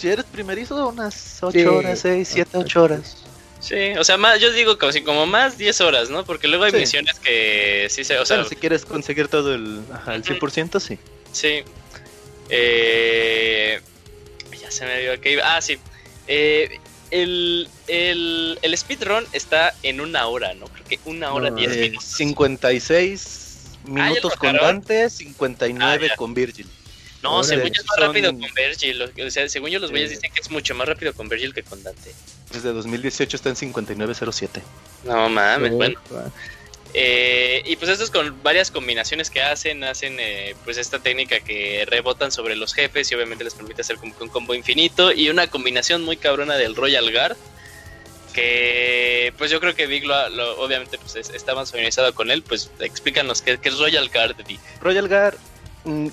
Si eres primerizo, unas 8 Sí. horas, 6, 7, 8 horas. Sí, o sea, más, yo digo como, si como más 10 horas, ¿no? Porque luego hay Sí. misiones que sí se, o sea, Bueno, si quieres conseguir todo el, ajá, el 100%, sí. Sí. Eh, ya se me dio que iba. Ah, sí. Eh, el, el, el speedrun está en una hora, ¿no? Creo que una hora No, 10 Eh, minutos. 56 minutos con bajaron? Dante, 59 Ah, con Virgil. No, Órale. según yo es más Son- rápido con Virgil. O sea, según yo los güeyes Eh. dicen que es mucho más rápido con Virgil que con Dante. Desde 2018 está en 5907. No mames, bueno. Eh, y pues esto es con varias combinaciones que hacen, hacen eh, pues esta técnica que rebotan sobre los jefes y obviamente les permite hacer como que un combo infinito y una combinación muy cabrona del Royal Guard que pues yo creo que Vic lo, lo- obviamente pues es- está más familiarizado con él, pues explícanos qué, qué es Royal Guard, Vic. Royal Guard,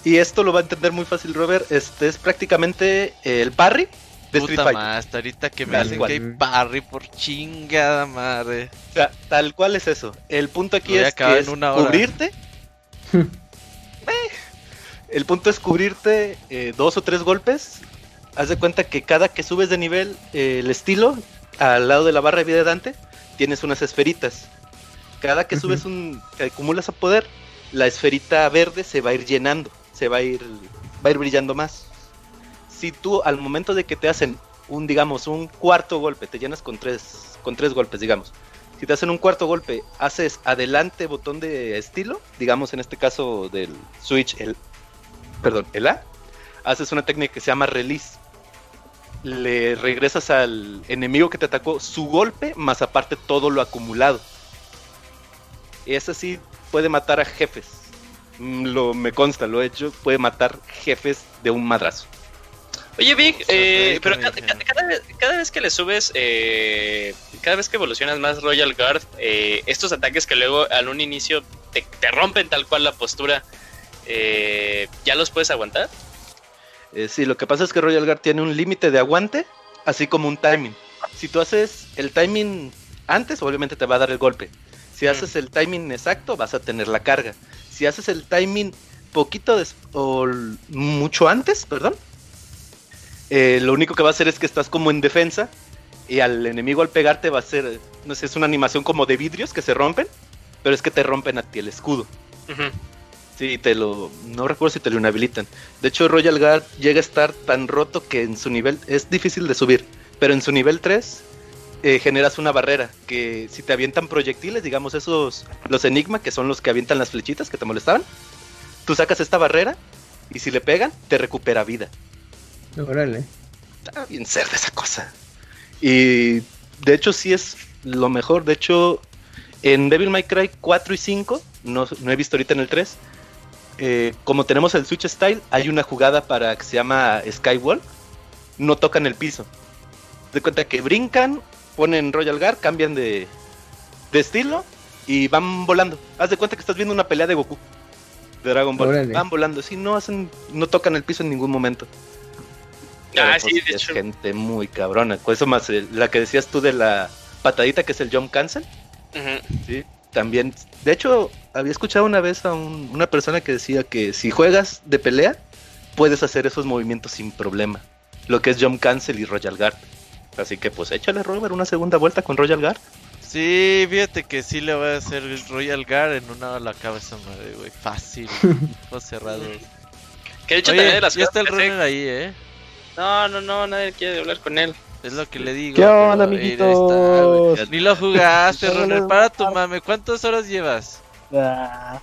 y esto lo va a entender muy fácil Robert, este es prácticamente el parry de Street Fighter. hasta ahorita que me Tal dicen cual. que hay parry por chingada madre. O sea, tal cual es eso. El punto aquí es, que en es una cubrirte. Eh, el punto es cubrirte eh, dos o tres golpes. Haz de cuenta que cada que subes de nivel, eh, el estilo, al lado de la barra de vida de Dante, tienes unas esferitas. Cada que subes un. que acumulas a poder, la esferita verde se va a ir llenando. Se va a ir va a ir brillando más. Si tú al momento de que te hacen un, digamos, un cuarto golpe, te llenas con tres, con tres golpes, digamos. Si te hacen un cuarto golpe, haces adelante botón de estilo, digamos en este caso del Switch, el, perdón, el A, haces una técnica que se llama release. Le regresas al enemigo que te atacó su golpe, más aparte todo lo acumulado. Y ese sí puede matar a jefes. Mm, Lo me consta, lo he hecho, puede matar jefes de un madrazo. Oye, Vic, eh, pero ca- ca- cada, vez, cada vez que le subes, eh, cada vez que evolucionas más Royal Guard, eh, estos ataques que luego al un inicio te, te rompen tal cual la postura, eh, ¿ya los puedes aguantar? Eh, sí, lo que pasa es que Royal Guard tiene un límite de aguante, así como un timing. Si tú haces el timing antes, obviamente te va a dar el golpe. Si haces el timing exacto, vas a tener la carga. Si haces el timing poquito o mucho antes, perdón, eh, lo único que va a hacer es que estás como en defensa y al enemigo al pegarte va a ser, no sé, es una animación como de vidrios que se rompen, pero es que te rompen a ti el escudo. Sí, te lo. No recuerdo si te lo inhabilitan. De hecho, Royal Guard llega a estar tan roto que en su nivel. Es difícil de subir. Pero en su nivel 3 eh, generas una barrera. Que si te avientan proyectiles, digamos esos. Los Enigma, que son los que avientan las flechitas que te molestaban. Tú sacas esta barrera. Y si le pegan, te recupera vida. Órale. Está bien cerda esa cosa. Y de hecho, sí es lo mejor. De hecho, en Devil May Cry 4 y 5, no, no he visto ahorita en el 3. eh, como tenemos el Switch Style, hay una jugada para que se llama Skywall. No tocan el piso. De cuenta que brincan, ponen Royal Guard, cambian de, de estilo y van volando. Haz de cuenta que estás viendo una pelea de Goku. De Dragon Ball. Órale. Van volando. Sí, no hacen, no tocan el piso en ningún momento. Pero, Ah, pues, sí, de es hecho. gente muy cabrona. Eso más eh, la que decías tú de la patadita que es el jump cancel. Sí. También, de hecho, había escuchado una vez a un- una persona que decía que si juegas de pelea, puedes hacer esos movimientos sin problema. Lo que es jump cancel y Royal Guard. Así que pues échale Robert una segunda vuelta con Royal Guard. Sí, fíjate que sí le voy a hacer el Royal Guard en una la cabeza madre, güey. Fácil. Ojos cerrados. Que de hecho Oye, también de las ya está el que runner ahí, eh. No, no, no, nadie quiere hablar con él. Es lo que le digo. ¿Qué onda, ahí está, amiguitos? Ni lo jugaste, runner. Para tu mame. ¿Cuántas horas llevas? Ah,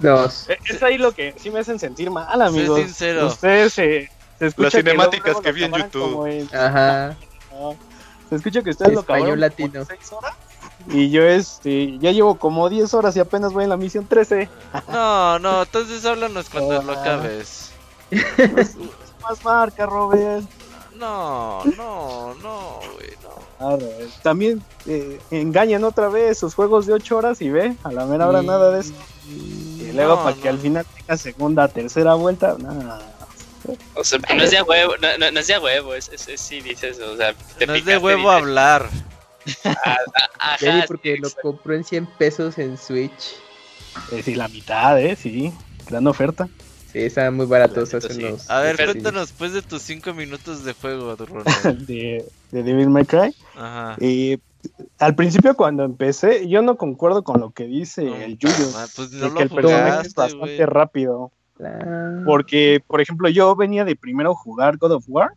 Dos. e- es ahí lo que sí me hacen sentir mal, amigos. sincero. Ustedes se, se Las que cinemáticas que lo vi en YouTube. como en- Ajá. No, se escucha que ustedes lo Español acabaron como latino. en seis horas. Y yo este ya llevo como 10 horas y apenas voy en la misión 13. No, no, entonces háblanos cuando lo Ah. acabes. Más marca, Robert. No, no, no, güey, no. Ah, Robert. También eh, engañan otra vez sus juegos de 8 horas y ve, a la mera hora nada de eso. Y luego No, para que no. al final tenga segunda, tercera vuelta, nada. O sea, no es de huevo, no, no- no es de huevo, es, es, es- sí dices, o sea, te No es de huevo dices, hablar. Ajá, Ya vi sí, porque lo exacto. compró en 100 pesos en Switch. Eh, sí, la mitad, eh, sí. Gran oferta. Sí, estaban muy baratos neta, sí. A ver, cuéntanos pues de tus 5 minutos de juego, de, de Devil May Cry. Ajá. Y al principio cuando empecé, yo no concuerdo con lo que dice No, el Yuyo. ah, Pues de no que lo el personaje es bastante güey. rápido. Porque, por ejemplo, yo venía de primero jugar God of War.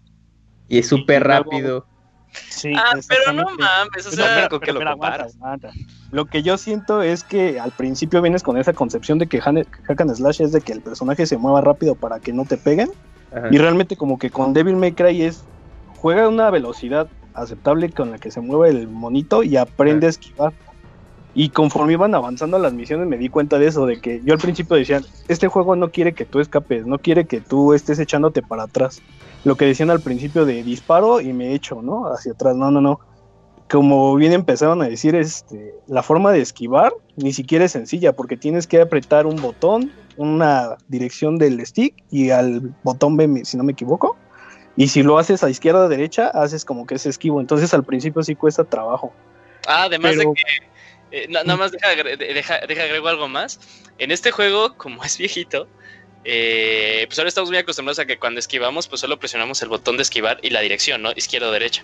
Y es súper rápido. Sí, Ah, pero no mames, o Pero, sea, pero, ¿con qué pero, lo pero aguanta, comparas? aguanta. Lo que yo siento es que al principio vienes con esa concepción de que Hack and Slash es de que el personaje se mueva rápido para que no te peguen. Ajá. Y realmente como que con Devil May Cry es juega a una velocidad aceptable con la que se mueve el monito y aprende a esquivar. Y conforme iban avanzando las misiones me di cuenta de eso, de que yo al principio decía, este juego no quiere que tú escapes, no quiere que tú estés echándote para atrás. Lo que decían al principio de disparo y me echo, ¿no? Hacia atrás, no, no, no. Como bien empezaron a decir, este, la forma de esquivar ni siquiera es sencilla, porque tienes que apretar un botón, una dirección del stick y al botón B, si no me equivoco. Y si lo haces a izquierda o derecha, haces como que es esquivo. Entonces al principio sí cuesta trabajo. Ah, además Pero- de que. Eh, na- nada más deja, deja, deja agrego algo más. En este juego, como es viejito, eh, pues ahora estamos muy acostumbrados a que cuando esquivamos, pues solo presionamos el botón de esquivar y la dirección, ¿no? Izquierda o derecha.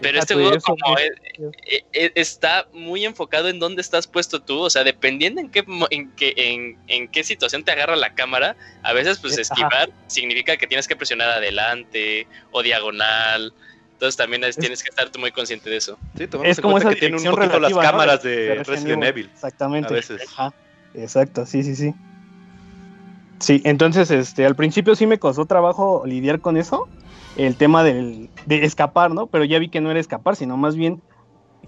Pero este Exacto, juego como es- es- e- e- está muy enfocado en dónde estás puesto tú, o sea, dependiendo en qué en qué en, en qué situación te agarra la cámara, a veces pues Ajá. esquivar significa que tienes que presionar adelante o diagonal. Entonces también es- Es- tienes que estar tú muy consciente de eso. Sí, Es como esa que tiene un poquito las cámaras de- de, de Resident Evil. Exactamente. A veces. Ajá, exacto, sí, sí, sí. Sí, entonces, este, al principio sí me costó trabajo lidiar con eso, el tema del, de escapar, ¿no? Pero ya vi que no era escapar, sino más bien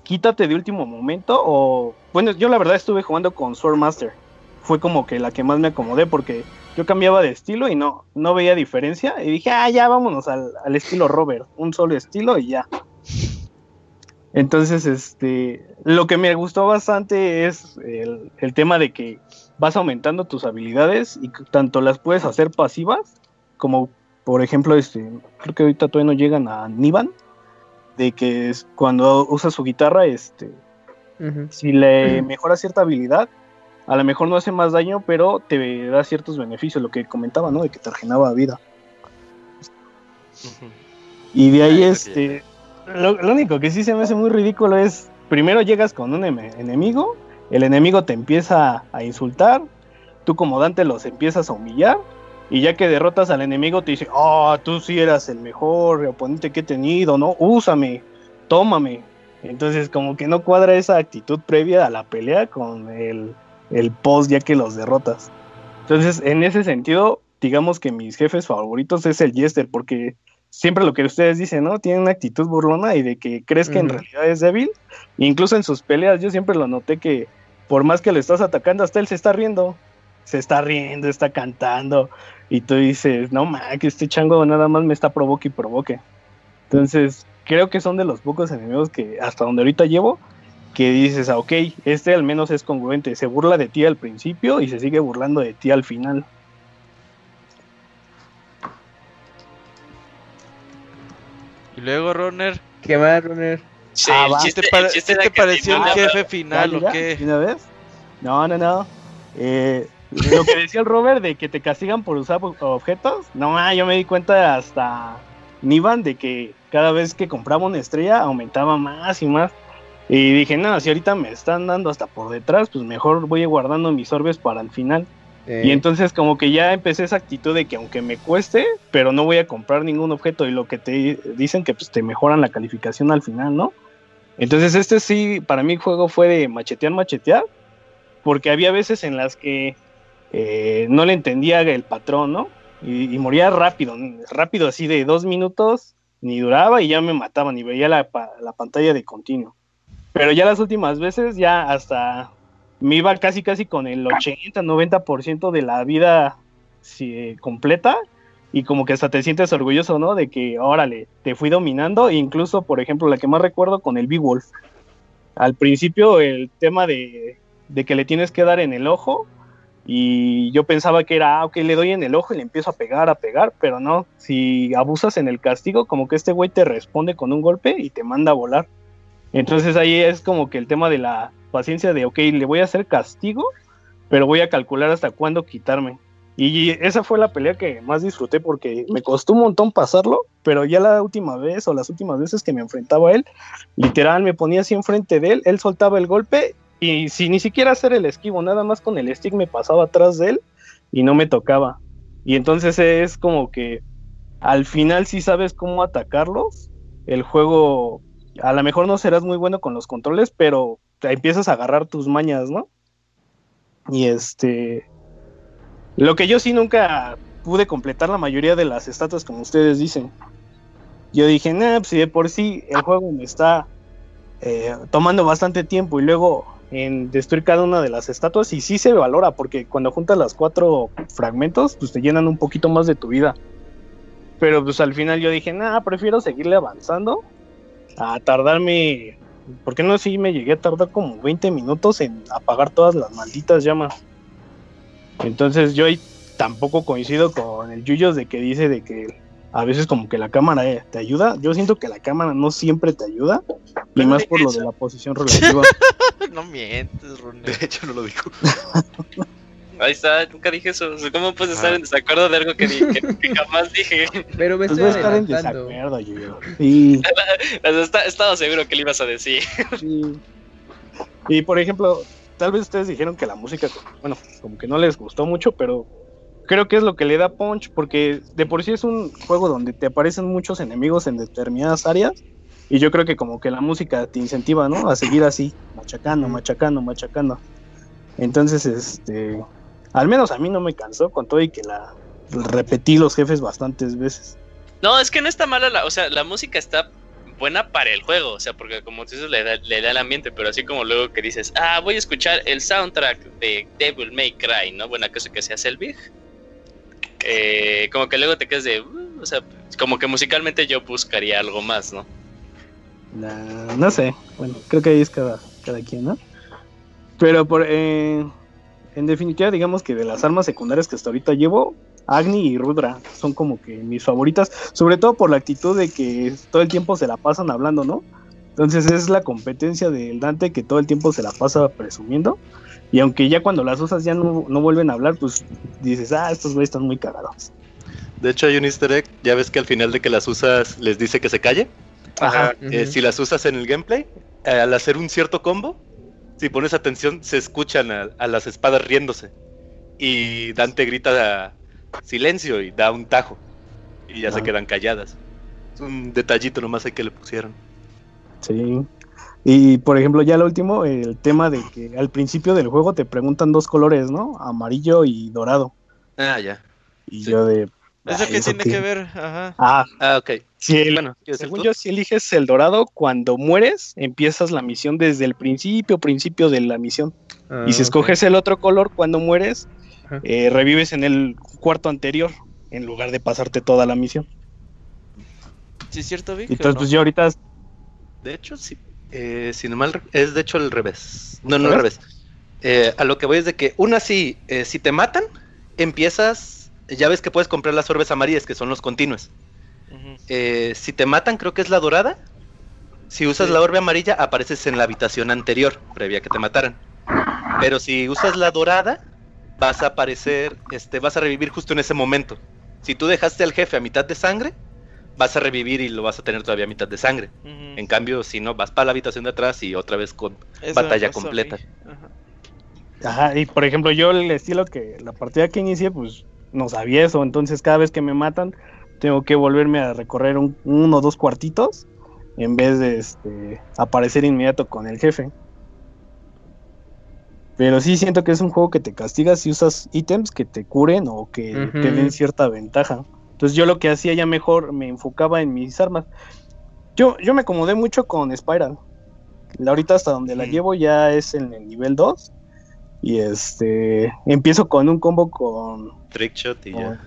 quítate de último momento o, bueno, yo la verdad estuve jugando con Swordmaster, fue como que la que más me acomodé porque yo cambiaba de estilo y no, no veía diferencia y dije, ah, ya vámonos al, al estilo Robert, un solo estilo y ya. Entonces, este, lo que me gustó bastante es el, el tema de que vas aumentando tus habilidades y tanto las puedes hacer pasivas como, por ejemplo, este, creo que ahorita todavía no llegan a Nivan, de que es cuando usa su guitarra, este, si le mejora cierta habilidad, a lo mejor no hace más daño, pero te da ciertos beneficios, lo que comentaba, ¿no? De que te regenaba vida. Y de ahí, Ah, este, lo, lo único que sí se me hace muy ridículo es, primero llegas con un enemigo, el enemigo te empieza a insultar, tú como Dante los empiezas a humillar, y ya que derrotas al enemigo te dice, oh, tú sí eras el mejor oponente que he tenido, ¿no? Úsame, tómame. Entonces como que no cuadra esa actitud previa a la pelea con el, el post ya que los derrotas. Entonces, en ese sentido, digamos que mis jefes favoritos es el Jester, porque siempre lo que ustedes dicen, ¿no? Tiene una actitud burlona y de que crees que en realidad es débil. Incluso en sus peleas yo siempre lo noté que por más que lo estás atacando, hasta él se está riendo. Se está riendo, está cantando. Y tú dices, no ma, que este chango nada más me está provoque y provoque. Entonces, creo que son de los pocos enemigos que hasta donde ahorita llevo, que dices, ah, ok, este al menos es congruente. Se burla de ti al principio y se sigue burlando de ti al final. Y luego, Runner, ¿Qué más, Runner? Sí, Ah, el va. ¿qué chiste, te, pare- el chiste qué era te que pareció el jefe final o qué? ¿De una vez? No, no, no. Eh, lo que decía el Robert de que te castigan por usar ob- objetos, no, ah, yo me di cuenta hasta Nivan de que cada vez que compraba una estrella aumentaba más y más. Y dije, no, si ahorita me están dando hasta por detrás, pues mejor voy guardando mis orbes para el final. Eh, Y entonces como que ya empecé esa actitud de que aunque me cueste, pero no voy a comprar ningún objeto y lo que te dicen que pues te mejoran la calificación al final, ¿no? Entonces este sí, para mí el juego fue de machetear, machetear, porque había veces en las que eh, no le entendía el patrón, ¿no? Y, y moría rápido, rápido así de dos minutos, ni duraba y ya me mataban y veía la, la pantalla de continuo. Pero ya las últimas veces ya hasta me iba casi casi con el 80, 90% de la vida eh, completa y como que hasta te sientes orgulloso, ¿no? De que, órale, te fui dominando, e incluso, por ejemplo, la que más recuerdo con el Beowulf. Al principio el tema de, de que le tienes que dar en el ojo y yo pensaba que era, ah, ok, le doy en el ojo y le empiezo a pegar, a pegar, pero no, si abusas en el castigo, como que este güey te responde con un golpe y te manda a volar. Entonces ahí es como que el tema de la paciencia de, ok, le voy a hacer castigo, pero voy a calcular hasta cuándo quitarme. Y esa fue la pelea que más disfruté porque me costó un montón pasarlo, pero ya la última vez o las últimas veces que me enfrentaba a él, literal me ponía así enfrente de él, él soltaba el golpe y sin ni siquiera hacer el esquivo, nada más con el stick me pasaba atrás de él y no me tocaba. Y entonces es como que al final si sabes cómo atacarlos, el juego a lo mejor no serás muy bueno con los controles, pero empiezas a agarrar tus mañas, ¿no? Y este lo que yo sí nunca pude completar la mayoría de las estatuas como ustedes dicen. Yo dije, nah, pues si de por sí el juego me está eh, tomando bastante tiempo y luego en destruir cada una de las estatuas y sí se valora porque cuando juntas las cuatro fragmentos pues te llenan un poquito más de tu vida. Pero pues al final yo dije, nah, prefiero seguirle avanzando a tardarme, porque no sé si me llegué a tardar como 20 minutos en apagar todas las malditas llamas. Entonces yo ahí tampoco coincido con el Yuyos de que dice de que a veces como que la cámara eh, te ayuda. Yo siento que la cámara no siempre te ayuda, y más por lo de la posición relativa. no mientes, Runner. De hecho, no lo dijo. Ahí está, nunca dije eso. ¿Cómo puedes estar Ah. en desacuerdo de algo que, di- que- que jamás dije? Pero me Pues estoy estar en desacuerdo, yo. Sí, está- estaba seguro que le ibas a decir. sí. Y por ejemplo, tal vez ustedes dijeron que la música, bueno, como que no les gustó mucho, pero creo que es lo que le da punch, porque de por sí es un juego donde te aparecen muchos enemigos en determinadas áreas. Y yo creo que como que la música te incentiva, ¿no? A seguir así, machacando, machacando, machacando. Entonces, este, al menos a mí no me cansó con todo y que la repetí los jefes bastantes veces. No, es que no está mala la, o sea, la música está buena para el juego, o sea, porque como tú dices le da, le da el ambiente, pero así como luego que dices, ah, voy a escuchar el soundtrack de Devil May Cry, ¿no? Bueno, acaso que sea Selvig. Eh, como que luego te quedas de, "Uh", o sea, como que musicalmente yo buscaría algo más, ¿no? Na- no sé, bueno, creo que ahí es cada, cada quien, ¿no? Pero por, eh, en definitiva, digamos que de las armas secundarias que hasta ahorita llevo, Agni y Rudra son como que mis favoritas, sobre todo por la actitud de que todo el tiempo se la pasan hablando, ¿no? Entonces es la competencia del Dante que todo el tiempo se la pasa presumiendo. Y aunque ya cuando las usas ya no, no vuelven a hablar, pues dices, ah, estos güeyes están muy cagados. De hecho, hay un easter egg. Ya ves que al final de que las usas les dice que se calle. Ajá. Eh, Ujú. si las usas en el gameplay, eh, al hacer un cierto combo, si pones atención, se escuchan a, a las espadas riéndose. Y Dante grita silencio y da un tajo. Y ya se Ah. quedan calladas. Es un detallito nomás ahí que le pusieron. Sí. Y por ejemplo, ya lo último, el tema de que al principio del juego te preguntan dos colores, ¿no? Amarillo y dorado. Ah, ya. Y Sí. yo de. ¿Eso "Ay, qué tiene qué?". que ver? Ajá. Ah, Ah, ok. si el- Bueno, ¿quieres según yo, si eliges el dorado, cuando mueres, empiezas la misión desde el principio, principio de la misión. Ah, y si escoges el otro color, cuando mueres, eh, revives en el cuarto anterior, en lugar de pasarte toda la misión. ¿Sí es cierto, Vic? Entonces, no? pues yo ahorita De hecho, sí. Eh, si no mal es de hecho al revés. No, no al ¿Al revés. Eh, a lo que voy es de que, una sí, eh, si te matan, empiezas. Ya ves que puedes comprar las orbes amarillas, que son los continuos. Eh, si te matan, creo que es la dorada. Si usas Sí. la orbe amarilla, apareces en la habitación anterior, previa a que te mataran. Pero si usas la dorada, vas a aparecer, este, vas a revivir justo en ese momento. Si tú dejaste al jefe a mitad de sangre, vas a revivir y lo vas a tener todavía a mitad de sangre. En cambio, si no, vas para la habitación de atrás y otra vez con Eso batalla completa. Ajá. Ajá, y por ejemplo, yo el estilo que la partida que inicié, pues no sabía eso. Entonces, cada vez que me matan, tengo que volverme a recorrer un, uno o dos cuartitos en vez de este, aparecer inmediato con el jefe. Pero sí siento que es un juego que te castiga si usas ítems que te curen o que Ujú. te den cierta ventaja. Entonces yo lo que hacía ya mejor me enfocaba en mis armas. Yo, yo me acomodé mucho con Spiral. La ahorita hasta donde la llevo ya es en el nivel 2. Y este empiezo con un combo con. Trickshot y ya.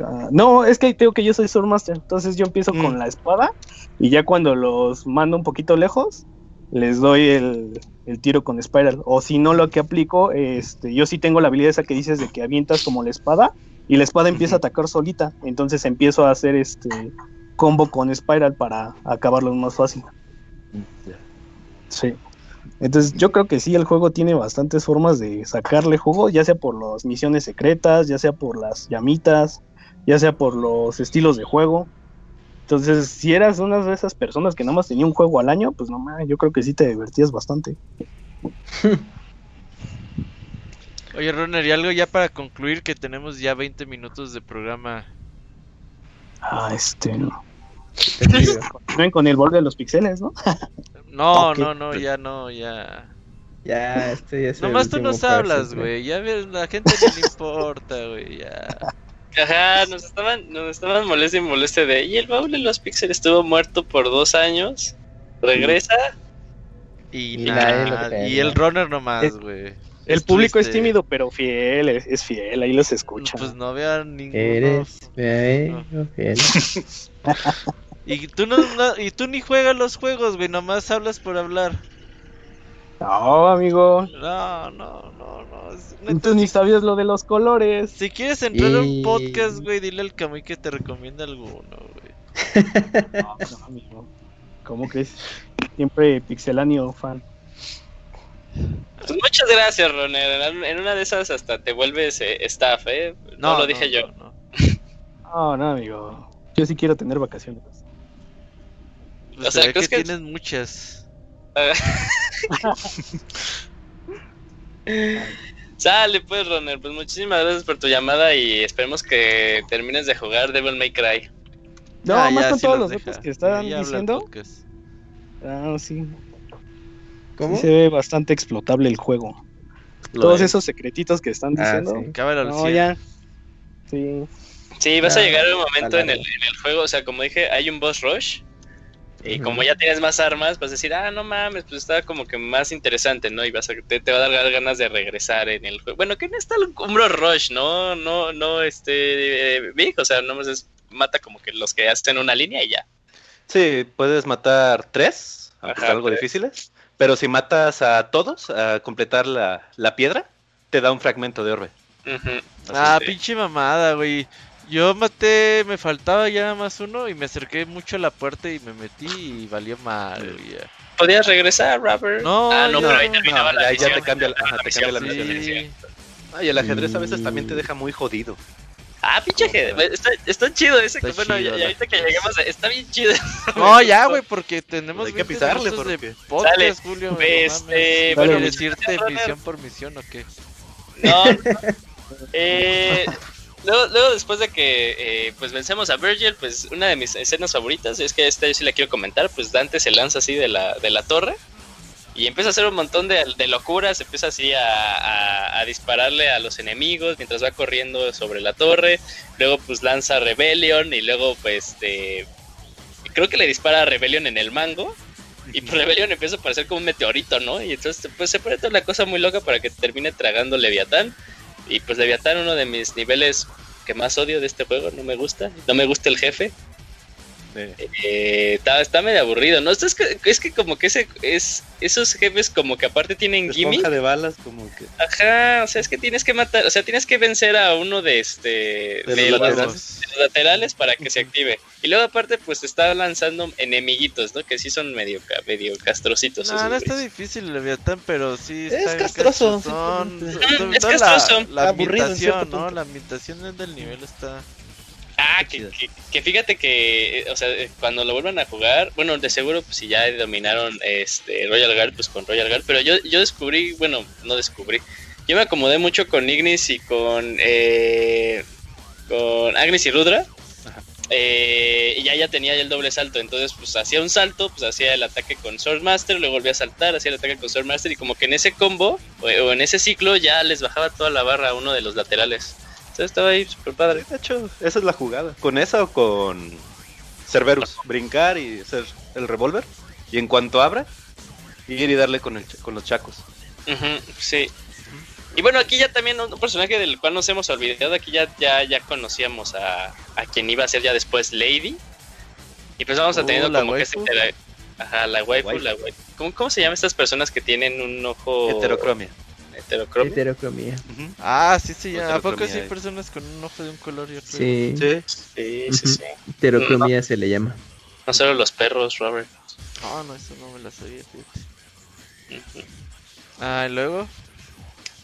ah, no, es que tengo que yo soy Swordmaster. Entonces yo empiezo Mm. con la espada. Y ya cuando los mando un poquito lejos, les doy el, el tiro con Spiral. O si no, lo que aplico, este, yo sí tengo la habilidad esa que dices de que avientas como la espada. Y la espada empieza a atacar solita. Entonces empiezo a hacer este combo con Spiral para acabarlo más fácil. Sí. Entonces yo creo que sí, el juego tiene bastantes formas de sacarle juego, ya sea por las misiones secretas, ya sea por las llamitas, ya sea por los estilos de juego. Entonces, si eras una de esas personas que nada más tenía un juego al año, pues no mames, yo creo que sí te divertías bastante. Oye, Runner, y algo ya para concluir que tenemos ya 20 minutos de programa. Ah, este. Te Continúen con el bol de los pixeles, ¿no? No, no, no, ya no, ya. Ya, este ya es el Nomás tú nos hablas, güey. Ya ves, la gente no le importa, güey. Ya. Ajá, nos estaban, nos estaban moleste y moleste de. Y el baúl de los píxeles estuvo muerto por dos años. Regresa. Y, Y nada, y el runner nomás, güey. El público es tímido, pero fiel, es, es fiel, ahí los escucha. Pues no vean ninguno. Eres bello, fiel. Y tú no, no- y tú ni juegas los juegos, güey, nomás hablas por hablar. No, amigo. No, no, no, no. Entonces ni sabías lo de los colores. Si quieres entrar a un podcast, güey, dile al Camuy que te recomienda alguno, güey. No, no, amigo. ¿Cómo crees? Siempre pixeláneo fan. Pues muchas gracias, Roner. En- una de esas hasta te vuelves eh, staff, ¿eh? No, lo dije yo. no, no. No, no, amigo. Yo sí quiero tener vacaciones. Pues O sea, se ve que ¿crees que- tienes muchas. Sale pues, Roner. Pues muchísimas gracias por tu llamada y esperemos que termines de jugar Devil May Cry. No, Ah, más ya, con sí todos los deja. datos que Ya el diciendo. Ah, sí. ¿Cómo? Sí se ve bastante explotable el juego. Lo Todos es. esos secretitos que están Ah, diciendo. sí. Cábalo al No, 100. ya. Sí. Sí, vas a Ah, llegar a un momento en el, en el juego, o sea, como dije, hay un boss rush. Y como ya tienes más armas, vas a decir, ah, no mames, pues está como que más interesante, ¿no? Y vas a, te, te va a dar ganas de regresar en el juego. Bueno, que no está el Umbro Rush, ¿no? No, no, este, eh, Big, o sea, no más es, mata como que los que hacen una línea y ya. Sí, puedes matar tres, aunque Ajá, algo tres. difíciles. Pero si matas a todos, a completar la, la piedra, te da un fragmento de orbe. Ujú. Ah, Sí. pinche mamada, güey. Yo maté, me faltaba ya más uno y me acerqué mucho a la puerta y me metí y valió mal, güey. ya. ¿Podías regresar, Robert? No, ah, no, no, pero ahí no, terminaba la ahí ya misión. te cambia, la- ajá, te cambia la misión. misión. Sí. Ah, y el ajedrez a veces también te deja muy jodido. Ah, pinche que está, está chido ese. Está bueno, chido, y, y la- ahorita que lleguemos, a- está bien chido. No, ya, güey, porque tenemos Hay que 20 pisarle, porque- de podcast, Sale. Julio. no Este, bueno, ¿Quieres muchas decirte gracias, misión por misión o qué? No. eh, luego, luego después de que eh, pues vencemos a Virgil, pues una de mis escenas favoritas es que esta yo sí la quiero comentar, pues Dante se lanza así de la, de la torre y empieza a hacer un montón de, de locuras, empieza así a, a- a dispararle a los enemigos mientras va corriendo sobre la torre, luego pues lanza Rebellion y luego pues este, creo que le dispara a Rebellion en el mango. Y pues Rebellion empieza a parecer como un meteorito, ¿no? Y entonces pues se pone toda la cosa muy loca para que termine tragando Leviatán. Y pues Leviatán, uno de mis niveles que más odio de este juego, no me gusta. No me gusta el jefe. Eh, Eh, está, está medio aburrido, ¿no? Es que, es que como que ese, es, esos jefes como que aparte tienen gimmick. de balas, como que. Ajá, o sea, es que tienes que matar, o sea, tienes que vencer a uno de este De de los laterales. de los laterales para que se active. Y luego aparte pues está lanzando enemiguitos, ¿no? Que sí son medio ca- medio castrocitos. No, no está güeyes. difícil Leviatán, pero sí Es está castroso, simplemente. Sobre Es castroso. La, la ambientación, ¿no? La ambientación del nivel está... Ah, que, que, que fíjate que, eh, o sea, eh, cuando lo vuelvan a jugar, bueno, de seguro, pues si ya dominaron este Royal Guard, pues con Royal Guard, pero yo, yo descubrí, bueno, no descubrí, yo me acomodé mucho con Ignis y con, eh, con Agnes y Rudra, eh, y ya ya tenía ya el doble salto, entonces pues hacía un salto, pues hacía el ataque con Swordmaster, luego volvía a saltar, hacía el ataque con Swordmaster, y como que en ese combo, o, o en ese ciclo, ya les bajaba toda la barra a uno de los laterales. Entonces estaba ahí súper padre. De hecho, esa es la jugada. ¿Con esa o con Cerberus? Brincar y hacer el revólver. Y en cuanto abra, ir y darle con, el, con los chacos. Sí. Y bueno, aquí ya también un personaje del cual nos hemos olvidado, aquí ya, ya, ya conocíamos a, a quien iba a ser ya después Lady. Y pues vamos a Oh, tener como que intera- Ajá, la waifu, waifu. la waifu. ¿Cómo, ¿Cómo se llaman estas personas que tienen un ojo Heterocromia. Heterocromia? Heterocromía. Ah, sí, sí, ya. ¿A poco sí hay ahí. personas con un ojo de un color y otro? Sí, Sí. Sí, sí, sí. heterocromía se le llama. No solo los perros, Robert. No, no, eso no me la sabía, fíjate. Ujú. Ah, y luego...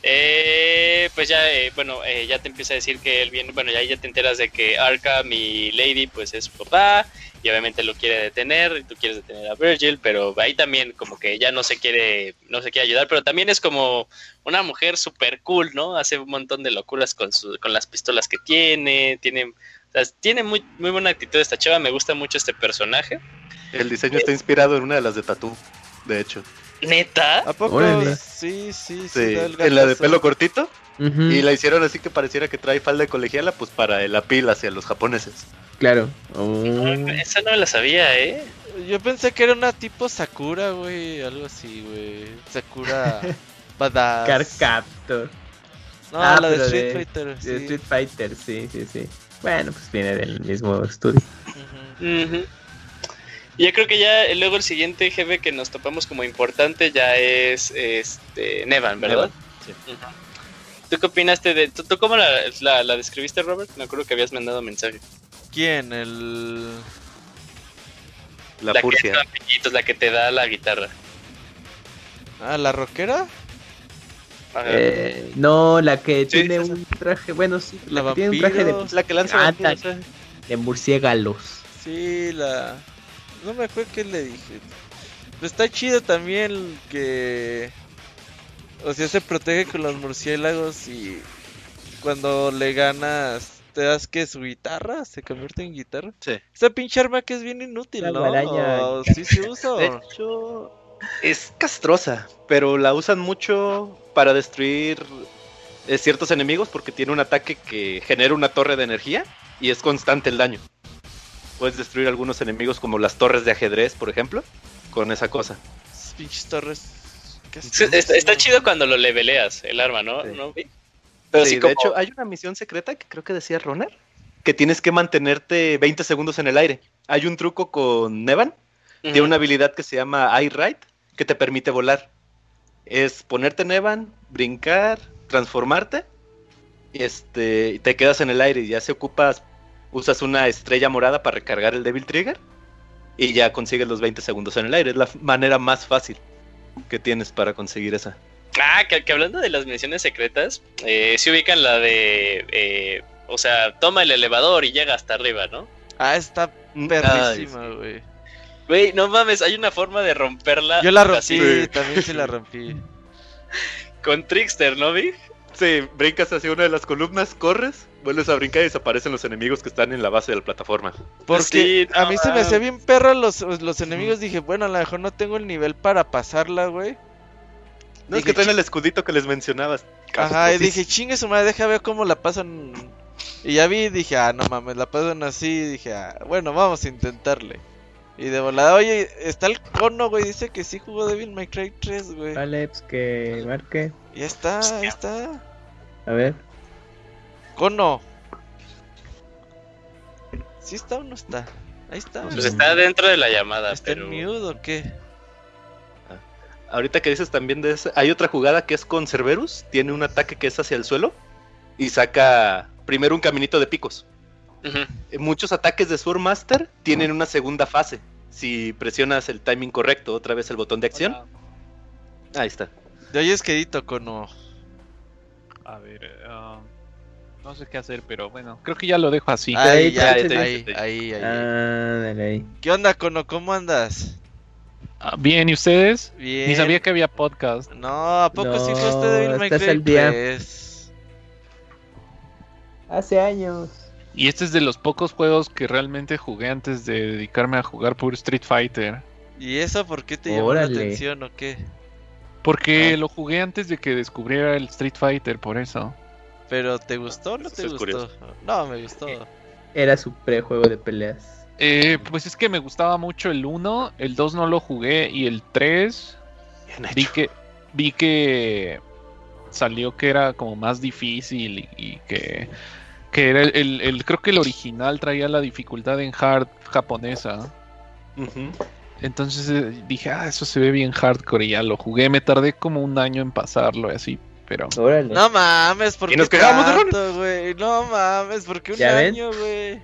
Eh, pues ya, eh, bueno, eh, ya te empieza a decir que él viene, bueno, ya ya te enteras de que Arkham y Lady, pues es su papá, y obviamente lo quiere detener, y tú quieres detener a Virgil, pero ahí también como que ya no se quiere, no se quiere ayudar, pero también es como una mujer super cool, ¿no? Hace un montón de locuras con su, con las pistolas que tiene, tiene, tiene muy, muy buena actitud esta chava, me gusta mucho este personaje. El diseño está inspirado en una de las de Tatú, de hecho. Neta, ¿A poco? Órale. Sí, sí, sí. Sí, da el en la de pelo cortito. Y la hicieron así que pareciera que trae falda de colegiala, pues para el apil hacia los japoneses. Claro. Oh. esa no me la sabía, ¿eh? Yo pensé que era una tipo Sakura, güey. Algo así, güey. Sakura badass. Carcaptor. No, Ah, la de pero Street de- Fighter. de Sí. Street Fighter, sí, sí, sí. Bueno, pues viene del mismo estudio. Ujú. Y Yo creo que ya luego el siguiente jefe que nos topamos como importante ya es este Nevan, ¿verdad? Nevan, sí. ¿Tú qué opinaste de... ¿Tú, tú cómo la, la, la describiste, Robert? Me acuerdo que habías mandado mensaje. ¿Quién? El. La, que Furcia. con piquitos, la que te da la guitarra. Ah, la rockera. Eh, no, la que Sí, tiene esa. un traje, bueno, sí, la, La que tiene un traje de, vampiro. La que lanza Anda. vampiros, eh. de murciélagos. Sí, la. No me acuerdo qué le dije. Pero está chido también que. O sea, se protege con los murciélagos y. Cuando le ganas, te das que su guitarra se convierte en guitarra. Sí. Esa pinche arma que es bien inútil, La ¿no? guadaña. ¿O sí se usa. o- De hecho, es castrosa, pero la usan mucho para destruir eh, ciertos enemigos porque tiene un ataque que genera una torre de energía y es constante el daño. Puedes destruir algunos enemigos como las torres de ajedrez, por ejemplo, con esa cosa. Pinches torres. ¿qué Sí, es está, chido cuando lo leveleas, el arma, ¿no? Sí. ¿No vi? Pero Sí, sí, de hecho, hay una misión secreta que creo que decía Runner, que tienes que mantenerte 20 segundos en el aire. Hay un truco con Nevan, Ujú. tiene una habilidad que se llama Eye Ride, que te permite volar. Es ponerte Nevan, brincar, transformarte, y este, y te quedas en el aire y ya se ocupas, usas una estrella morada para recargar el Devil Trigger y ya consigues los 20 segundos en el aire. Es la manera más fácil que tienes para conseguir esa. Ah, que, que hablando de las misiones secretas, eh, se ubican la de... eh, o sea, toma el elevador y llega hasta arriba, ¿no? Ah, está Mm, perrísima, güey. Güey, no mames, hay una forma de romperla. Yo la rompí, así, Sí. también sí la rompí. Con Trickster, ¿no, vi? Sí, brincas hacia una de las columnas, corres, vuelves a brincar y desaparecen los enemigos que están en la base de la plataforma. Porque Sí, a no, mí se me hacía bien perra los, los enemigos. Dije, bueno, a lo mejor no tengo el nivel para pasarla, güey. No es que traen el escudito que les mencionabas. Ajá, y dije, chingue su madre, deja ver cómo la pasan. Y ya vi dije, ah, no mames, la pasan así. Y dije, ah, bueno, vamos a intentarle. Y de volada, oye, está el cono, güey. Dice que sí jugó Devil May Cry 3, güey. Vale, pues que marque. Ya está, ya está. A ver. Cono. ¿Sí está o no está? Ahí está. Pues está dentro de la llamada, ¿Está pero... en mute o qué? Ahorita que dices también de hay otra jugada que es con Cerberus, tiene un ataque que es hacia el suelo y saca primero un caminito de picos. Eh, Muchos ataques de Sword Master tienen una segunda fase. Si presionas el timing correcto, otra vez el botón de acción. Ahí está. De hoy es quedito, Cono. A ver, ah, no sé qué hacer, pero bueno, creo que ya lo dejo así. Ahí, ya, ahí, ahí, ahí, ahí. Ah, dale ahí. ¿Qué onda, Cono? ¿Cómo andas? Ah, bien, ¿y ustedes? Bien. Ni sabía que había podcast. No, ¿a poco sí No, jugaste Devil May estás Cry al día. 3? Hace años. Y este es de los pocos juegos que realmente jugué antes de dedicarme a jugar puro Street Fighter. ¿Y eso por qué te llamó Órale. la atención o qué? Porque Ah. lo jugué antes de que descubriera el Street Fighter, por eso. ¿Pero te gustó o no te gustó? curioso. No, me gustó. Era su prejuego de peleas. Eh, pues es que me gustaba mucho el 1, el 2 no lo jugué y el 3 Bien vi hecho. que vi que salió que era como más difícil y, y que que era el, el- el- creo que el original traía la dificultad en hard japonesa. Entonces eh, dije, ah, eso se ve bien hardcore y ya lo jugué. Me tardé como un año en pasarlo y así, pero Órale. No mames, ¿por Y nos quejábamos de güey? No mames, ¿por qué un año, güey?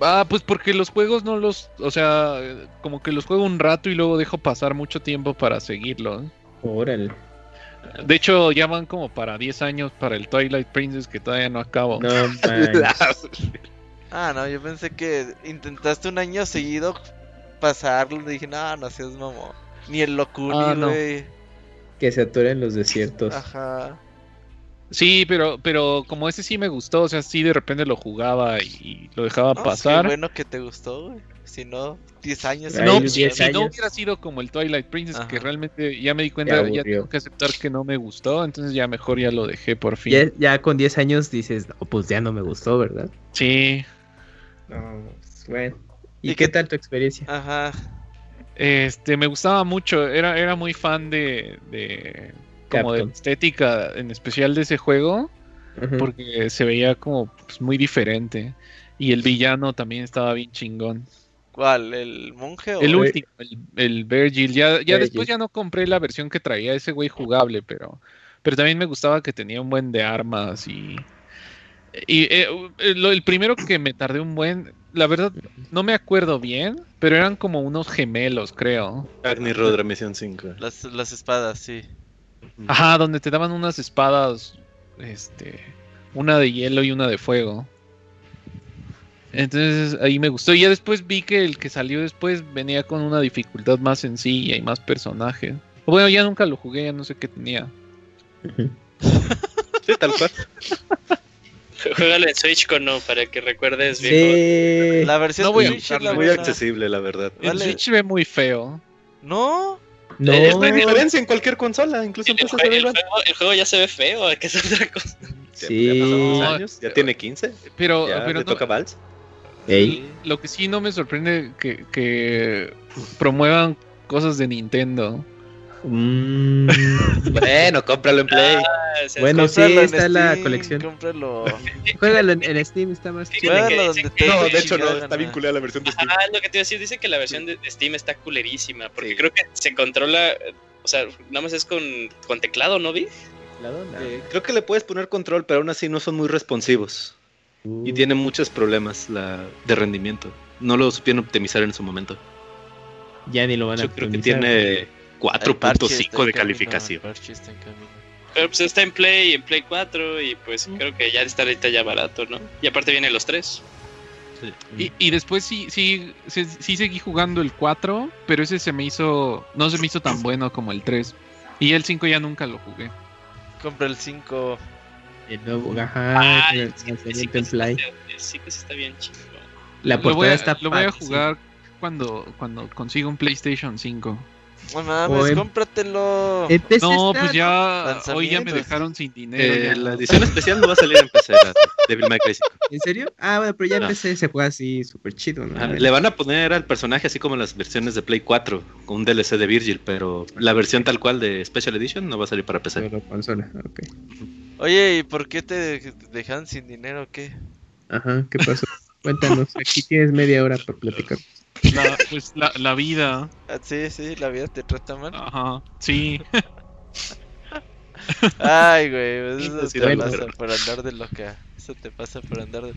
Ah, pues porque los juegos no los, o sea, eh, como que los juego un rato y luego dejo pasar mucho tiempo para seguirlos. Órale. De hecho, ya van como para 10 años para el Twilight Princess que todavía no acabo. No. Ah, no, yo pensé que intentaste un año seguido pasarlo. Dije, no, no seas mamón. Ni el Locuni, Ah, no. güey. Que se atoren los desiertos. Ajá. Sí, pero, pero como ese sí me gustó, o sea, sí de repente lo jugaba y lo dejaba No, pasar. Qué bueno que te gustó, güey. Si no, 10 años. No, si, 10 si no hubiera sido como el Twilight Princess, que realmente ya me di cuenta, ya tengo que aceptar que no me gustó, entonces ya mejor ya lo dejé por fin. Ya, ya con 10 años dices, no, pues ya no me gustó, ¿verdad? Sí, No, pues, bueno. ¿Y, ¿Y qué qué- tal tu experiencia? Ajá. este, me gustaba mucho, era, era muy fan de, de como de estética, en especial de ese juego, porque se veía como pues, muy diferente. Y el villano también estaba bien chingón. ¿Cuál? ¿El monje o El Ver- último, el, el Virgil. Ya, ya Virgil. después ya no compré la versión que traía ese güey jugable, pero, pero también me gustaba que tenía un buen de armas y. Y eh, eh, lo- el primero que me tardé un buen, la verdad no me acuerdo bien, pero eran como unos gemelos, creo. Agni Rodra Misión 5. las, las espadas, sí. Ajá, donde te daban unas espadas, este, una de hielo y una de fuego. Entonces ahí me gustó. Y ya después vi que el que salió después venía con una dificultad más sencilla y más personajes. Bueno, ya nunca lo jugué, ya no sé qué tenía. Sí, tal cual. Juégalo en Switch con no, para que recuerdes bien. Sí. La versión No voy de a Switch es la Muy accesible, la verdad. El Vale. Switch ve muy feo. No, No, Eh, No hay diferencia en cualquier consola, incluso en El, PC jue- se ve el juego, el juego ya se ve feo, que es otra cosa. Sí. Ya años, ya tiene 15. Pero, Ya pero le no- toca Vals. Ey, lo que sí no me sorprende que, que promuevan cosas de Nintendo. Mm, Bueno, cómpralo en Play. Ah, o sea, Bueno, sí, cómpralo en está la colección. Cómpralo. juégalo en, en Steam, está más chido. que donde No, de hecho no, está vinculada a la versión de Steam. Ah, lo que te iba a decir, dice que la versión de Steam está culerísima, porque Sí. creo que se controla, o sea, nada más es con, con teclado, ¿no vi? Eh, creo que le puedes poner control, pero aún así no son muy responsivos. Y Uh, tiene muchos problemas la, de rendimiento. No lo supieron optimizar en su momento. Ya ni lo van a Yo creo que optimizar. tiene está 4.5 en de calificación. el está en. Pero pues está en Play, en Play 4, y pues creo que ya está ahorita ya barato, ¿no? Y aparte vienen los tres. Y, y después sí, sí, sí, sí seguí jugando el 4, pero ese se me hizo, no se me hizo tan bueno como el 3. Y el 5 ya nunca lo jugué. Compra el 5. El nuevo, ajá, el sí, sí, lanzamiento en sí, Play. sí, sí que sí está bien chido. La lo voy portada a, está lo voy a jugar cuando, cuando consiga un PlayStation 5. No O mames, en- cómpratelo. En PC No, está, pues ya hoy ya me dejaron sin dinero. Eh, la edición especial no va a salir en PC, Devil May Cry 5. ¿En serio? Ah, bueno, pero ya en No. PC se juega así súper chido, ¿no? Ah, Le van a poner al personaje así como en las versiones de Play 4, con un DLC de Virgil, pero la versión tal cual de Special Edition no va a salir para PC. Pero consola, ok. Oye, ¿y por qué te dejan sin dinero o qué? Ajá, ¿qué pasó? Cuéntanos, aquí tienes media hora por platicar. La, pues la, la vida. Ah, sí, sí, la vida te trata mal. Ajá, sí. Ay, güey, pues eso Sí, te bueno, pasa pero- por andar de loca. Eso te pasa por andar de...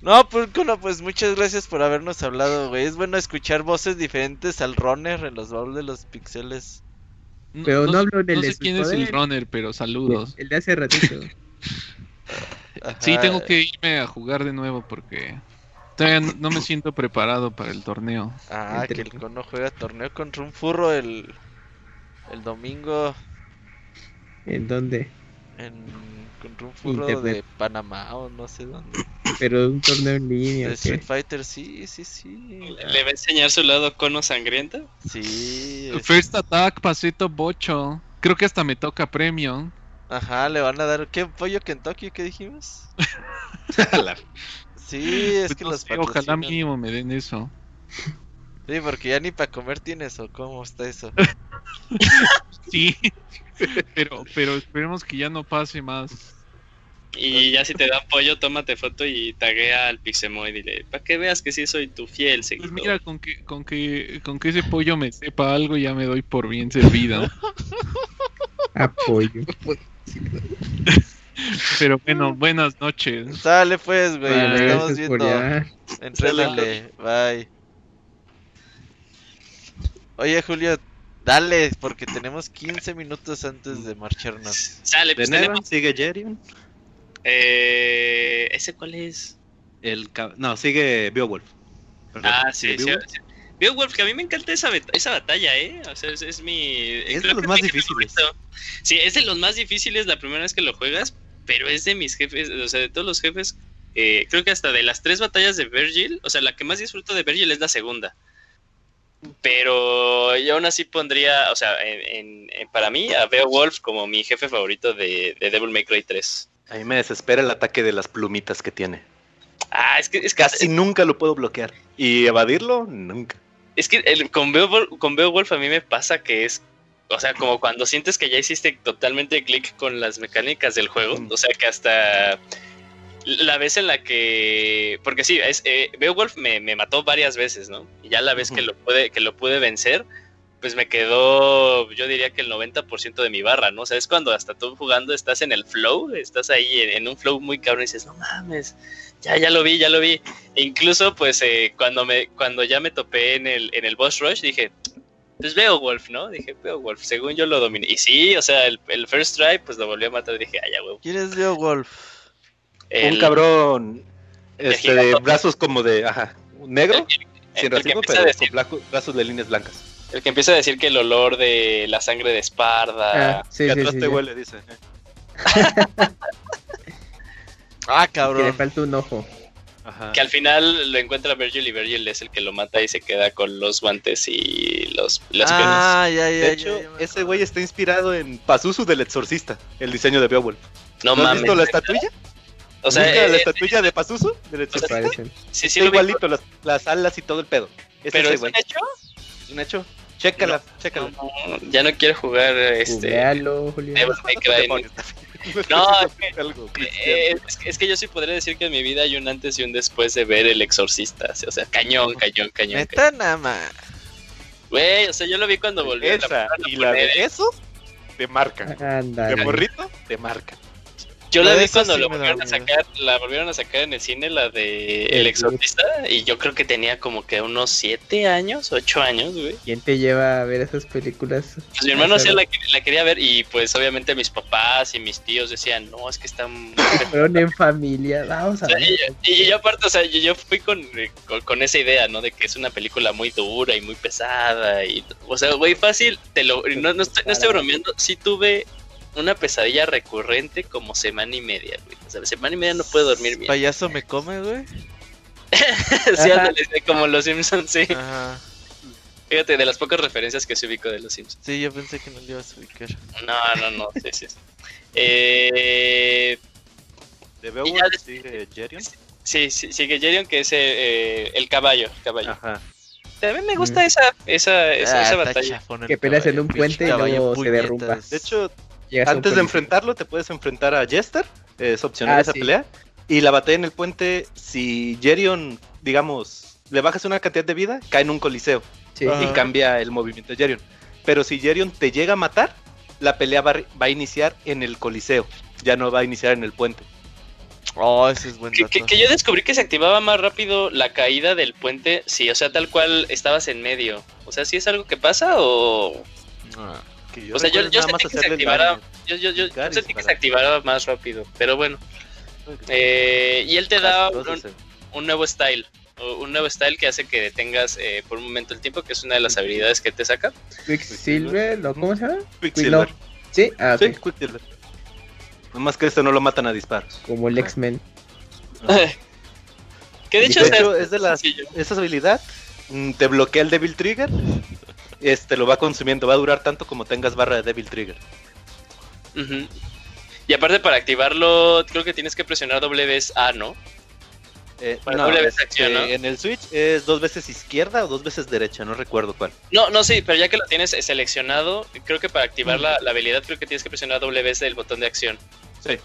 No, pues, Kuno, pues muchas gracias por habernos hablado, güey. Es bueno escuchar voces diferentes al runner en los baúles de los pixeles. Pero no hablo del No sé de quién es el runner, pero saludos. El de hace ratito. Sí, Ajá. tengo que irme a jugar de nuevo porque todavía no, no me siento preparado para el torneo. Ah, que el Cono juega torneo contra un furro el, el domingo ¿En dónde? en, contra un furro Internet. de Panamá o no sé dónde. Pero un torneo en línea. De. Street Fighter, sí, sí, sí. ¿Le va a enseñar su lado cono sangrienta? Sí. es- First Attack, pasito bocho. Creo que hasta me toca premio. Ajá, le van a dar. ¿Qué pollo Kentucky? ¿Qué dijimos? Sí, es Pues que no los sé, ojalá mínimo me den eso. Sí, porque ya ni para comer tienes o cómo está eso. Sí, pero, pero esperemos que ya no pase más. Y ya si te dan pollo, tómate foto y taguea al Pixemoy. Dile, para que veas que sí soy tu fiel Pues seguidor. mira, con que, con que, con que ese pollo me sepa algo, ya me doy por bien servido. Apoyo. Pero bueno, buenas noches. Sale pues, güey, nos estamos viendo. ya. Entrénale, bye. Oye, Julio, dale, porque tenemos 15 minutos antes de marcharnos. Sale, pues tenemos. sigue Jerion. Eh, ¿Ese cuál es? El no, sigue Beowulf. Perdón. Ah, sí, sí. Beowulf. sí. Beowulf, que a mí me encanta esa, esa batalla, ¿eh? O sea, es, es mi. Es de los más difíciles. Sí, es de los más difíciles la primera vez que lo juegas, pero es de mis jefes, o sea, de todos los jefes. eh, creo que hasta de las tres batallas de Virgil, o sea, la que más disfruto de Virgil es la segunda. Pero yo aún así pondría, o sea, en, en- en- para mí, a Beowulf como mi jefe favorito de, de Devil May Cry 3. A mí me desespera el ataque de las plumitas que tiene. Ah, es que, es que Casi nunca lo puedo bloquear. Y evadirlo, nunca. Es que el- con, Beowulf, con Beowulf a mí me pasa que es, o sea, como cuando sientes que ya hiciste totalmente clic con las mecánicas del juego, Mm. o sea, que hasta la vez en la que, porque sí, es, eh, Beowulf me, me mató varias veces, ¿no? Y ya la vez que lo pude, que lo pude vencer, pues me quedó, yo diría que el 90% de mi barra, ¿no? O sea, es cuando hasta tú jugando estás en el flow, estás ahí en, en un flow muy cabrón y dices, no mames, ya, ya lo vi, ya lo vi. E incluso, pues, eh, cuando me, cuando ya me topé en el, en el boss rush, dije, pues Beowulf, ¿no? Dije, Beowulf, según yo lo dominé. Y sí, o sea, el, el first try, pues lo volví a matar. Dije, ay, ya, huevo. ¿Quién es Beowulf? El- Un cabrón este, de brazos como de, ajá, negro, el- sin el que racismo, pero decir- con brazos de líneas blancas. El que empieza a decir que el olor de la sangre de Esparda. Ah, sí, que sí, atrás sí, te huele, dice. Ah, Que le cabrón. falta un ojo. Ajá. Que al final lo encuentra Virgil y Virgil es el que lo mata y se queda con los guantes y los, las piernas. Ah, ya, ya, De hecho, ya ese güey está inspirado en Pazuzu del Exorcista, el diseño de Beowulf. No ¿No has mames. visto la estatuilla? O sea, Busca la eh, estatuilla de Pazuzu del Exorcista. sí, sí Está igualito, las, las alas y todo el pedo. Es pero ese es un hecho. Es un hecho. Chécala, chécala. No, ya no quiero jugar este. No, es es que- algo cristiano. Eh, es, que- es que yo sí podría decir que en mi vida hay un antes y un después de ver El Exorcista. O sea, cañón, cañón, cañón. Neta, nada más. Güey, o sea, yo lo vi cuando volví a Esa y la de eso te marca. De morrito te marca. Yo la vi cuando sí lo volvieron a sacar, la volvieron a sacar en el cine, la de El Exorcista, y yo creo que tenía como que unos 7 años, 8 años, güey. ¿Quién te lleva a ver esas películas? Pues mi hermano sí la, la quería ver y pues obviamente mis papás y mis tíos decían, no, es que está muy Fueron en familia. Vamos a O sea, ver. y, yo- y yo aparte, o sea, yo, yo fui con, eh, con, con esa idea, ¿no? De que es una película muy dura y muy pesada. Y, o sea, güey, fácil, te lo, no, no, estoy, no estoy bromeando, sí tuve una pesadilla recurrente como semana y media, güey. O sea, semana y media no puedo dormir bien. Payaso me come, güey. sí, ándale, como los Simpsons, sí. Ajá. Fíjate, de las pocas referencias que se ubico de los Simpsons. Sí, yo pensé que no le ibas a ubicar. No, no, no, sí, sí. Eh, De Beowulf sigue Jerion. sí, sí, sigue Jerion, que es eh, eh, el caballo, el caballo. Ajá. También me gusta esa, esa, esa, Ah, esa batalla. Que peleas en un puente y luego se derrumba. De hecho, antes de enfrentarlo, te puedes enfrentar a Jester. Es opcional Ah, esa sí. pelea. Y la batalla en el puente, si Jerion, digamos, le bajas una cantidad de vida, cae en un coliseo. Sí. Ajá. y cambia el movimiento de Jerion. Pero si Jerion te llega a matar, la pelea va, va a iniciar en el coliseo. Ya no va a iniciar en el puente. Oh, ese es buen Que, dato. que- que yo descubrí que se activaba más rápido la caída del puente, sí, o sea, tal cual estabas en medio. O sea, ¿sí es algo que pasa o...? Ah. Que O sea, yo, yo más sentí que se activara... Yo, yo, yo, Garis sentí que para- se activara más rápido, pero bueno. Eh, y él te da un, Entonces, eh, un nuevo style. Un nuevo style que hace que detengas eh, por un momento el tiempo, que es una de las habilidades que te saca. Quicksilver, ¿o cómo se llama? Quicksilver. Sí, ah, Sí. Quicksilver. Nomás que este no lo matan a disparos. Como el X-Men. que de hecho, de está- hecho, es de las, sencillo. esa habilidad mm, te bloquea el Devil Trigger. Este lo va consumiendo, va a durar tanto como tengas barra de Devil Trigger. Y aparte para activarlo, creo que tienes que presionar doble vez A, ¿no? Eh, Para no, doble vez este, acción, ¿no? En el Switch es dos veces izquierda o dos veces derecha, no recuerdo cuál. No, no, sí, pero ya que lo tienes seleccionado, creo que para activar la, la habilidad creo que tienes que presionar doble vez el botón de acción. Sí.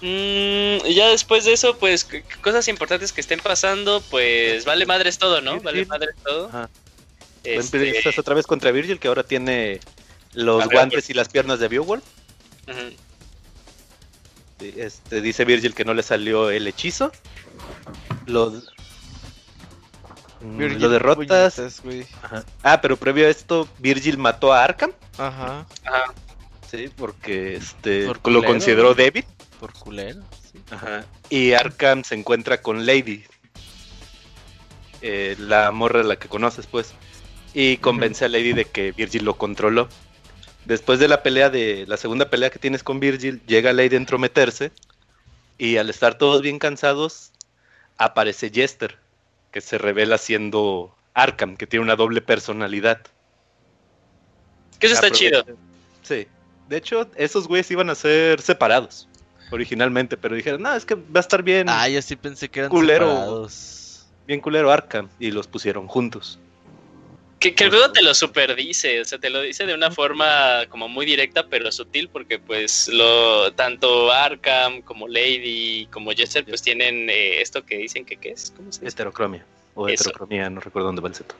Mm, y ya después de eso, pues cosas importantes que estén pasando, pues vale madres todo, ¿no? Vale madres todo. Ajá. Este, Empiezas otra vez contra Virgil, que ahora tiene los guantes y las piernas de Beowulf. Este, dice Virgil que no le salió el hechizo. Lo, Virgil lo derrotas. Ajá. Ah, pero previo a esto, Virgil mató a Arkham. Ajá. Ajá. Sí, porque este Por lo consideró güey. débil. Por culero. Sí. Ajá. Y Arkham se encuentra con Lady. eh, la morra la que conoces, pues. Y convence a Lady de que Virgil lo controló. Después de la pelea de la segunda pelea que tienes con Virgil, llega Lady a entrometerse. Y al estar todos bien cansados, aparece Jester, que se revela siendo Arkham, que tiene una doble personalidad. Que eso está chido. Sí. De hecho, esos güeyes iban a ser separados originalmente, pero dijeron, no, es que va a estar bien, Ah, yo sí pensé que eran Culero. separados. bien culero Arkham, y los pusieron juntos. Que, que el juego te lo super dice, o sea, te lo dice de una forma como muy directa pero sutil porque pues lo tanto Arkham como Lady como Jester pues tienen eh, esto que dicen que qué es, ¿cómo se dice? Heterocromia. O Eso. heterocromía, no recuerdo dónde va el seto.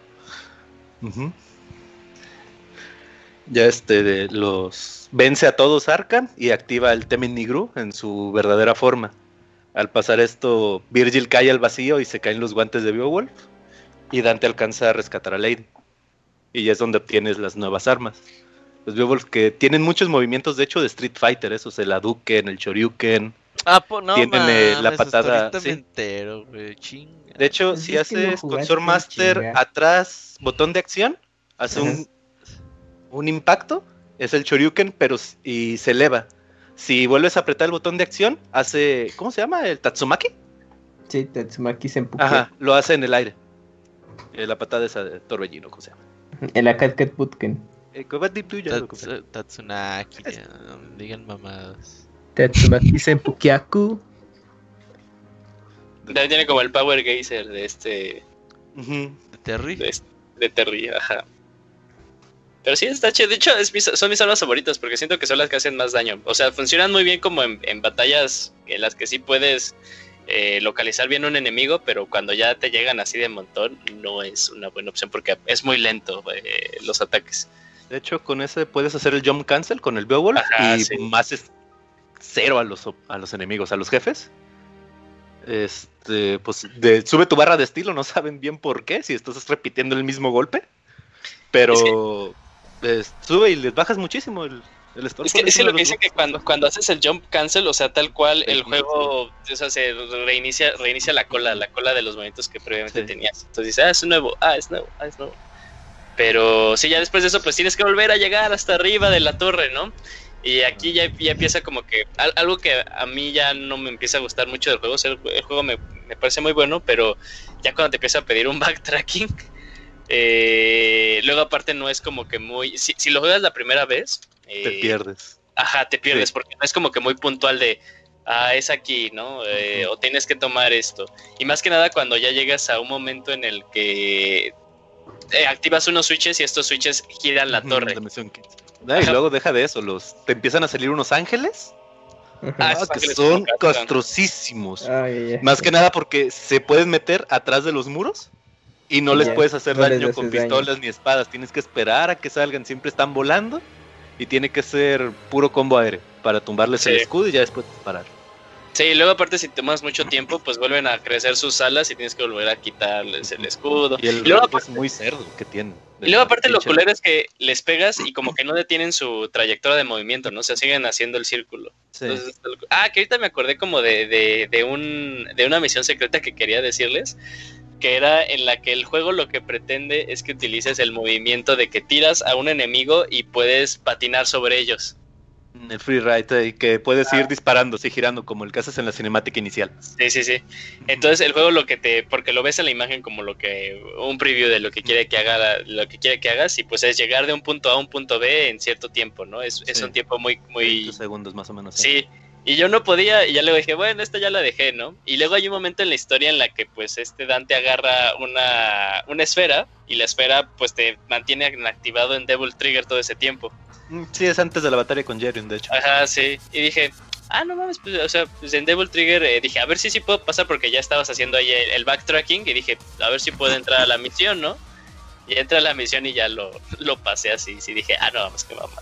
Ya este de los vence a todos Arkham y activa el Temen Nigru en su verdadera forma. Al pasar esto, Virgil cae al vacío y se caen los guantes de Beowulf. Y Dante alcanza a rescatar a Lady. Y ya es donde obtienes las nuevas armas. Los Beowulf que tienen muchos movimientos, de hecho, de Street Fighter, esos, el Hadouken, el Shoryuken. Ah, pues no, Tienen, eh, la patada, sí. entero. De hecho, Pues si haces con jugaste, Swordmaster chinga. atrás, botón de acción, hace un, un impacto, es el Shoryuken, pero y se eleva. Si vuelves a apretar el botón de acción, hace, ¿cómo se llama? ¿El Tatsumaki? Sí, Tatsumaki se empujó. Ajá, lo hace en el aire. Eh, la patada esa de torbellino, ¿cómo se llama? El Akatkat Butken. Tats- Tatsunaki, no digan mamadas. Tatsumaki Senpukiaku. También tiene como el Power Geyser de este. ¿De Terry? de, de Terry, ajá. Pero sí, está chido. De hecho, es mis- son mis armas favoritas porque siento que son las que hacen más daño. O sea, funcionan muy bien como en, en batallas en las que sí puedes eh, localizar bien un enemigo, pero cuando ya te llegan así de montón, no es una buena opción porque es muy lento eh, los ataques. De hecho, con ese puedes hacer el jump cancel con el Beowulf Ajá, y sí. más es cero a los, a los enemigos, a los jefes. Este, pues de, sube tu barra de estilo, no saben bien por qué, si estás repitiendo el mismo golpe. Pero es- sube y les bajas muchísimo el, el Es que, es que lo que dicen que cuando, cuando haces el jump cancel, o sea, tal cual el juego o sea, se reinicia, reinicia la cola, la cola de los movimientos que previamente Sí. tenías. Entonces dices, ah, es nuevo, ah, es nuevo, ah, es nuevo. Pero sí, ya después de eso, pues tienes que volver a llegar hasta arriba de la torre, ¿no? Y aquí ya, ya empieza como que al- algo que a mí ya no me empieza a gustar mucho del juego. O sea, el, el juego me, me parece muy bueno, pero ya cuando te empieza a pedir un backtracking, eh, luego aparte no es como que muy... Si, si lo juegas la primera vez... Te eh, pierdes. Ajá, te pierdes Sí. porque no es como que muy puntual de, ah, es aquí, ¿no? Eh, O tienes que tomar esto. Y más que nada cuando ya llegas a un momento en el que eh, activas unos switches y estos switches giran la torre. la misión 15. Ah, y luego deja de eso, los te empiezan a salir unos ángeles. Ah, ah, que son castrosísimos. Más que nada porque se pueden meter atrás de los muros y no les puedes hacer no daño con daño. pistolas ni espadas. Tienes que esperar a que salgan. Siempre están volando y tiene que ser puro combo aéreo para tumbarles el escudo y ya después disparar. Sí, luego aparte si tomas mucho tiempo, pues vuelven a crecer sus alas y tienes que volver a quitarles el escudo. Y el Y luego rank es muy cerdo que tienen. Y luego aparte lo culero es que les pegas y como que no detienen su trayectoria de movimiento, ¿no? O sea, siguen haciendo el círculo. Sí. Entonces, ah, que ahorita me acordé como de, de, de un, de una misión secreta que quería decirles, que era en la que el juego lo que pretende es que utilices el movimiento de que tiras a un enemigo y puedes patinar sobre ellos. El free ride y que puedes Ah. ir disparando, sí, girando, como el que haces en la cinemática inicial. Sí, sí, sí. Entonces el juego lo que te, porque lo ves en la imagen como lo que, un preview de lo que quiere que haga, lo que quiere que hagas y pues es llegar de un punto A a un punto B en cierto tiempo, ¿no? Es, es un tiempo muy, muy, 20 segundos más o menos. Sí, y yo no podía, y ya luego dije, bueno, esta ya la dejé, ¿no? Y luego hay un momento en la historia en la que pues este Dante agarra una, una esfera y la esfera pues te mantiene activado en Devil Trigger todo ese tiempo. Mm, Sí, es antes de la batalla con Jerion, de hecho. Ajá, sí. Y dije, ah, no mames, pues, o sea, pues en Devil Trigger eh, dije, a ver si sí puedo pasar porque ya estabas haciendo ahí el, el backtracking y dije, a ver si puedo entrar a la misión, ¿no? Y entré a la misión y ya lo, lo pasé así, sí dije, ah, no, vamos, que mamá.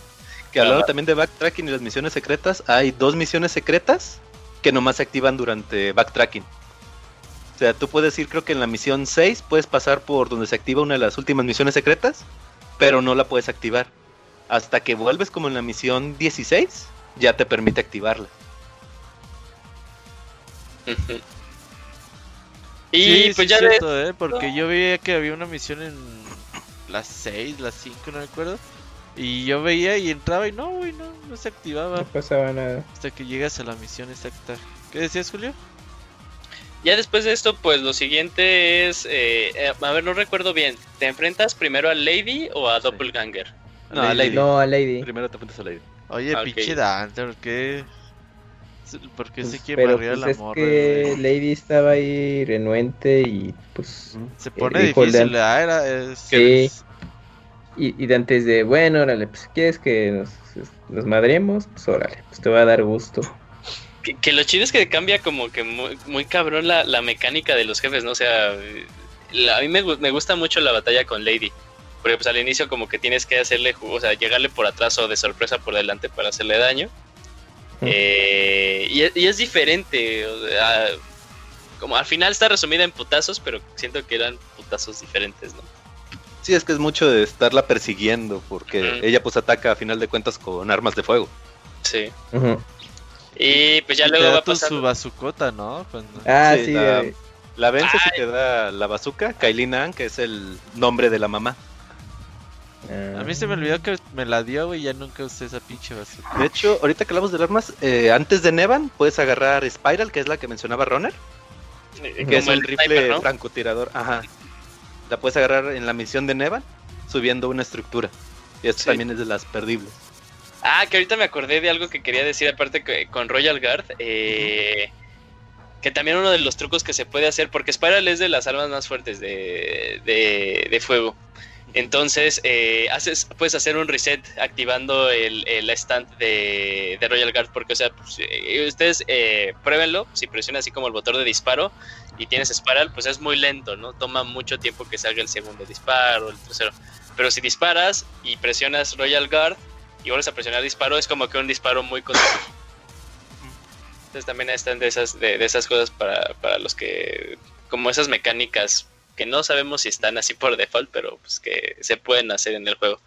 Que hablando Ajá. también de backtracking y las misiones secretas, hay dos misiones secretas que nomás se activan durante backtracking. O sea, tú puedes ir, creo que en la misión 6 puedes pasar por donde se activa una de las últimas misiones secretas, pero no la puedes activar. Hasta que vuelves como en la misión 16, ya te permite activarla. Y Sí, pues sí ya es de... cierto, ¿eh? Porque yo veía que había una misión en las 6, las 5, no me acuerdo. Y yo veía y entraba y no, güey, no, no se activaba. No pasaba nada. Hasta que llegas a la misión exacta. ¿Qué decías, Julio? Ya después de esto, pues lo siguiente es, eh, eh, a ver, no recuerdo bien, ¿te enfrentas primero a Lady o a Sí. Doppelganger? No, a Lady. No, a Lady. Primero te apuntas a Lady. Oye, Ok. pinche Dante, ¿por qué? ¿Por qué se Pues, quiere pero barrer pues la es morra? que güey? Lady estaba ahí renuente y pues... Se pone difícil, ah, era, es, Sí. es- Y, y antes de, bueno, órale, pues quieres que nos, nos madremos, pues órale, pues te va a dar gusto. Que, que lo chido es que cambia como que muy, muy cabrón la, la mecánica de los jefes, ¿no? O sea, la- a mí me, me gusta mucho la batalla con Lady. Porque pues al inicio como que tienes que hacerle, o sea, llegarle por atrás o de sorpresa por delante para hacerle daño. Eh, y, es- y es diferente, o sea, como al final está resumida en putazos, pero siento que eran putazos diferentes, ¿no? Sí, es que es mucho de estarla persiguiendo, porque ella pues ataca a final de cuentas con armas de fuego. Sí. Y pues ya Y te luego da va pasando. su bazucota, ¿no? Cuando- Ah, Sí, sí. la- eh, La vences y te da la bazooka, Kailin Ann, que es el nombre de la mamá. ah. A mí se me olvidó que me la dio, güey, ya nunca usé esa pinche bazooka. De hecho, ahorita que hablamos de armas, eh, antes de Nevan puedes agarrar Spiral, que es la que mencionaba Runner, eh, que es como el el rifle sniper, ¿no? francotirador. Ajá. La puedes agarrar en la misión de Nevan, subiendo una estructura. Y esto Sí. también es de las perdibles. Ah, que ahorita me acordé de algo que quería decir, aparte que con Royal Guard. eh, Que también uno de los trucos que se puede hacer, porque Spiral es de las armas más fuertes de, de, de fuego. Entonces, eh, haces, puedes hacer un reset activando el, el stand de, de Royal Guard, porque, o sea, pues, eh, ustedes eh, pruébenlo, si presionan así como el botón de disparo y tienes Spiral, pues es muy lento, ¿no? Toma mucho tiempo que salga el segundo disparo, el tercero. Pero si disparas y presionas Royal Guard y vuelves a presionar disparo, es como que un disparo muy contundente. Entonces también están de esas, de, de esas cosas para, para los que, como esas mecánicas que no sabemos si están así por default, pero pues que se pueden hacer en el juego.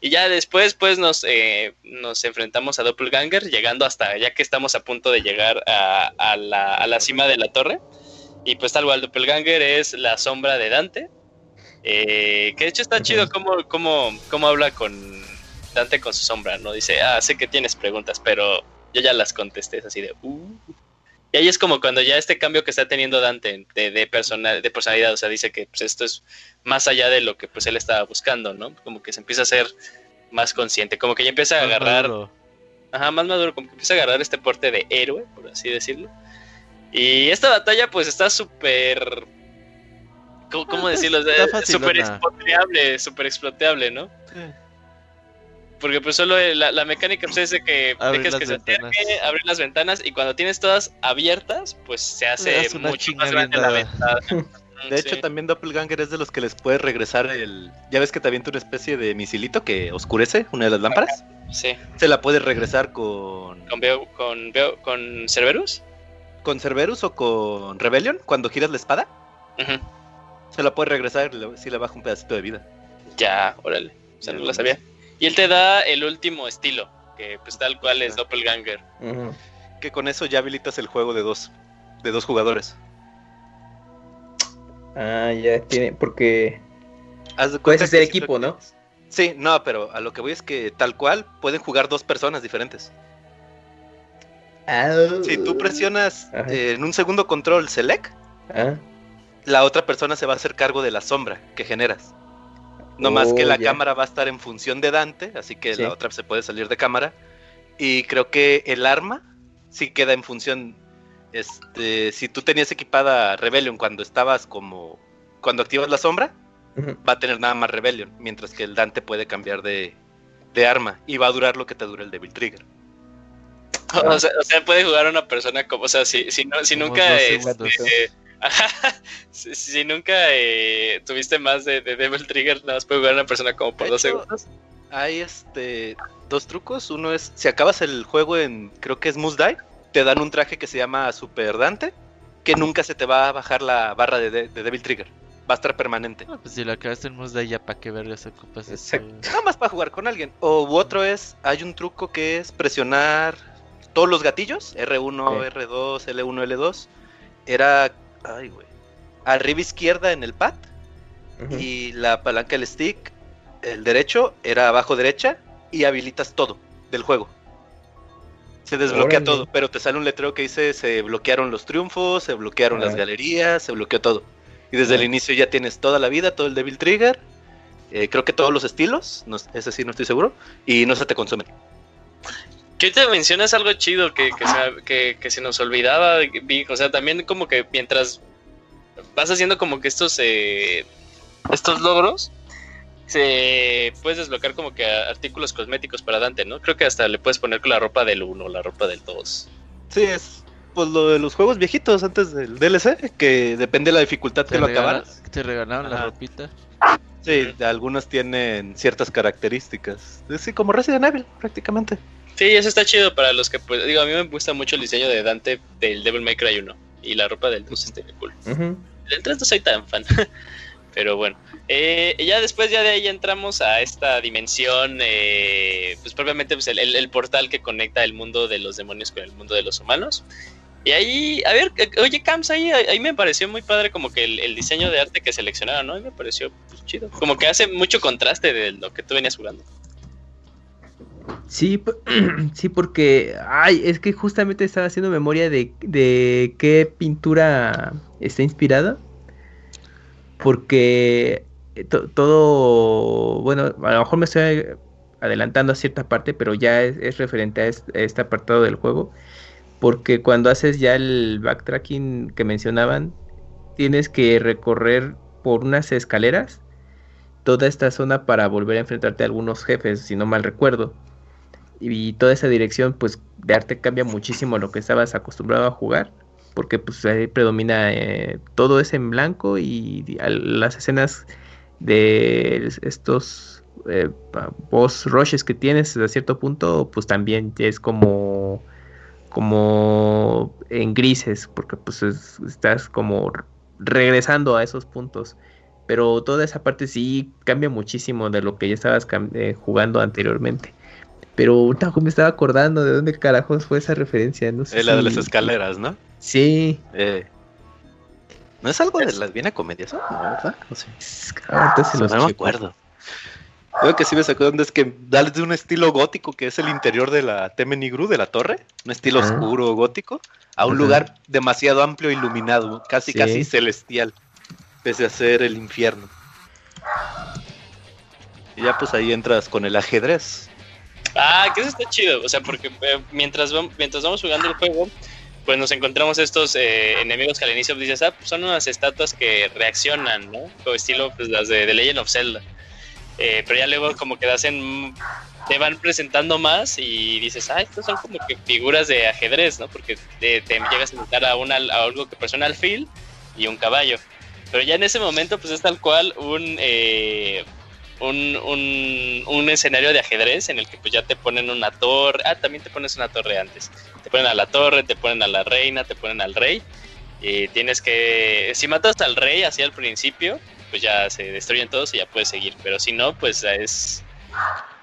Y ya después pues nos, eh, nos enfrentamos a Doppelganger, llegando hasta, ya que estamos a punto de llegar a, a la, a la cima de la torre. Y pues tal cual, Doppelganger es la sombra de Dante. eh, que de hecho está chido cómo, cómo, cómo habla con Dante con su sombra, ¿no? Dice, ah, sé que tienes preguntas, pero yo ya las contesté, es así de, uh. Y ahí es como cuando ya este cambio que está teniendo Dante de, de, personal, de personalidad, o sea, dice que pues, esto es más allá de lo que pues él estaba buscando, ¿no? Como que se empieza a ser más consciente, como que ya empieza a Más agarrar, maduro. ajá, más maduro, como que empieza a agarrar este porte de héroe, por así decirlo. Y esta batalla pues está súper... ¿Cómo, cómo Ah, decirlo? está Eh, Súper exploteable, súper exploteable, ¿no? Porque pues solo la, la mecánica pues, es de que Abrir dejes que se acerque, abrir las ventanas y cuando tienes todas abiertas, pues se hace mucho más grande la ventana. De Sí. hecho, también Doppelganger es de los que les puede regresar el. Ya ves que te avienta una especie de misilito que oscurece una de las lámparas. Sí. Se la puedes regresar con. Con Veo, con Veo, con Cerberus. con Cerberus o con Rebellion. Cuando giras la espada, Ujú. se la puedes regresar y si le baja un pedacito de vida. Ya, órale. O sea, no lo sabía. Y él te da el último estilo, que pues tal cual es. Doppelganger. Que con eso ya habilitas el juego de dos. De dos jugadores. Ah, ya tiene, porque Haz de puedes hacer equipo, ¿no? Sí, no, pero a lo que voy es que tal cual pueden jugar dos personas diferentes. Ah, Si tú presionas eh, en un segundo control select, Ah, la otra persona se va a hacer cargo de la sombra que generas. No más que Oh, la ya. cámara va a estar en función de Dante, así que Sí. la otra se puede salir de cámara. Y creo que el arma sí queda en función. Este, si tú tenías equipada Rebellion cuando estabas como. Cuando activas la sombra, va a tener nada más Rebellion. Mientras que el Dante puede cambiar de, de arma. Y va a durar lo que te dure el Devil Trigger. O sea, o sea, puede jugar una persona como, o sea, si, si, no, si nunca, este. Ajá, si, si nunca eh, tuviste más de, de Devil Trigger, nada más puede jugar una persona como por De dos hecho, segundos. Hay este dos trucos. Uno es si acabas el juego en creo que es Must Die, te dan un traje que se llama Super Dante, que nunca se te va a bajar la barra de, de- de Devil Trigger. Va a estar permanente. Ah, pues si lo acabaste en Musda ya para qué vergas ocupas eso. Nada más para jugar con alguien. O u otro es, hay un truco que es presionar todos los gatillos, R1, Sí. R2, L1, L2. Era, ay güey, arriba izquierda en el pad y la palanca del stick, el derecho era abajo derecha y habilitas todo del juego. Se desbloquea Órale. todo, pero te sale un letrero que dice se bloquearon los triunfos, se bloquearon las Ah. galerías, se bloqueó todo. Y desde el Ah. inicio ya tienes toda la vida, todo el Devil Trigger, eh, creo que todos los estilos, no, ese sí no estoy seguro, y no se te consumen. Que ahorita mencionas algo chido que, que, se, que, que se nos olvidaba, Vic. O sea, también como que mientras vas haciendo como que estos eh, estos logros, se puedes desbloquear como que artículos cosméticos para Dante, ¿no? Creo que hasta le puedes poner con la ropa del 1, la ropa del 2. Sí, es pues lo de los juegos viejitos antes del DLC, que depende de la dificultad Te, que lo acabaras. te regalaron la ropita. Sí, algunas tienen ciertas características. Sí, como Resident Evil, prácticamente. Sí, eso está chido para los que, pues, digo, a mí me gusta mucho el diseño de Dante del Devil May Cry 1 y la ropa del 2 está cool. Del 3 no soy tan fan. Pero bueno, eh, ya después ya de ahí entramos a esta dimensión, eh, pues propiamente pues, el, el- el portal que conecta el mundo de los demonios con el mundo de los humanos. Y ahí, a ver, eh, oye Camps, ahí, ahí me pareció muy padre como que el, el diseño de arte que seleccionaron, ¿no? Ahí me pareció pues, chido. Como que hace mucho contraste de lo que tú venías jugando. Sí, sí, porque, ay, es que justamente estaba haciendo memoria de, de qué pintura está inspirada. Porque to- todo, bueno, a lo mejor me estoy adelantando a cierta parte, pero ya es, referente a este apartado del juego. Porque cuando haces ya el backtracking que mencionaban, tienes que recorrer por unas escaleras toda esta zona para volver a enfrentarte a algunos jefes, si no mal recuerdo y toda esa dirección pues de arte cambia muchísimo a lo que estabas acostumbrado a jugar porque pues ahí predomina eh, todo es en blanco y las escenas de estos eh, boss rushes que tienes a cierto punto pues también es como como en grises porque pues es- estás como regresando a esos puntos. Pero toda esa parte sí cambia muchísimo de lo que ya estabas eh, jugando anteriormente pero ahorita me estaba acordando de dónde carajos fue esa referencia. No sé Es la de las escaleras, ¿no? Sí. Eh, ¿No es algo de las Viena Comedias? ¿no? No, ¿verdad? No sé. Los no me acuerdo. Lo que sí me sacó es que dale de un estilo gótico que es el interior de la Temenigru de la torre, un estilo Ajá. oscuro gótico, a un Ajá. lugar demasiado amplio iluminado, casi Sí. casi celestial, pese a ser el infierno. Y ya pues ahí entras con el ajedrez. Ah, que eso está chido, o sea, porque eh, mientras, vam- mientras vamos jugando el juego, pues nos encontramos estos eh, enemigos que al inicio dices, ah, pues son unas estatuas que reaccionan, ¿no? Como estilo pues, las de Legend of Zelda. Eh, pero ya luego como que hacen, te van presentando más y dices, ah, estos son como que figuras de ajedrez, ¿no? Porque te, te llegas a notar a, una, a algo que persona alfil y un caballo. Pero ya en ese momento pues es tal cual un... un, un, un escenario de ajedrez en el que pues ya te ponen una torre, ah, también te pones una torre antes, te ponen a la torre, te ponen a la reina, te ponen al rey, y tienes que, si matas al rey así al principio, pues ya se destruyen todos y ya puedes seguir, pero si no, pues es...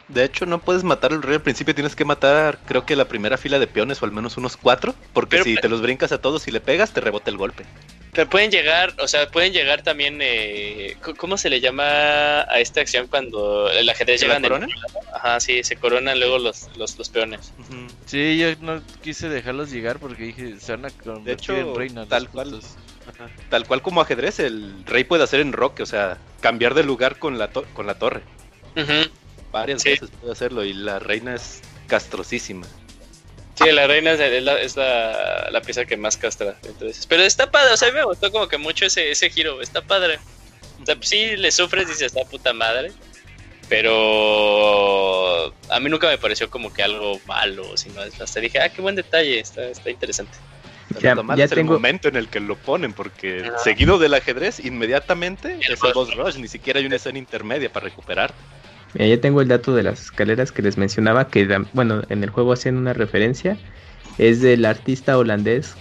De hecho, no puedes matar al rey al principio, tienes que matar, creo que la primera fila de peones o al menos unos cuatro, porque Pero- si te los brincas a todos y le pegas, te rebota el golpe. Pero pueden llegar, o sea, pueden llegar también, eh, ¿cómo se le llama a esta acción cuando el ajedrez ¿Se la llega corona? Ajá, sí, se coronan luego los, los, los peones. Ujú. Sí, yo no quise dejarlos llegar porque dije, se van a convertir De hecho, en reina. tal cual. Ajá. Tal cual como ajedrez, el rey puede hacer enroque, o sea, cambiar de lugar con la, to- con la torre. Varias Sí. veces puede hacerlo y la reina es castrosísima. Sí, la reina es, es la, es la, la pieza que más castra. Entonces, pero está padre, o sea, a mí me gustó como que mucho ese, ese giro, está padre. O sea, sí le sufres, dices, está puta madre. Pero a mí nunca me pareció como que algo malo, sino hasta dije, ah, qué buen detalle, está, está interesante. Pero Ya- lo malo ya es el tengo- momento en el que lo ponen, porque Ajá. seguido del ajedrez, inmediatamente El es el boss boss rush, ni siquiera hay una escena intermedia para recuperar. Mira, ya tengo el dato de las escaleras que les mencionaba, que bueno, en el juego hacen una referencia. Es del artista holandés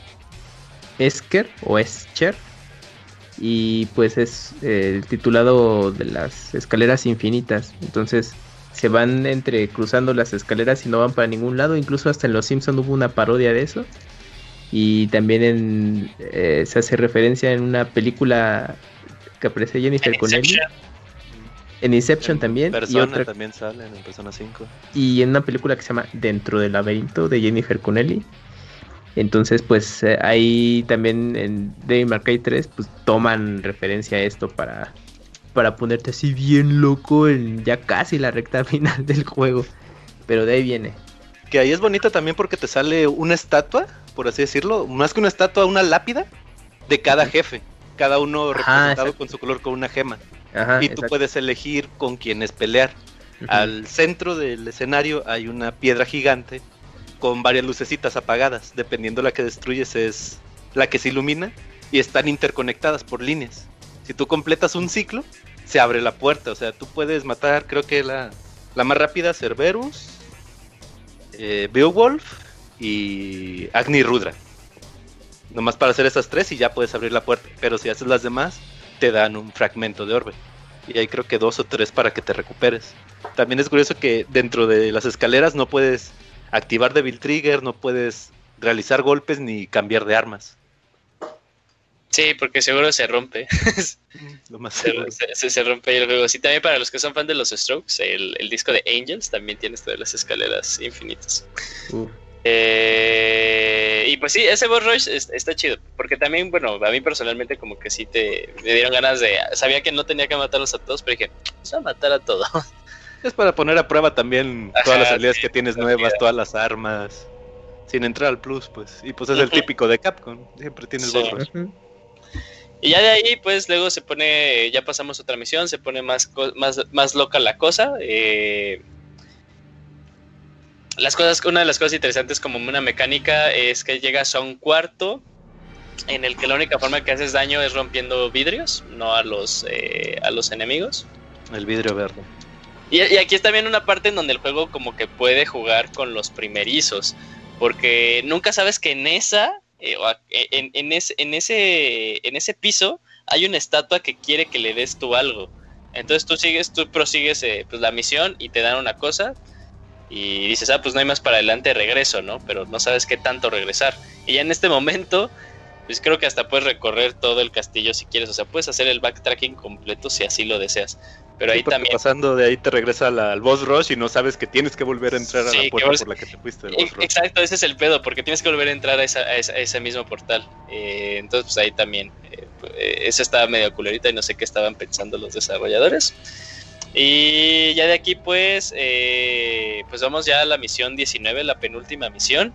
Esker o Escher. Y pues es eh, el titulado de las escaleras infinitas. Entonces se van entre cruzando las escaleras y no van para ningún lado. Incluso hasta en Los Simpson hubo una parodia de eso. Y también en, eh, se hace referencia en una película que aparece Jennifer En Connelly. En Inception En también. y Persona otra también salen en Persona 5. y en una película que se llama Dentro del laberinto de Jennifer Connelly. Entonces, pues eh, ahí también en Devil May Cry 3 pues toman referencia a esto para para ponerte así bien loco en ya casi la recta final del juego. Pero de ahí viene. Que ahí es bonita también porque te sale una estatua, por así decirlo, más que una estatua, una lápida de cada jefe. Cada uno representado con su color con una gema. Ajá. y tú exacto. puedes elegir con quiénes pelear. Al centro del escenario hay una piedra gigante con varias lucecitas apagadas. Dependiendo la que destruyes es la que se ilumina y están interconectadas por líneas. Si tú completas un ciclo, se abre la puerta. O sea, tú puedes matar, creo que la, la más rápida, Cerberus, eh, Beowulf y Agni Rudra. Nomás para hacer esas tres y ya puedes abrir la puerta. Pero si haces las demás, te dan un fragmento de orbe. Y hay creo que dos o tres para que te recuperes. También es curioso que dentro de las escaleras no puedes activar Devil Trigger, no puedes realizar golpes ni cambiar de armas. Sí, porque seguro se rompe. Lo más se, se- se rompe el juego. Sí, también para los que son fan de los Strokes, el, el disco de Angels también tiene esto de las escaleras infinitas. Uf. Eh, y pues sí, ese boss rush es- está chido. Porque también, bueno, a mí personalmente como que sí te me dieron ganas de... Sabía que no tenía que matarlos a todos, pero dije, vamos a matar a todos. Es para poner a prueba también Ajá, todas las habilidades sí, que tienes nuevas, todas las armas. Sin entrar al plus, pues. Y pues es el típico de Capcom. Siempre tiene el Sí. boss rush. Y ya de ahí, pues luego se pone, ya pasamos otra misión, se pone más, más, más loca la cosa. eh, las cosas, una de las cosas interesantes como una mecánica es que llegas a un cuarto en el que la única forma que haces daño es rompiendo vidrios, no a los, eh, a los enemigos. El vidrio verde. Y, y aquí está también una parte en donde el juego como que puede jugar con los primerizos, porque nunca sabes que en esa, eh, o en, en ese, en, ese, en ese piso hay una estatua que quiere que le des tú algo. Entonces tú sigues, tú prosigues eh, pues, la misión y te dan una cosa y dices, ah, pues no hay más para adelante, regreso, ¿no? Pero no sabes qué tanto regresar. Y ya en este momento, pues creo que hasta puedes recorrer todo el castillo si quieres, o sea, puedes hacer el backtracking completo si así lo deseas. Pero Sí, ahí también Pasando de ahí te regresa la- al boss rush y no sabes que tienes que volver a entrar a la puerta por la que te fuiste E- boss rush. Exacto, ese es el pedo, porque tienes que volver a entrar a, esa- a esa- a ese mismo portal. Eh, entonces, pues ahí también, eh, eh, eso estaba medio culerita y no sé qué estaban pensando los desarrolladores. Y ya de aquí, pues, eh, pues vamos ya a la misión 19, la penúltima misión,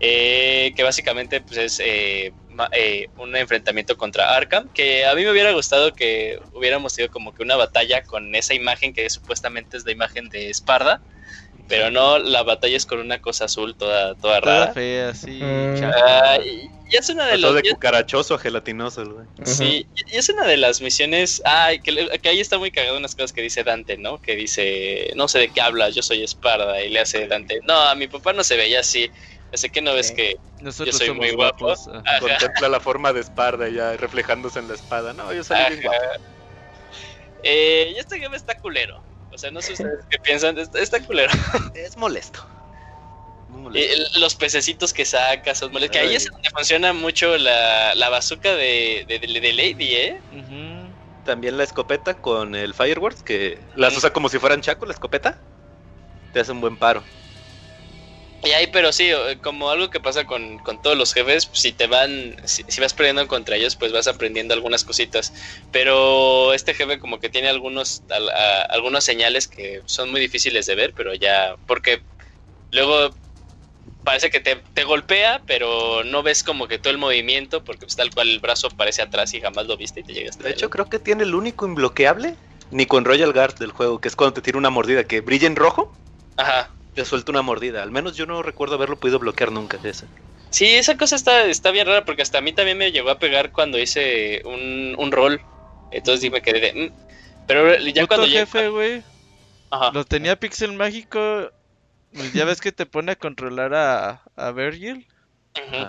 eh, que básicamente pues, es eh, eh, un enfrentamiento contra Arkham, que a mí me hubiera gustado que hubiéramos tenido como que una batalla con esa imagen que supuestamente es la imagen de Esparda. Pero no, la batalla es con una cosa azul toda, toda Toda rara. fea, sí. Mm. Ah, y, y es una de las de cucarachoso a gelatinoso, el güey. sí, y y es una de las misiones. Ah, que, que ahí está muy cagado unas cosas que dice Dante, ¿no? Que dice, no sé de qué hablas, yo soy Esparda. Y le hace Dante, no, a mi papá no se veía así. Así que no ves Sí. que. Nosotros yo soy somos muy guapo. Contempla la forma de Esparda ya reflejándose en la espada. No, yo salí bien guapo. Eh, y este game está culero. O sea, no sé ustedes qué piensan, está, culero. Es molesto. Y los pececitos que sacas, son molestos. Que ahí es donde funciona mucho la, la bazooka de, de, de- de Lady, ¿eh? También la escopeta con el Fireworks, que las usa como si fueran chaco, la escopeta. Te hace un buen paro. Y ahí, pero sí, como algo que pasa con, con todos los jefes, pues, si te van, si, si vas perdiendo contra ellos, pues vas aprendiendo algunas cositas. Pero este jefe como que tiene algunos, al- a- algunos señales que son muy difíciles de ver, pero ya, porque luego parece que te, te golpea, pero no ves como que todo el movimiento, porque pues, tal cual el brazo aparece atrás y jamás lo viste y te llegas. De hecho, creo que tiene el único imbloqueable, ni con Royal Guard del juego, que es cuando te tira una mordida que brilla en rojo, Ajá. Te suelta una mordida. Al menos yo no recuerdo haberlo podido bloquear nunca de esa. Sí, esa cosa está, está bien rara porque hasta a mí también me llegó a pegar cuando hice un, un rol. Entonces sí me quedé de... "Mm". Pero ya Puto cuando jefe, güey. Ajá. Lo tenía Pixel Mágico. pues Ya ves que te pone a controlar a, a Virgil. Ujú.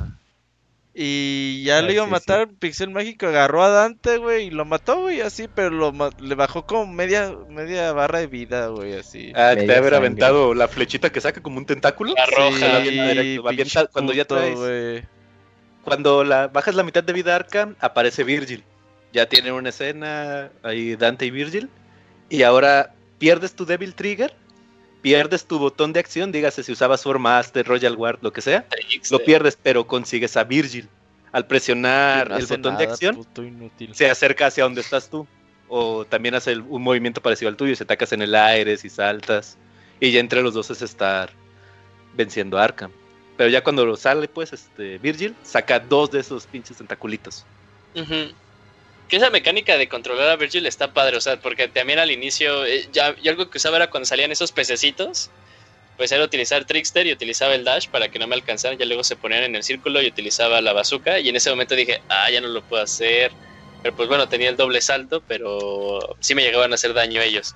Y ya Ah, le iba a sí, matar. Pixel Mágico agarró a Dante, güey. Y lo mató, güey, así. Pero lo le bajó como media, media barra de vida, güey, así. Ah, te Media debe haber sangre. aventado la flechita que saca como un tentáculo. La roja. directo, va bien tal- cuando ya traes- güey. Cuando la bajas la mitad de vida Arkham, aparece Virgil. Ya tienen una escena ahí Dante y Virgil. Y ahora pierdes tu Devil Trigger, pierdes tu botón de acción, dígase si usabas Master, Royal Guard, lo que sea. Lo pierdes, pero consigues a Virgil. Al presionar No el botón de acción, se acerca hacia donde estás tú. O también hace el- un movimiento parecido al tuyo, se atacas en el aire, si saltas. Y ya entre los dos es estar venciendo a Arkham. Pero ya cuando sale, pues, este Virgil, saca dos de esos pinches tentaculitos. Ujú. Que esa mecánica de controlar a Virgil está padre, o sea, porque también al inicio, eh, ya, yo algo que usaba era cuando salían esos pececitos, pues era utilizar Trickster y utilizaba el dash para que no me alcanzaran, ya luego se ponían en el círculo y utilizaba la bazooka, y en ese momento dije, ah, ya no lo puedo hacer, pero pues bueno, tenía el doble salto, pero sí me llegaban a hacer daño ellos.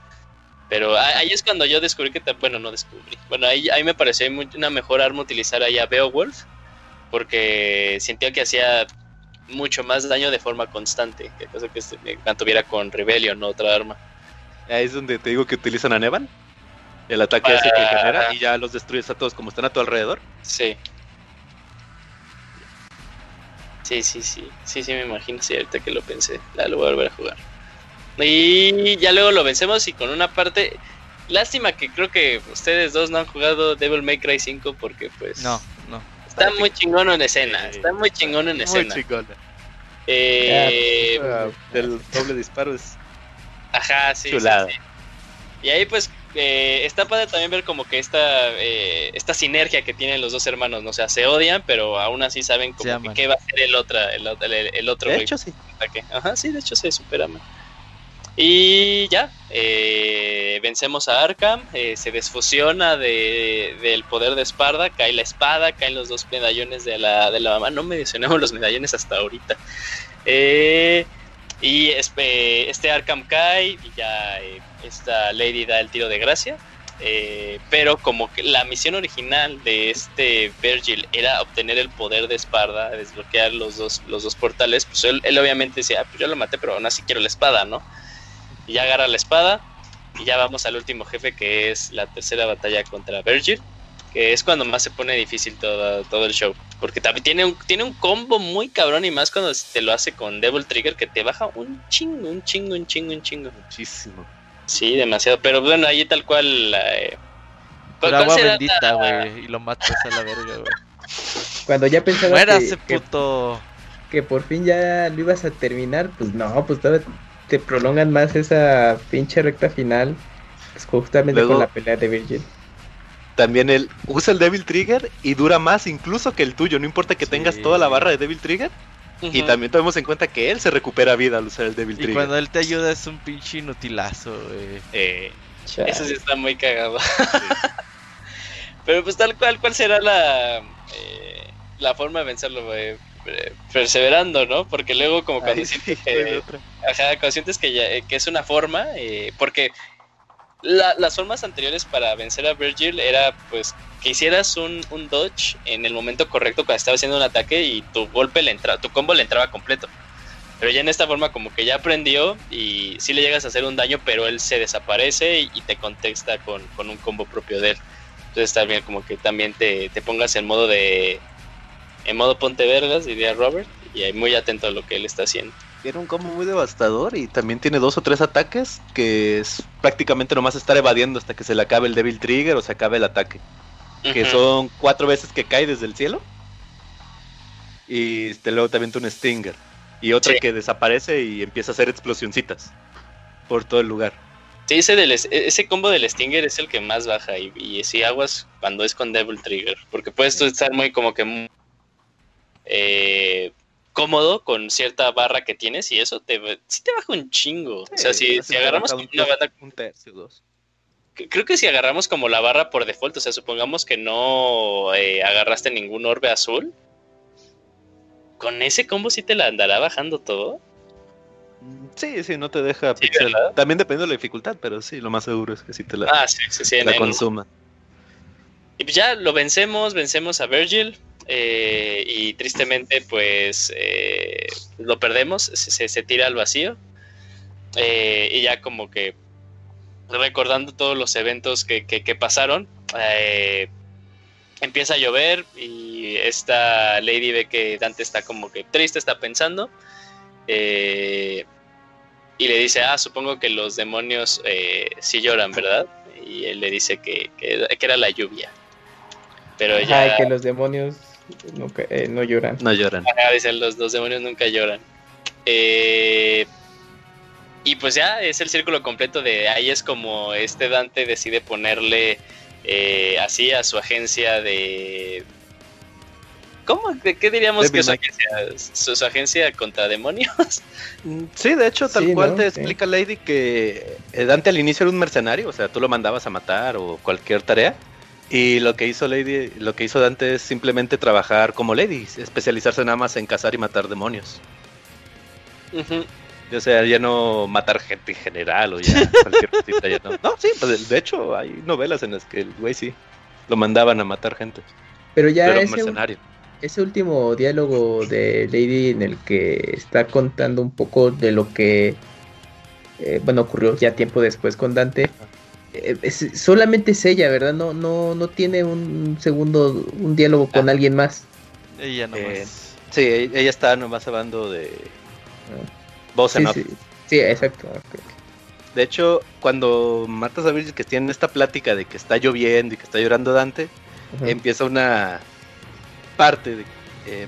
Pero ahí es cuando yo descubrí que, bueno, no descubrí, bueno, ahí, ahí me pareció una mejor arma utilizar ahí a Beowulf, porque sentía que hacía mucho más daño de forma constante, que cosa que se me mantuviera con Rebellion, otra arma. Ahí es donde te digo que utilizan a Nevan. El ataque ese que genera y ya los destruyes a todos como están a tu alrededor. Sí. Sí, sí, sí. Sí, sí, me imagino. Sí, ahorita que lo pensé. La lo voy a volver a jugar. Y ya luego lo vencemos y con una parte. Lástima que creo que ustedes dos no han jugado Devil May Cry 5 porque pues. No. Está muy chingón en escena. Está muy chingón en Muy escena. chingona. Eh, Ah, Del doble disparo es Ajá, sí. sí, chulada. sí. Y ahí pues eh, está padre también ver como que esta eh, esta sinergia que tienen los dos hermanos, ¿no? o sea, se odian, pero aún así saben como que qué va a ser el otro, el, otro- el, el otro De hecho, sí. Ajá, sí, de hecho se superaman. Y ya, eh, vencemos a Arkham, eh, se desfusiona de, del poder de Esparda, cae la espada, caen los dos medallones de la, de la mamá. No mencionamos los medallones hasta ahorita. Eh, y este Arkham cae y ya eh, esta Lady da el tiro de gracia. eh, pero como que la misión original de este Virgil era obtener el poder de Esparda, desbloquear los dos, los dos portales, pues él, él obviamente decía, "Ah, pues yo lo maté, pero aún así quiero la espada, ¿no? Y ya agarra la espada y ya vamos al último jefe que es la tercera batalla contra Virgil, que es cuando más se pone difícil todo, todo el show. Porque también tiene un, tiene un combo muy cabrón y más cuando te lo hace con Devil Trigger que te baja un chingo, un chingo, un chingo, un chingo. Muchísimo. Sí, demasiado. Pero bueno, ahí tal cual... eh, ¿cuál- Pero agua bendita, la- güey. Y lo matas a la verga, güey. Cuando ya pensaba que, Muérase, que, puto. que por fin ya lo ibas a terminar, pues no, pues todavía te prolongan más esa pinche recta final. Pues justamente Luego- con la pelea de Virgil. También él usa el Devil Trigger y dura más incluso que el tuyo. No importa que Sí. tengas toda la barra de Devil Trigger. Y también tomemos en cuenta que él se recupera vida al usar el Devil Y Trigger. cuando él te ayuda es un pinche inutilazo, güey. Eh. Eso sí está muy cagado. Pero pues tal cual, ¿cuál será la, eh, la forma de vencerlo? güey? Eh, Perseverando, ¿no? Porque luego como cuando ahí sientes sí, que-. Ajá, cuando sientes que, ya- eh, que es una forma, eh, porque la- las formas anteriores para vencer a Virgil era pues que hicieras un, un dodge en el momento correcto cuando estaba haciendo un ataque y tu golpe le entraba, tu combo le entraba completo. Pero ya en esta forma como que ya aprendió y sí le llegas a hacer un daño, pero él se desaparece y, y te contexta con, con un combo propio de él. Entonces está bien como que también te, te pongas en modo de... En modo ponte vergas, diría Robert, y muy atento a lo que él está haciendo. Tiene un combo muy devastador y también tiene dos o tres ataques que es prácticamente nomás estar evadiendo hasta que se le acabe el Devil Trigger o se acabe el ataque. Que son cuatro veces que cae desde el cielo. Y te- luego te avienta un Stinger. Y otra Sí. que desaparece y empieza a hacer explosioncitas por todo el lugar. Sí, ese, del, ese combo del Stinger es el que más baja y, y si aguas cuando es con Devil Trigger, porque puedes tú estar muy como que eh, cómodo con cierta barra que tienes y eso te sí te baja un chingo. o sea, si, si agarramos como una banda, un tercio, dos. c- creo que si agarramos como la barra por default, o sea, supongamos que no eh, agarraste ningún orbe azul, con ese combo sí te la andará bajando todo. Mm, Sí, sí, no te deja Sí, pixel. ¿verdad? También depende de la dificultad, pero sí, lo más seguro es que sí te la, Ah, sí, sí, sí. en- la en- consuma. Y pues ya lo vencemos, vencemos a Virgil. Eh, y tristemente, pues eh, lo perdemos, se, se- tira al vacío. eh, y ya como que recordando todos los eventos que, que- que pasaron, eh, empieza a llover y esta lady ve que Dante está como que triste, está pensando. y le dice, ah, supongo que los demonios sí lloran, ¿verdad? Y él le dice que, que- era la lluvia. Pero ya... y que los demonios nunca, eh, no lloran. No lloran. Ajá, dicen los, los demonios nunca lloran. Eh, y pues ya es el círculo completo de ahí es como este Dante decide ponerle eh, así a su agencia de... ¿Cómo? ¿De qué diríamos Devil que es su agencia? ¿Su, su agencia contra demonios? Mm, Sí, de hecho, tal Sí, cual ¿no? te Sí. explica Lady que eh, Dante al inicio era un mercenario, o sea, tú lo mandabas a matar o cualquier tarea. Y lo que hizo Lady, lo que hizo Dante es simplemente trabajar como Lady, especializarse nada más en cazar y matar demonios. Ujú. O sea, ya no matar gente en general o ya cualquier cosita, ya no. No, sí, pues de hecho hay novelas en las que el güey sí lo mandaban a matar gente, Pero ya pero ese, mercenario. ese último diálogo de Lady en el que está contando un poco de lo que, eh, bueno, ocurrió ya tiempo después con Dante. Es- solamente es ella, ¿verdad? No, no, no tiene un segundo, un diálogo con Ah. alguien más. Ella nomás. Eh, Sí, ella está nomás hablando de voz Sí, en off. sí, sí, exacto. De hecho, cuando matas a Virgil que tienen esta plática de que está lloviendo y que está llorando Dante, empieza una parte de, eh,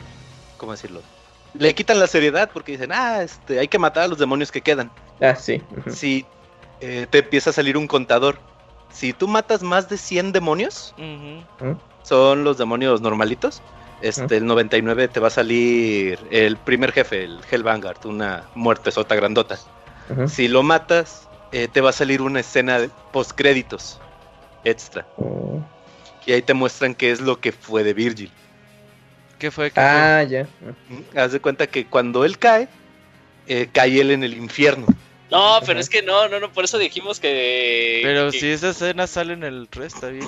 ¿cómo decirlo? Le quitan la seriedad porque dicen, ah, este, hay que matar a los demonios que quedan. Ah, sí. ujú. Si eh, te empieza a salir un contador, si tú matas más de 100 demonios, Ujú. son los demonios normalitos. Este, el 99 te va a salir el primer jefe, el Hellvangard, una muerte sota grandota. Si lo matas, eh, te va a salir una escena de postcréditos extra. Oh. Y ahí te muestran qué es lo que fue de Virgil. ¿Qué fue? ¿Qué Ah, ya. Haz de cuenta que cuando él cae, eh, cae él en el infierno. No, pero es que no, no, no, por eso dijimos que. Pero que- si esa escena sale en el 3, está bien.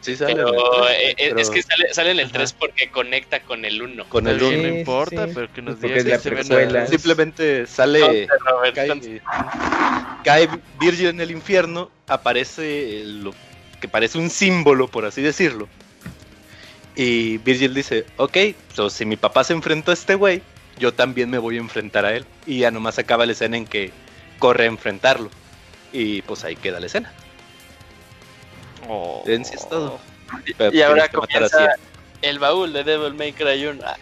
Sí, sale en el Pero eh, eh, pero es que sale, sale en el Ajá. 3 porque conecta con el 1. con el Está bien, uno. no Sí, importa, sí. pero que nos Porque diga si la se ve en el precuela. tres. Simplemente sale. cae, cae Virgil en el infierno, aparece lo que parece un símbolo, por así decirlo. Y Virgil dice, ok, so, si mi papá se enfrentó a este güey, yo también me voy a enfrentar a él. Y ya nomás acaba la escena en que corre a enfrentarlo. Y pues ahí queda la escena. Oh. En sí es todo. Y Pero ahora comienza el baúl de Devil May Cry 1. Ah,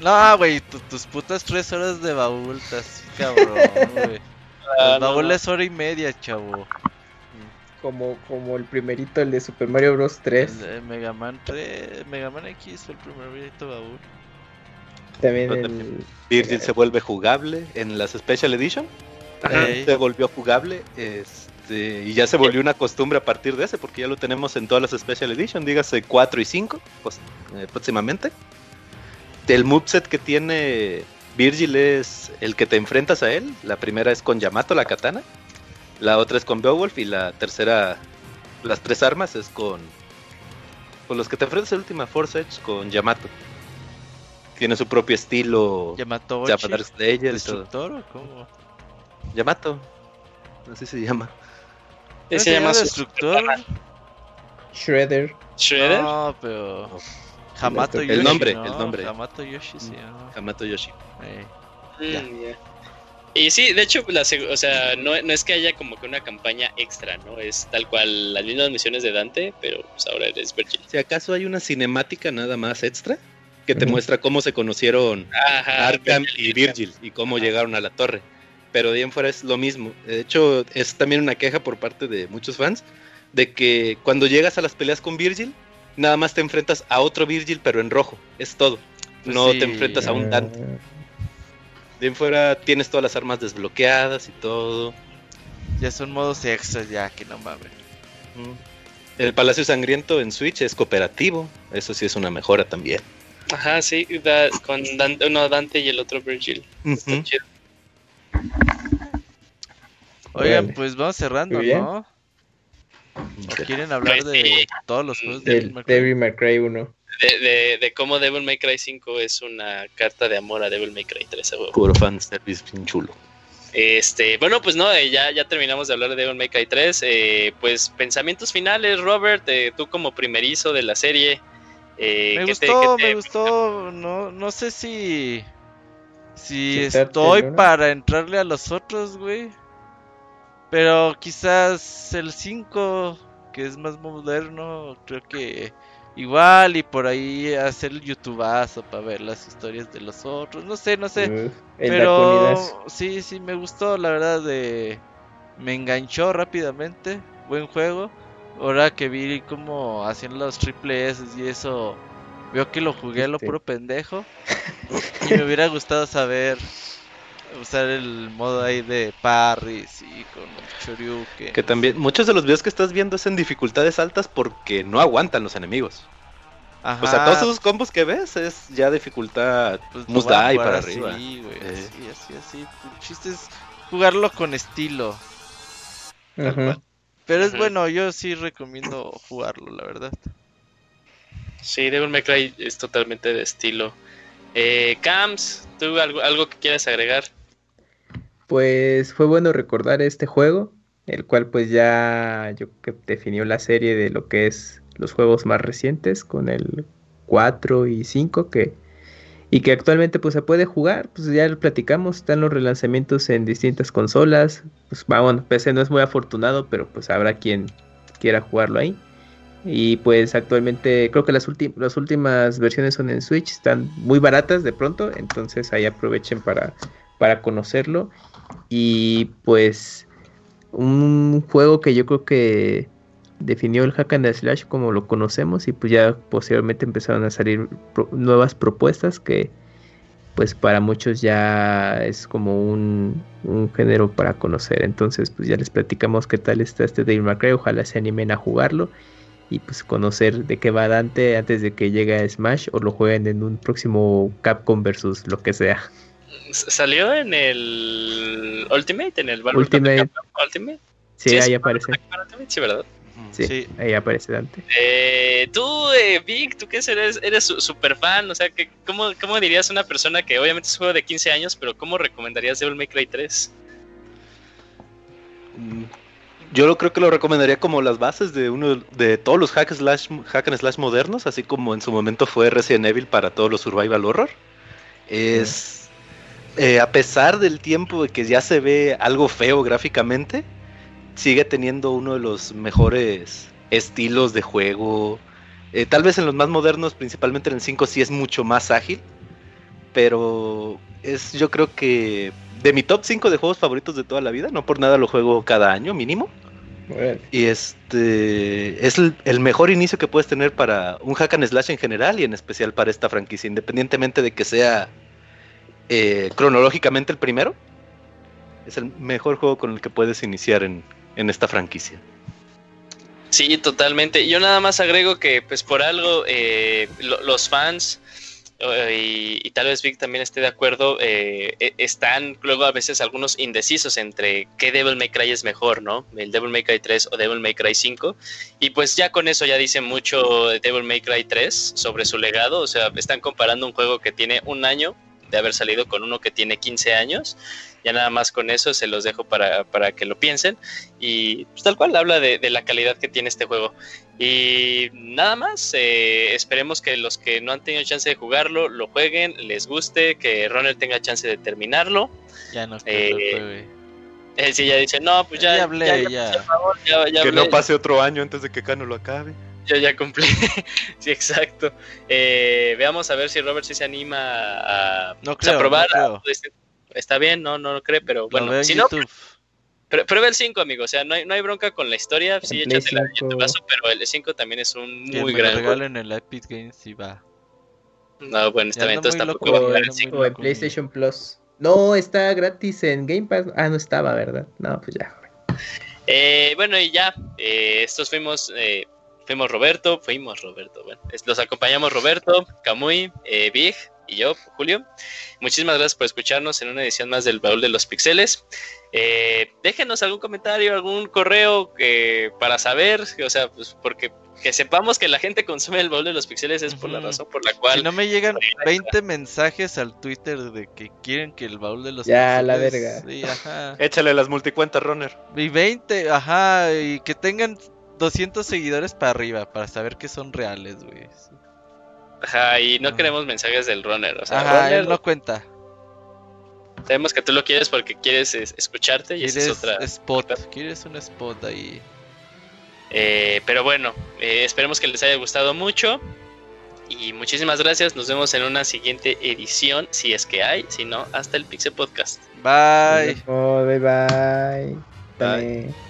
No, güey, tu- tus putas 3 horas de baúl, estás cabrón, güey. ah, El baúl no. es hora y media, chavo. Como, como el primerito, el de Super Mario Bros. 3. El de Mega Man 3, Mega Man X fue el primer baúl. También el. también. Virgil se vuelve jugable en las Special Edition. Ey. Se volvió jugable. Este, y ya se volvió una costumbre a partir de ese, porque ya lo tenemos en todas las Special Edition, dígase 4 y 5, pues, eh, próximamente. El moveset que tiene Virgil es el que te enfrentas a él. La primera es con Yamato, la katana. La otra es con Beowulf. Y la tercera, las tres armas es con. Con los que te enfrentas en última Force Edge con Yamato. Tiene su propio estilo. Yamato Slayer y todo. ¿Destructor o cómo? Yamato. Así se llama. ¿Qué ¿No se llama Destructor? Shredder. Shredder? No, pero. Hamato El Yoshi. nombre, ¿no? el nombre. Hamato Yoshi, sí. ah. Yamato Yoshi. Ey. ya. Mm, ya. Y sí, de hecho, la o sea, no, no es que haya como que una campaña extra, ¿no? Es tal cual las mismas misiones de Dante, pero pues ahora eres Virgil. Si acaso hay una cinemática nada más extra que te muestra cómo se conocieron Ajá. Arkham Virgil y Virgil y cómo llegaron a la torre. Pero de ahí en fuera es lo mismo. De hecho, es también una queja por parte de muchos fans de que cuando llegas a las peleas con Virgil, nada más te enfrentas a otro Virgil, pero en rojo. Es todo. Pues no sí. te enfrentas a un Ah, Dante. De ahí en fuera tienes todas las armas desbloqueadas y todo. Ya son modos extras, ya que no mames. El Palacio Sangriento en Switch es cooperativo. Eso sí es una mejora también. Ajá, sí, da- con Dante, uno Dante y el otro Virgil. Está chido. Oigan, pues vamos cerrando. ¿no? ¿O quieren hablar de sí. todos los juegos de Devil May Cry? Devil May Cry 1. De, de, de cómo Devil May Cry 5 es una carta de amor a Devil May Cry 3. a huevo. Puro fan service bien chulo. Este, bueno, pues no, eh, ya, ya terminamos de hablar de Devil May Cry 3. eh, pues pensamientos finales, Robert, eh, tú como primerizo de la serie. eh, Me ¿qué te- gustó, qué te- me gustó. No, no sé si. Si estoy para entrarle a los otros, güey. Pero quizás el 5, que es más moderno, creo que igual y por ahí hacer el youtubazo para ver las historias de los otros. No sé, no sé. Uh, Pero sí, sí, me gustó, la verdad, de... me enganchó rápidamente, buen juego. Ahora que vi cómo hacían los triple S y eso, veo que lo jugué a lo Este. puro pendejo. y me hubiera gustado saber usar el modo ahí de parries y con el Shoryuken. Que también, muchos de los videos que estás viendo es en dificultades altas porque no aguantan los enemigos. Ajá, O sea, todos esos combos que ves es ya dificultad pues jugar para así, arriba. güey, Eh. así, así, así. El chiste es jugarlo con estilo. cual. Pero es bueno, yo sí recomiendo jugarlo, la verdad. Sí, Devil May Cry es totalmente de estilo. Eh, Cams, ¿tú algo, algo que quieras agregar? Pues fue bueno recordar este juego, el cual pues ya yo definió la serie de lo que es los juegos más recientes con el 4 y 5 que y que actualmente pues se puede jugar, pues ya lo platicamos, están los relanzamientos en distintas consolas, pues bueno, PC no es muy afortunado, pero pues habrá quien quiera jugarlo ahí. Y pues actualmente creo que las, últimas versiones son en Switch, están muy baratas de pronto, entonces ahí aprovechen para, para conocerlo. Y pues un juego que yo creo que definió el hack and slash como lo conocemos y pues ya posteriormente empezaron a salir nuevas propuestas que pues para muchos ya es como un, género para conocer entonces pues ya les platicamos qué tal está este Devil May ojalá se animen a jugarlo y pues conocer de qué va Dante antes de que llegue a Smash o lo jueguen en un próximo Capcom versus lo que sea salió en el Ultimate en el Ultimate. Ultimate sí, ahí aparece sí verdad Sí, ahí aparece Dante. Eh, tú, eh, Vic, tú que eres, eres super fan, o sea, que, ¿cómo, ¿cómo dirías a una persona que obviamente es un juego de 15 años, pero ¿cómo recomendarías Devil May Cry 3? Yo lo creo que lo recomendaría como las bases de uno de todos los hack, slash, hack and slash modernos, así como en su momento fue Resident Evil para todos los survival horror. Es eh, a pesar del tiempo de que ya se ve algo feo gráficamente, sigue teniendo uno de los mejores estilos de juego. Eh, tal vez en los más modernos, principalmente en el 5, sí es mucho más ágil. Pero es yo creo que de mi top 5 de juegos favoritos de toda la vida. No por nada lo juego cada año mínimo. Y este es el, mejor inicio que puedes tener para un hack and slash en general y en especial para esta franquicia, independientemente de que sea eh, cronológicamente el primero. Es el mejor juego con el que puedes iniciar en, en esta franquicia. Sí, totalmente. Yo nada más agrego que, pues por algo, eh, los fans eh, y, tal vez Vic también esté de acuerdo, eh, e, están luego a veces algunos indecisos entre qué Devil May Cry es mejor, ¿no? El Devil May Cry 3 o Devil May Cry 5. Y pues ya con eso ya dice mucho Devil May Cry 3 sobre su legado. O sea, están comparando un juego que tiene un año de haber salido con uno que tiene 15 años ya nada más con eso se los dejo para, que lo piensen. Y pues, tal cual habla de, la calidad que tiene este juego. Y nada más, eh, esperemos que los que no han tenido chance de jugarlo, lo jueguen, les guste, que Runner tenga chance de terminarlo. Ya no eh, él sí ya dice, no, pues ya, ya hablé, ya. que no pase otro año antes de que Cano lo acabe. Yo ya cumplí. sí, exacto. Eh, veamos a ver si Robert sí se anima a, no creo, probar está bien, no, no lo cree, pero bueno, si no, prueba el 5, amigo, o sea, no hay, no hay bronca con la historia, sí, échate la tu vaso, pero el 5 también es un muy gran juego. en el Epic Games y va. No, bueno, está bien, entonces tampoco va a el 5. O en PlayStation Plus. No, está gratis en Game Pass. Ah, no estaba, ¿verdad? No, pues ya. Eh, bueno, y ya, eh, estos fuimos, eh, fuimos Roberto, fuimos Roberto, bueno, los acompañamos Roberto, Camuy, eh, Big, y yo, Julio. Muchísimas gracias por escucharnos en una edición más del Baúl de los Pixeles. Eh, déjenos algún comentario, algún correo que, para saber, o sea, pues porque que sepamos que la gente consume el Baúl de los Pixeles es por la razón por la cual... Si no me llegan 20 mensajes al Twitter de que quieren que el Baúl de los ya, la verga. Sí, ajá. Échale las multicuentas, Runner. Y 20, ajá, y que tengan 200 seguidores para arriba, para saber que son reales, güey. Ajá, y no queremos mensajes del runner. O sea, Ajá, él no cuenta. Sabemos que tú lo quieres porque quieres escucharte y esa es otra. Spot, quieres un spot ahí. Eh, pero bueno, eh, esperemos que les haya gustado mucho. Y muchísimas gracias. Nos vemos en una siguiente edición, si es que hay. Si no, hasta el Pixel Podcast. Bye. bye, bye. bye.